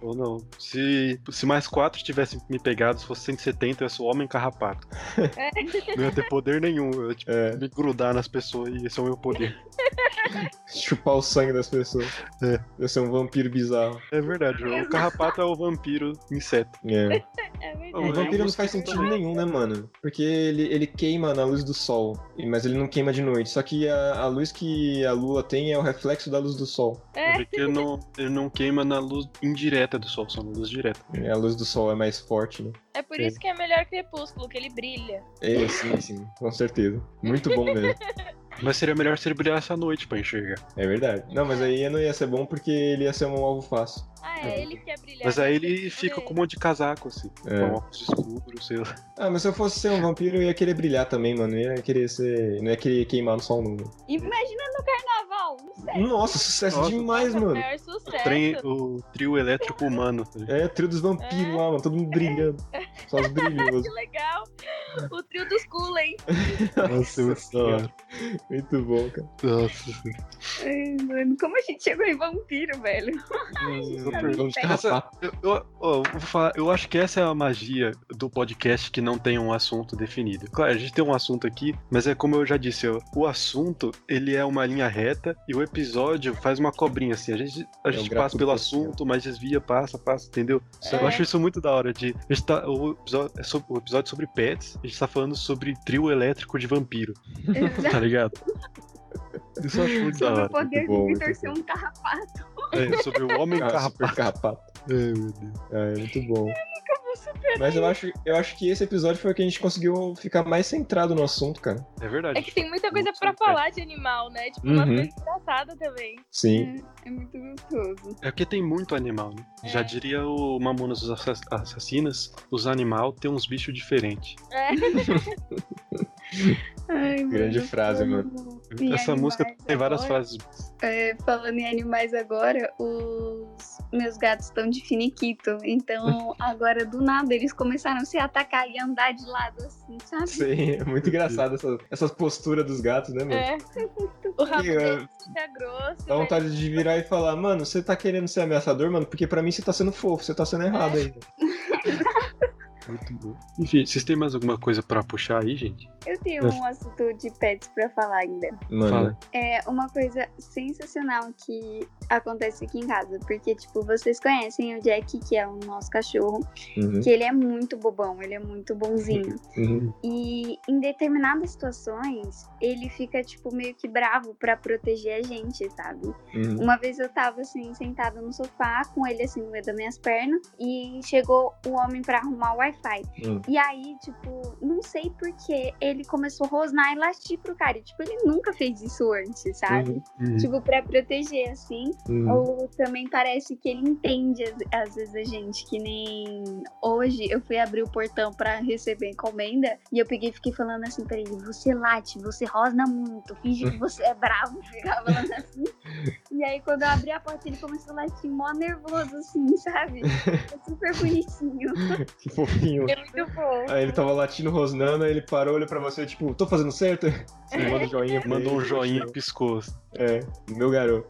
Ou não. Se, se mais quatro tivessem me pegado, se fosse 170, eu ia ser o homem carrapato. Não ia ter poder nenhum. Eu ia tipo, É, me grudar nas pessoas e esse é o meu poder. chupar o sangue das pessoas. É. Eu ser um vampiro bizarro. É verdade, o carrapato é o vampiro inseto. É. É O verdade. Eu vampiro não faz sentido nenhum, né, mano? Porque ele, ele queima na luz do sol, mas ele não queima de noite. Só que a, a luz que a lua tem é o reflexo da luz do sol. É, Porque ele não, ele não queima na luz indireta do sol, só na luz direta. A luz do sol é mais forte, né? é por isso que é melhor crepúsculo, que ele brilha. É, sim, sim, com certeza. Muito bom mesmo. Mas seria melhor se ele brilhasse à noite pra enxergar. É verdade. Não, mas aí não ia ser bom porque ele ia ser um alvo fácil. Ah, é, ele quer brilhar. Mas aí ele fica poder. com um monte de casaco, assim. É. Com óculos escuros, sei lá. Ah, mas se eu fosse ser um vampiro, eu ia querer brilhar também, mano. Eu ia querer ser. Não ia querer queimar no sol, não. imagina no carnaval, não sei. Nossa, sucesso Nossa. demais, Nossa, mano. O, sucesso. trem, o trio elétrico humano. tá ligado? É, trio dos vampiros É. lá, mano. Todo mundo brilhando. Só os brilhosos. Que legal. O trio dos Cullen. Nossa senhora. Muito bom, cara. Nossa. Ai, mano, como a gente chegou em vampiro, velho? Eu, acho que essa é a magia do podcast que não tem um assunto definido. Claro, a gente tem um assunto aqui, mas é como eu já disse, o assunto ele é uma linha reta e o episódio faz uma cobrinha assim. A gente, a É gente passa pelo assunto, mas desvia, passa, passa, entendeu? É. Eu acho isso muito da hora de. A gente tá, o, episódio, é sobre, o episódio sobre pets, a gente tá falando sobre trio elétrico de vampiro, tá ligado? Isso eu acho muito Sobre o poder bom, do muito Vitor ser um carrapato. É, sobre o homem Ah, carrapato. carrapato. Ai, meu Deus. É, muito bom. Eu vou superar. Mas eu acho, eu acho que esse episódio foi o que a gente conseguiu ficar mais centrado no assunto, cara. É verdade. É que tem muita coisa sobre falar de animal, né? Tipo, uma Uhum. coisa engraçada também. Sim. É, é muito gostoso. É porque tem muito animal, né? Já É. diria o Mamonas dos Assass- Assassinas, os animal tem uns bichos diferentes. É. Ai, Grande mano, frase, falando em Essa música tem várias agora, frases. é, falando em animais agora, os meus gatos estão de finiquito. Então, agora do nada eles começaram a se atacar e andar de lado assim, sabe? Sim, é muito engraçado essa, essas posturas dos gatos, né, mano? É. O rabo E, é, fica grosso. Dá vontade de virar e falar, mano, você tá querendo ser ameaçador, mano? Porque pra mim você tá sendo fofo, você tá sendo errado ainda. Muito bom. Enfim, vocês têm mais alguma coisa pra puxar aí, gente? Eu tenho um assunto de pets pra falar ainda. Mano, Fala. É uma coisa sensacional que acontece aqui em casa. Porque, tipo, vocês conhecem o Jack, que é o nosso cachorro, uhum, que ele é muito bobão, ele é muito bonzinho. uhum. E em determinadas situações, ele fica, tipo, meio que bravo pra proteger a gente, sabe? Uhum. Uma vez eu tava, assim, sentada no sofá, com ele, assim, no meio das minhas pernas, e chegou o homem pra arrumar o Wi-Fi. Hum. E aí, tipo, não sei porquê, ele começou a rosnar e latir pro cara. Tipo, ele nunca fez isso antes, sabe? Uhum. Tipo, pra proteger, assim. Uhum. Ou também parece que ele entende, às, às vezes, a gente, que nem hoje eu fui abrir o portão pra receber encomenda e eu peguei e fiquei falando assim pra ele: você late, você rosna muito, finge que você é bravo, ficava falando assim. E aí, quando eu abri a porta, ele começou a latir mó nervoso, assim, sabe? É super bonitinho. Que fofinho. É muito bom. Aí ele tava latindo, rosnando, aí ele parou, olhou pra você, tipo, tô fazendo certo? Você manda um joinha Mandou um joinha e piscou. É, meu garoto.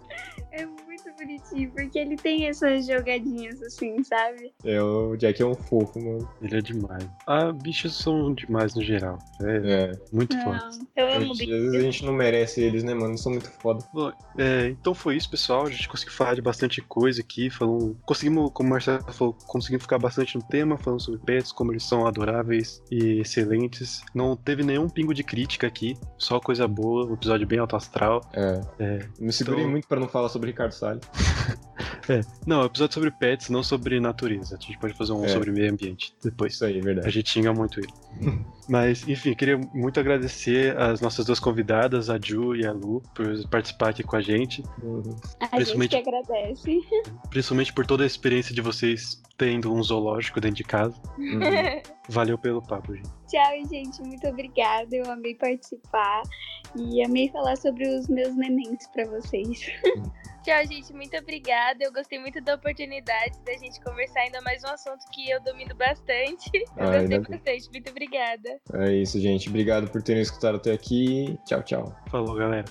É muito bonitinho, porque ele tem essas jogadinhas assim, sabe? É, o Jack é um fofo, mano. Ele é demais. Ah, bichos são demais no geral. É É. muito Não. foda. Eu amo gente- bicho. às vezes a gente não merece eles, né, mano? Eles são muito foda. Bom, é, então foi isso, pessoal. A gente conseguiu falar de bastante coisa aqui. Falou, conseguimos, como o Marcelo falou, conseguimos ficar bastante no tema, falando sobre pets, como eles são adoráveis e excelentes. Não teve nenhum pingo de crítica aqui, só coisa boa, um episódio bem alto astral. É. É. Me segurei Então- muito pra não falar sobre Ricardo Salles. Não, episódio sobre pets, não sobre natureza. A gente pode fazer um É. sobre meio ambiente depois. Isso aí, é A verdade. gente xinga muito ele. Mas, enfim, queria muito agradecer as nossas duas convidadas, a Ju e a Lu, por participar aqui com a gente. Uhum. A gente Principalmente- que agradece. Principalmente por toda a experiência de vocês tendo um zoológico dentro de casa. Uhum. Valeu pelo papo, gente. Tchau, gente. Muito obrigada. Eu amei participar e amei falar sobre os meus nenéns pra vocês. Tchau, gente. Muito obrigada. Eu gostei muito da oportunidade da gente conversar ainda mais um assunto que eu domino bastante. Eu Ah, gostei bastante. Muito obrigada. É isso, gente. Obrigado por terem escutado até aqui. Tchau, tchau. Falou, galera.